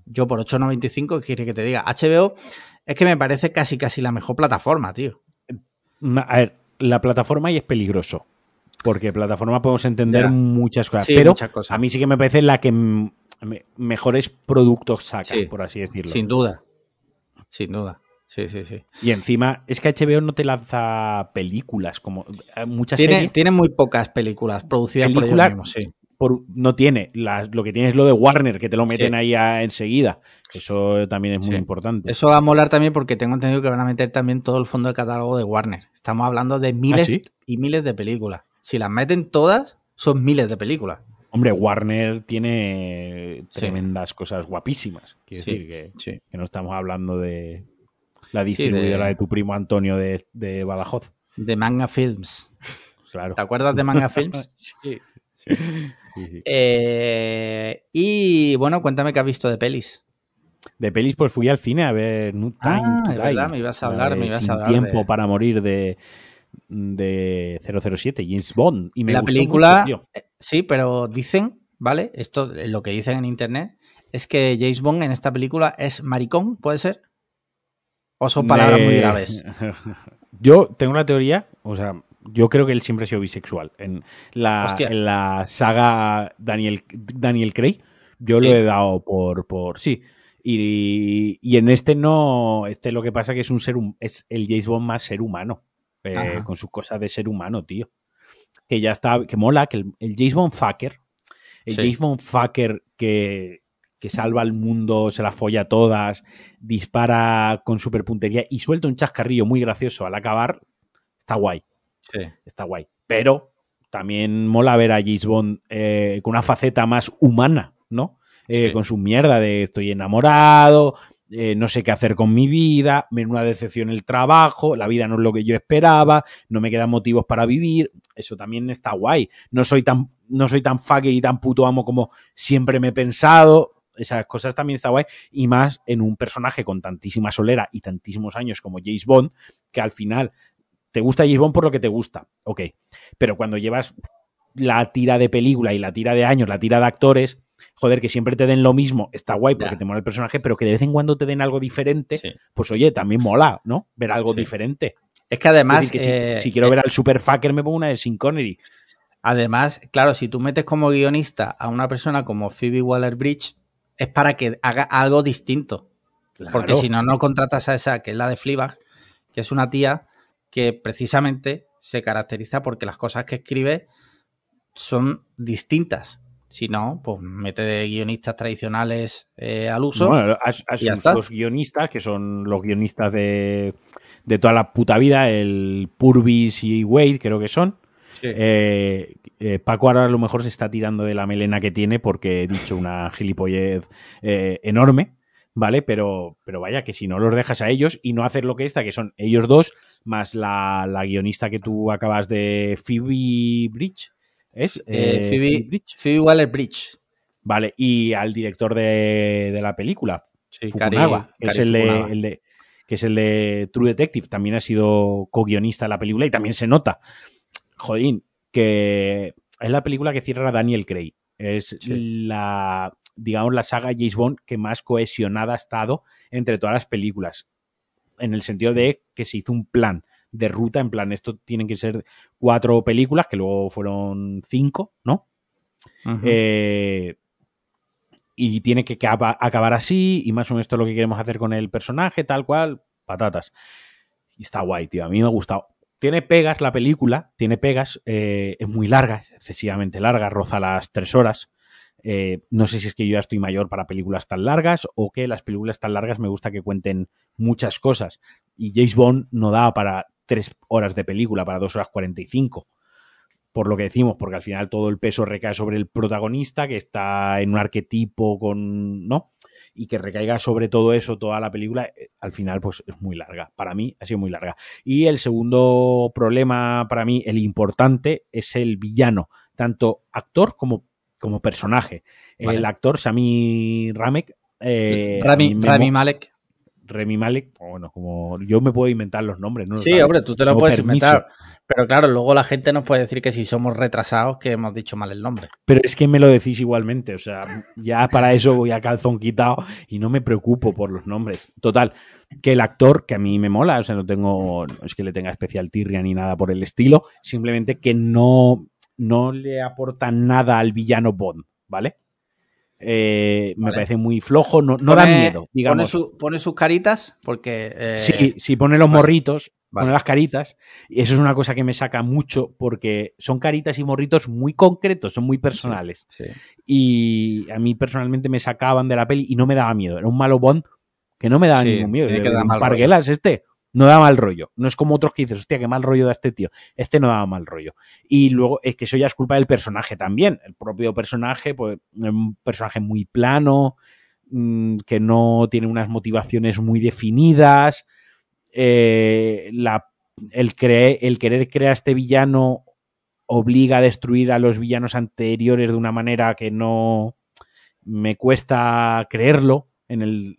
Yo por 8.95, ¿qué quiere que te diga? HBO es que me parece casi casi la mejor plataforma, tío. A ver, la plataforma y es peligroso. Porque plataforma podemos entender Ya. muchas cosas. Sí, pero muchas cosas. a mí sí que me parece la que mejores productos saca, Sí. por así decirlo. Sin duda. Sin duda. Sí, sí, sí. Y encima, es que HBO no te lanza películas, como eh, muchas Tiene, series. tiene muy pocas películas producidas Película- por ellos mismos, sí. Por- no tiene. Las- lo que tiene es lo de Warner, que te lo meten Sí. ahí a- enseguida. Eso también es muy Sí. importante. Eso va a molar también porque tengo entendido que van a meter también todo el fondo de catálogo de Warner. Estamos hablando de miles ¿Ah, sí? y miles de películas. Si las meten todas, son miles de películas. Hombre, Warner tiene Sí. tremendas cosas guapísimas. Quiero Sí, decir que, sí. que no estamos hablando de la distribuidora de... tu primo Antonio de, de Badajoz. De Manga Films. Claro. ¿Te acuerdas de Manga Films? Sí, sí, sí, sí. Eh, y bueno, cuéntame qué has visto de pelis. De pelis, pues fui al cine a ver No Time Ah, to Die. verdad, me ibas a la hablar, me ibas a Sin hablar tiempo de- para morir de, de 007, James Bond. Y me la gustó película, mucho, eh, sí, pero dicen, ¿vale? Esto, lo que dicen en internet, es que James Bond en esta película es maricón, ¿puede ser? ¿O son palabras muy graves? Yo tengo la teoría, o sea, Yo creo que él siempre ha sido bisexual. En la, en la saga Daniel, Daniel Craig, yo lo he dado por, por sí. Y, y, en este no, este lo que pasa que es un ser, es el James Bond más ser humano, eh, con sus cosas de ser humano, tío. Que ya está, que mola, que el, el James Bond fucker, el James Bond fucker que, que salva al mundo, se la folla a todas, dispara con super puntería y suelta un chascarrillo muy gracioso al acabar, está guay. Sí. Está guay. Pero también mola ver a James Bond eh, con una faceta más humana, ¿no? Eh, sí. Con su mierda de estoy enamorado, eh, no sé qué hacer con mi vida, me una decepción el trabajo, la vida no es lo que yo esperaba, no me quedan motivos para vivir. Eso también está guay. No soy tan, no soy tan fucker y tan puto amo como siempre me he pensado esas cosas también está guay, y más en un personaje con tantísima solera y tantísimos años como James Bond, que al final te gusta James Bond por lo que te gusta, ok, pero cuando llevas la tira de película y la tira de años, la tira de actores, joder, que siempre te den lo mismo, está guay porque te mola el personaje, pero que de vez en cuando te den algo diferente, sí. pues oye, también mola, ¿no? Ver algo sí. diferente. Es que además... Es decir, que eh, si, si, quiero eh, ver al superfucker me pongo una de Sin Connery. Además, claro, si tú metes como guionista a una persona como Phoebe Waller-Bridge, es para que haga algo distinto. Claro. Porque si no, no contratas a esa, que es la de Fleabag, que es una tía que precisamente se caracteriza porque las cosas que escribe son distintas. Si no, pues mete guionistas tradicionales eh, al uso. Bueno, has, has los guionistas, que son los guionistas de, de, toda la puta vida, el Purvis y Wade, creo que son. Sí. Eh, eh, Paco ahora a lo mejor se está tirando de la melena que tiene porque he dicho una gilipollez eh, enorme, ¿vale? Pero, pero vaya, que si no los dejas a ellos y no hacer lo que está, que son ellos dos, más la, la guionista que tú acabas de Phoebe Bridge, ¿es? Eh, Phoebe, Phoebe, Bridge. Phoebe Waller Bridge. Vale, y al director de, de la película, sí, Fukunaga, que es el de, el de, que es el de True Detective, también ha sido co-guionista de la película y también se nota. Jodín, que es la película que cierra Daniel Craig. Es sí. la, digamos, la saga James Bond que más cohesionada ha estado entre todas las películas. En el sentido de que se hizo un plan de ruta, en plan, esto tienen que ser cuatro películas, que luego fueron cinco, ¿no? Uh -huh. eh, y tiene que acabar así, y más o menos esto es lo que queremos hacer con el personaje, tal cual, patatas. Y está guay, tío. A mí me ha gustado tiene pegas la película, tiene pegas, eh, es muy larga, excesivamente larga, roza las tres horas. Eh, no sé si es que yo ya estoy mayor para películas tan largas o que las películas tan largas me gusta que cuenten muchas cosas. Y James Bond no da para tres horas de película, para dos horas cuarenta y cinco. Por lo que decimos, porque al final todo el peso recae sobre el protagonista, que está en un arquetipo con. ¿No? y que recaiga sobre todo eso toda la película, eh, al final pues es muy larga. Para mí ha sido muy larga. Y el segundo problema para mí, el importante, es el villano, tanto actor como, como personaje. Vale. El actor Sami Ramek. Eh, Rami, Rami Malek. Remy Malek, bueno, como yo me puedo inventar los nombres, ¿no? Sí, hombre, tú te lo puedes permiso. inventar. Pero claro, luego la gente nos puede decir que si somos retrasados que hemos dicho mal el nombre. Pero es que me lo decís igualmente, o sea, ya para eso voy a calzón quitado y no me preocupo por los nombres. Total, que el actor, que a mí me mola, o sea, no tengo, no es que le tenga especial tirria ni nada por el estilo, simplemente que no, no le aporta nada al villano Bond, ¿vale? Eh, vale. me parece muy flojo, no, no pone, da miedo, digamos. Pone, su, pone sus caritas, porque. Eh... Sí, sí, pone los vale. morritos, vale. pone las caritas, y eso es una cosa que me saca mucho, porque son caritas y morritos muy concretos, son muy personales. Sí, sí. Y a mí personalmente me sacaban de la peli y no me daba miedo. Era un malo Bond que no me daba sí, ningún miedo. Parguelas este no da mal rollo. No es como otros que dices, hostia, qué mal rollo da este tío. Este no daba mal rollo. Y luego es que eso ya es culpa del personaje también. El propio personaje, pues, un personaje muy plano, mmm, que no tiene unas motivaciones muy definidas. Eh, el, el querer crear este villano obliga a destruir a los villanos anteriores de una manera que no me cuesta creerlo en el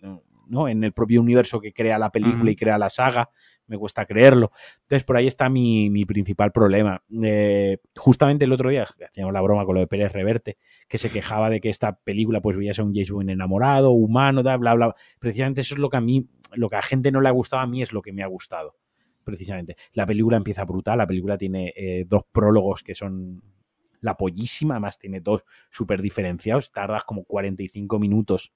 ¿no? En el propio universo que crea la película uh -huh. y crea la saga, me cuesta creerlo. Entonces, por ahí está mi, mi principal problema. Eh, justamente el otro día hacíamos la broma con lo de Pérez Reverte, que se quejaba de que esta película pues veía ser un James Bond enamorado, humano, bla, bla, bla. Precisamente eso es lo que a mí, lo que a gente no le ha gustado, a mí es lo que me ha gustado. precisamente. La película empieza brutal, la película tiene eh, dos prólogos que son la pollísima, además tiene dos súper diferenciados, tardas como 45 minutos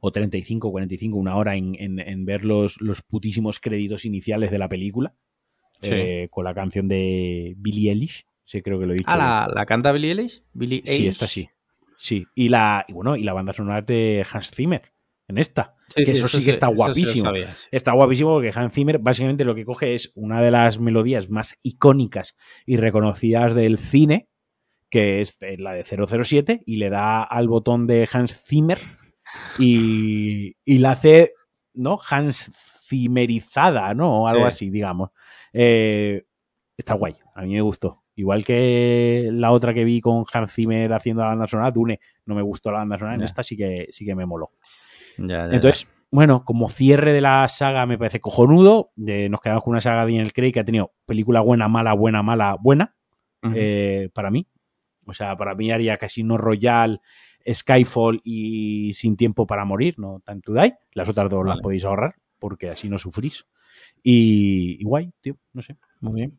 o 35, 45, una hora en, en, ver los, los, putísimos créditos iniciales de la película, eh, con la canción de Billie Eilish, sí creo que lo he dicho. Ah, ¿la, canta Billie Eilish? Billie Sí, esta sí. Sí, y la, y bueno, y la banda sonora de Hans Zimmer en esta. que eso, sí que está guapísimo. está guapísimo porque Hans Zimmer básicamente lo que coge es una de las melodías más icónicas y reconocidas del cine, que es la de 007, y le da al botón de Hans Zimmer y, y la hace, ¿no? Hans Zimmerizada, ¿no? O algo así, digamos. Eh, está guay, a mí me gustó. Igual que la otra que vi con Hans Zimmer haciendo la banda sonora, Dune, no me gustó la banda sonora, en esta sí que, sí que me moló. Entonces, bueno, como cierre de la saga me parece cojonudo. nos quedamos con una saga de Daniel Craig que ha tenido película buena, mala, buena, mala, buena. Eh, para mí. O sea, para mí haría Casino Royale, Skyfall y Sin Tiempo para Morir, no Time to Die. Las otras dos las podéis ahorrar porque así no sufrís. Y, guay, tío, no sé. Muy bien.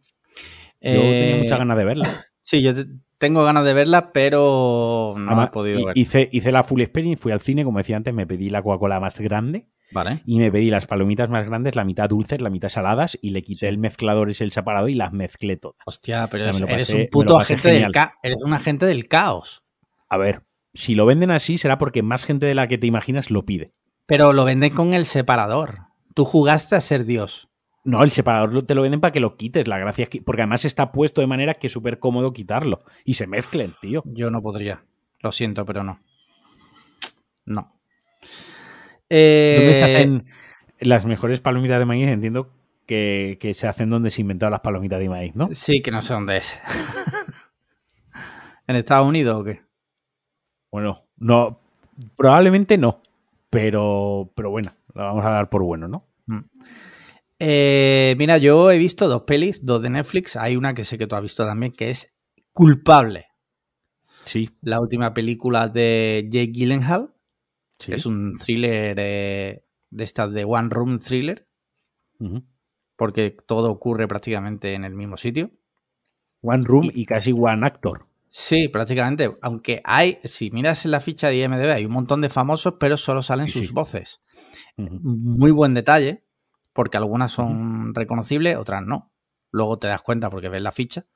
Yo tenía muchas ganas de verla. Sí, yo tengo ganas de verla, pero no he podido ver. Hice, hice la full experience, fui al cine, como decía antes, me pedí la Coca-Cola más grande. Vale. Y me pedí las palomitas más grandes, la mitad dulces, la mitad saladas, y le quité el mezclador, es el separado, y las mezclé todas. Hostia, pero eres un puto agente del caos. Eres un agente del caos. A ver, si lo venden así, será porque más gente de la que te imaginas lo pide. Pero lo venden con el separador. Tú jugaste a ser Dios. No, el separador te lo venden para que lo quites. La gracia es que. Porque además está puesto de manera que es súper cómodo quitarlo. Y se mezclen, tío. Yo no podría. Lo siento, pero no. No. ¿Dónde se eh, hacen las mejores palomitas de maíz? Entiendo que, se hacen donde se inventaron las palomitas de maíz, ¿no? Sí, que no sé dónde es. ¿En Estados Unidos o qué? Bueno, no. Probablemente no. Pero, pero bueno, la vamos a dar por bueno, ¿no? Mm. Eh, mira, yo he visto dos pelis, dos de Netflix. Hay una que sé que tú has visto también, que es Culpable. Sí. La última película de Jake Gyllenhaal. Es un thriller eh, de estas de One Room Thriller. Porque todo ocurre prácticamente en el mismo sitio. One Room y, casi One Actor. Sí, prácticamente. Aunque hay, si miras en la ficha de IMDB, hay un montón de famosos, pero solo salen sus voces. Muy buen detalle porque algunas son reconocibles, otras no. Luego te das cuenta porque ves la ficha.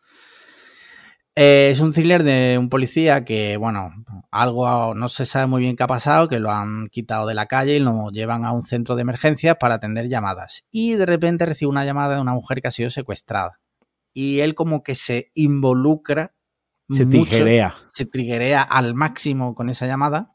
Eh, es un thriller de un policía que, bueno, algo no se sabe muy bien qué ha pasado, que lo han quitado de la calle y lo llevan a un centro de emergencias para atender llamadas. Y de repente recibe una llamada de una mujer que ha sido secuestrada. Y él como que se involucra. Se triguea. Se triguea al máximo con esa llamada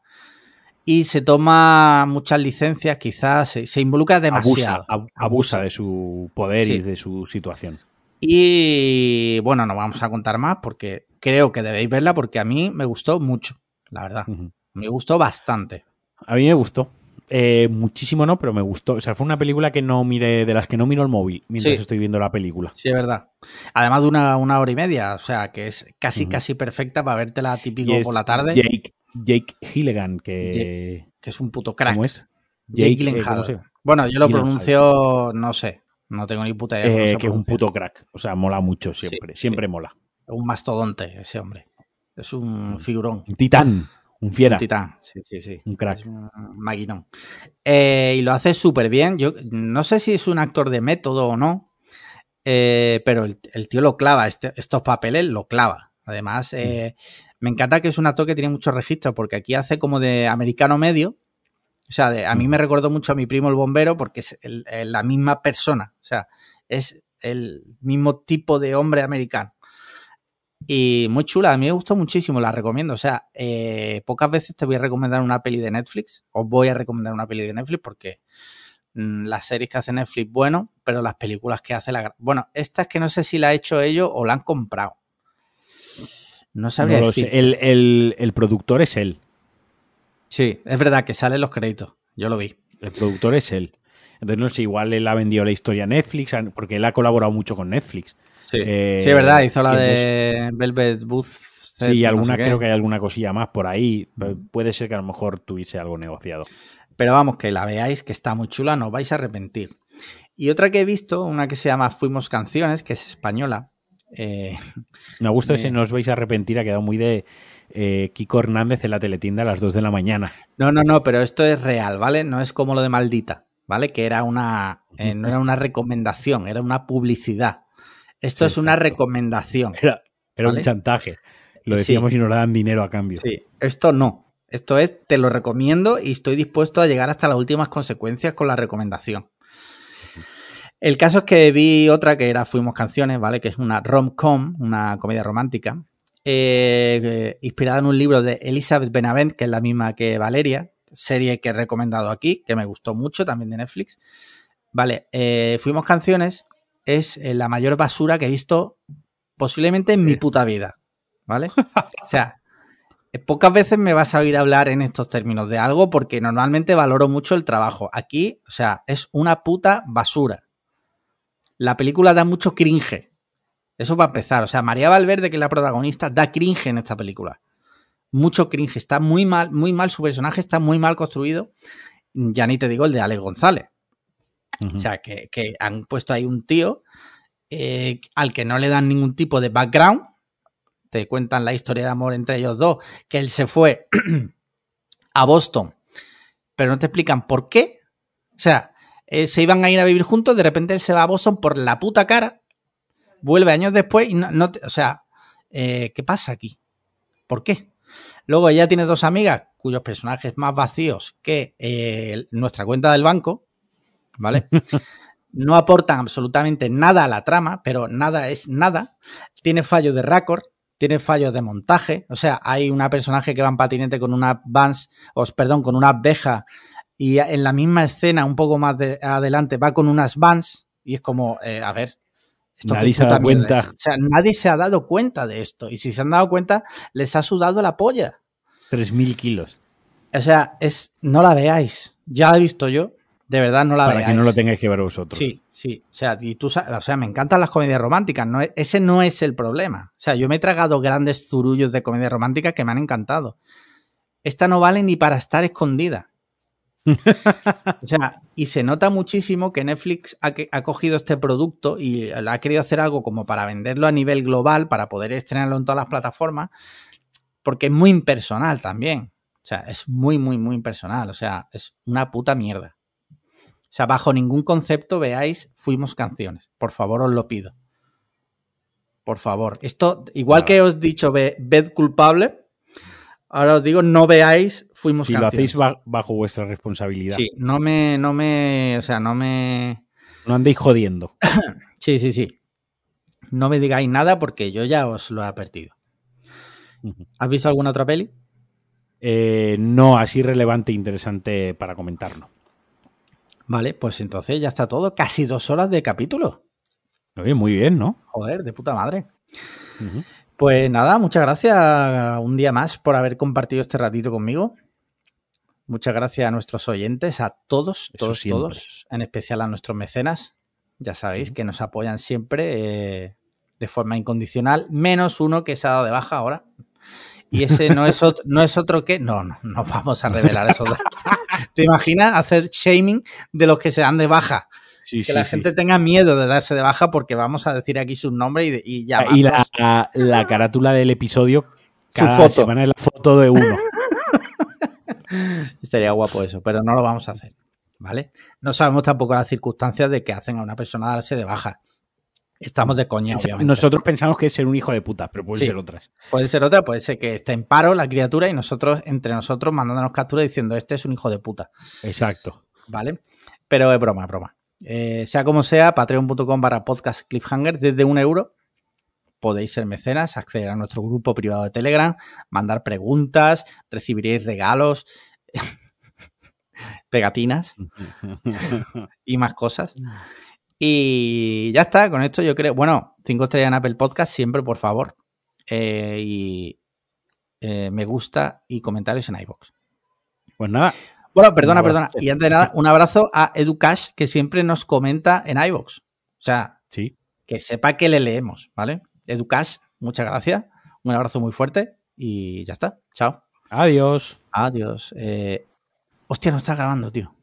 y se toma muchas licencias, quizás se, involucra demasiado. Abusa, de su poder y de su situación. Y bueno, no vamos a contar más porque creo que debéis verla porque a mí me gustó mucho, la verdad. Me gustó bastante. A mí me gustó. Eh, muchísimo no, pero me gustó. O sea, fue una película que no mire, de las que no miro el móvil mientras estoy viendo la película. Sí, es verdad. Además de una, hora y media, o sea, que es casi, casi perfecta para vértela típico por la tarde. Jake, Jake Gilligan, que... que es un puto crack. ¿Cómo es? Jake, Gyllenhaal. bueno, yo lo pronuncio, no sé, no tengo ni puta idea. Eh, que es un puto crack, o sea, mola mucho siempre, siempre mola. Un mastodonte ese hombre. Es un mm. figurón. Un titán, un fiera. Un titán, sí, sí, sí. Un crack. un maquinón. Eh, y lo hace súper bien. Yo no sé si es un actor de método o no, eh, pero el, tío lo clava, este, estos papeles lo clava. Además, mm. Me encanta que es un actor que tiene muchos registros, porque aquí hace como de americano medio. O sea, a mí me recordó mucho a mi primo el bombero, porque es la misma persona. O sea, es el mismo tipo de hombre americano. Y muy chula, a mí me gustó muchísimo, la recomiendo. O sea, eh, pocas veces te voy a recomendar una peli de Netflix. Os voy a recomendar una peli de Netflix porque mm, las series que hace Netflix, bueno, pero las películas que hace la... Bueno, esta es que no sé si la ha hecho ellos o la han comprado. No sabría decir. El, productor es él. Sí, es verdad que salen los créditos. Yo lo vi. El productor es él. Entonces, no sé, igual él ha vendido la historia a Netflix, porque él ha colaborado mucho con Netflix. Sí, eh, sí es verdad, hizo la de Velvet Booth. Sí, alguna, creo que hay alguna cosilla más por ahí. Puede ser que a lo mejor tuviese algo negociado. Pero vamos, que la veáis, que está muy chula, no os vais a arrepentir. Y otra que he visto, una que se llama Fuimos Canciones, que es española. Eh, Me gusta me... si no os vais a arrepentir, ha quedado muy de eh, Kiko Hernández en la teletienda a las 2 de la mañana. No, no, no, pero esto es real, ¿vale? No es como lo de Maldita, ¿vale? Que era una, eh, no era una recomendación, era una publicidad. Esto sí, es una exacto. recomendación. Era, era ¿vale? un chantaje. Lo decíamos sí. y nos dan dinero a cambio. Sí, esto no. Esto es, te lo recomiendo y estoy dispuesto a llegar hasta las últimas consecuencias con la recomendación. El caso es que vi otra que era Fuimos Canciones, ¿vale? Que es una rom-com, una comedia romántica, eh, inspirada en un libro de Elizabeth Benavent, que es la misma que Valeria, serie que he recomendado aquí, que me gustó mucho, también de Netflix. Vale, eh, Fuimos Canciones es eh, la mayor basura que he visto posiblemente en mi puta vida, ¿vale? O sea, pocas veces me vas a oír hablar en estos términos de algo porque normalmente valoro mucho el trabajo. Aquí, o sea, es una puta basura. La película da mucho cringe. Eso va a empezar. O sea, María Valverde, que es la protagonista, da cringe en esta película. Mucho cringe. Está muy mal, muy mal. Su personaje está muy mal construido. Ya ni te digo el de Alex González. O sea, que, han puesto ahí un tío eh, al que no le dan ningún tipo de background. Te cuentan la historia de amor entre ellos dos. Que él se fue a Boston. Pero no te explican por qué. O sea, eh, se iban a ir a vivir juntos, de repente él se va a Boston por la puta cara, vuelve años después y no, te, o sea, eh, ¿qué pasa aquí? ¿Por qué? Luego ella tiene dos amigas cuyos personajes más vacíos que nuestra cuenta del banco, ¿vale? No aportan absolutamente nada a la trama, pero nada es nada. Tiene fallos de récord, tiene fallos de montaje. O sea, hay una personaje que va en patinete con una Vans, os perdón, con una abeja y en la misma escena, un poco más de, adelante, va con unas vans y es como, eh, a ver, esto nadie se ha dado cuenta. Es. O sea, nadie se ha dado cuenta de esto. Y si se han dado cuenta, les ha sudado la polla. 3.000 kilos. O sea, es, no la veáis. Ya la he visto yo. De verdad, no la Para veáis. Que no lo tengáis que ver vosotros. Sí, sí. O sea, y tú, o sea, me encantan las comedias románticas. No, ese no es el problema. O sea, yo me he tragado grandes zurullos de comedias románticas que me han encantado. Esta no vale ni para estar escondida. o sea, y se nota muchísimo que Netflix ha, ha, cogido este producto y ha querido hacer algo como para venderlo a nivel global, para poder estrenarlo en todas las plataformas, porque es muy impersonal también. O sea, es muy, muy, muy impersonal. O sea, es una puta mierda. O sea, bajo ningún concepto veáis Fuimos Canciones. Por favor, os lo pido. Por favor. Esto, igual claro. que os he dicho, ved culpable, Ahora os digo, no veáis Fuimos si Canciones. lo hacéis bajo vuestra responsabilidad. Sí, no me, no me, o sea, no me... No andéis jodiendo. sí, sí, sí. No me digáis nada porque yo ya os lo he advertido. ¿Has visto alguna otra peli? Eh, no, así relevante e interesante para comentarlo. Vale, pues entonces ya está todo. Casi dos horas de capítulo. Oye, muy bien, ¿no? Joder, de puta madre. Uh -huh. Pues nada, muchas gracias un día más por haber compartido este ratito conmigo. Muchas gracias a nuestros oyentes, a todos, Eso todos, siempre. todos, en especial a nuestros mecenas. Ya sabéis que nos apoyan siempre eh, de forma incondicional, menos uno que se ha dado de baja ahora. Y ese no es otro, no es otro que. No, no, no vamos a revelar eso. ¿Te imaginas hacer shaming de los que se dan de baja? Sí, que sí, la sí. gente tenga miedo de darse de baja porque vamos a decir aquí su nombre y, y ya. Y la, la, la, carátula del episodio, cada su foto. semana es la foto de uno. Estaría guapo eso, pero no lo vamos a hacer. ¿Vale? No sabemos tampoco las circunstancias de que hacen a una persona darse de baja. Estamos de coña, obviamente. Nosotros pensamos que es ser un hijo de puta, pero puede Sí. ser otras. Puede ser otra, puede ser que esté en paro la criatura y nosotros, entre nosotros, mandándonos captura diciendo este es un hijo de puta. Exacto. ¿Vale? Pero es broma, es broma. Eh, sea como sea, patreon.com barra podcast cliffhanger desde un euro. Podéis ser mecenas, acceder a nuestro grupo privado de Telegram, mandar preguntas, recibiréis regalos, pegatinas y más cosas. Y ya está, con esto yo creo. Bueno, 5 estrellas en Apple Podcast, siempre, por favor. Eh, y eh, me gusta y comentarios en iBox. Pues nada, Bueno, perdona, Un perdona. Y antes de nada, un abrazo a Educash, que siempre nos comenta en iBox. O sea, sí. que sepa que le leemos, ¿vale? Educash, muchas gracias. Un abrazo muy fuerte y ya está. Chao. Adiós. Adiós. Eh, Hostia, no está grabando, tío.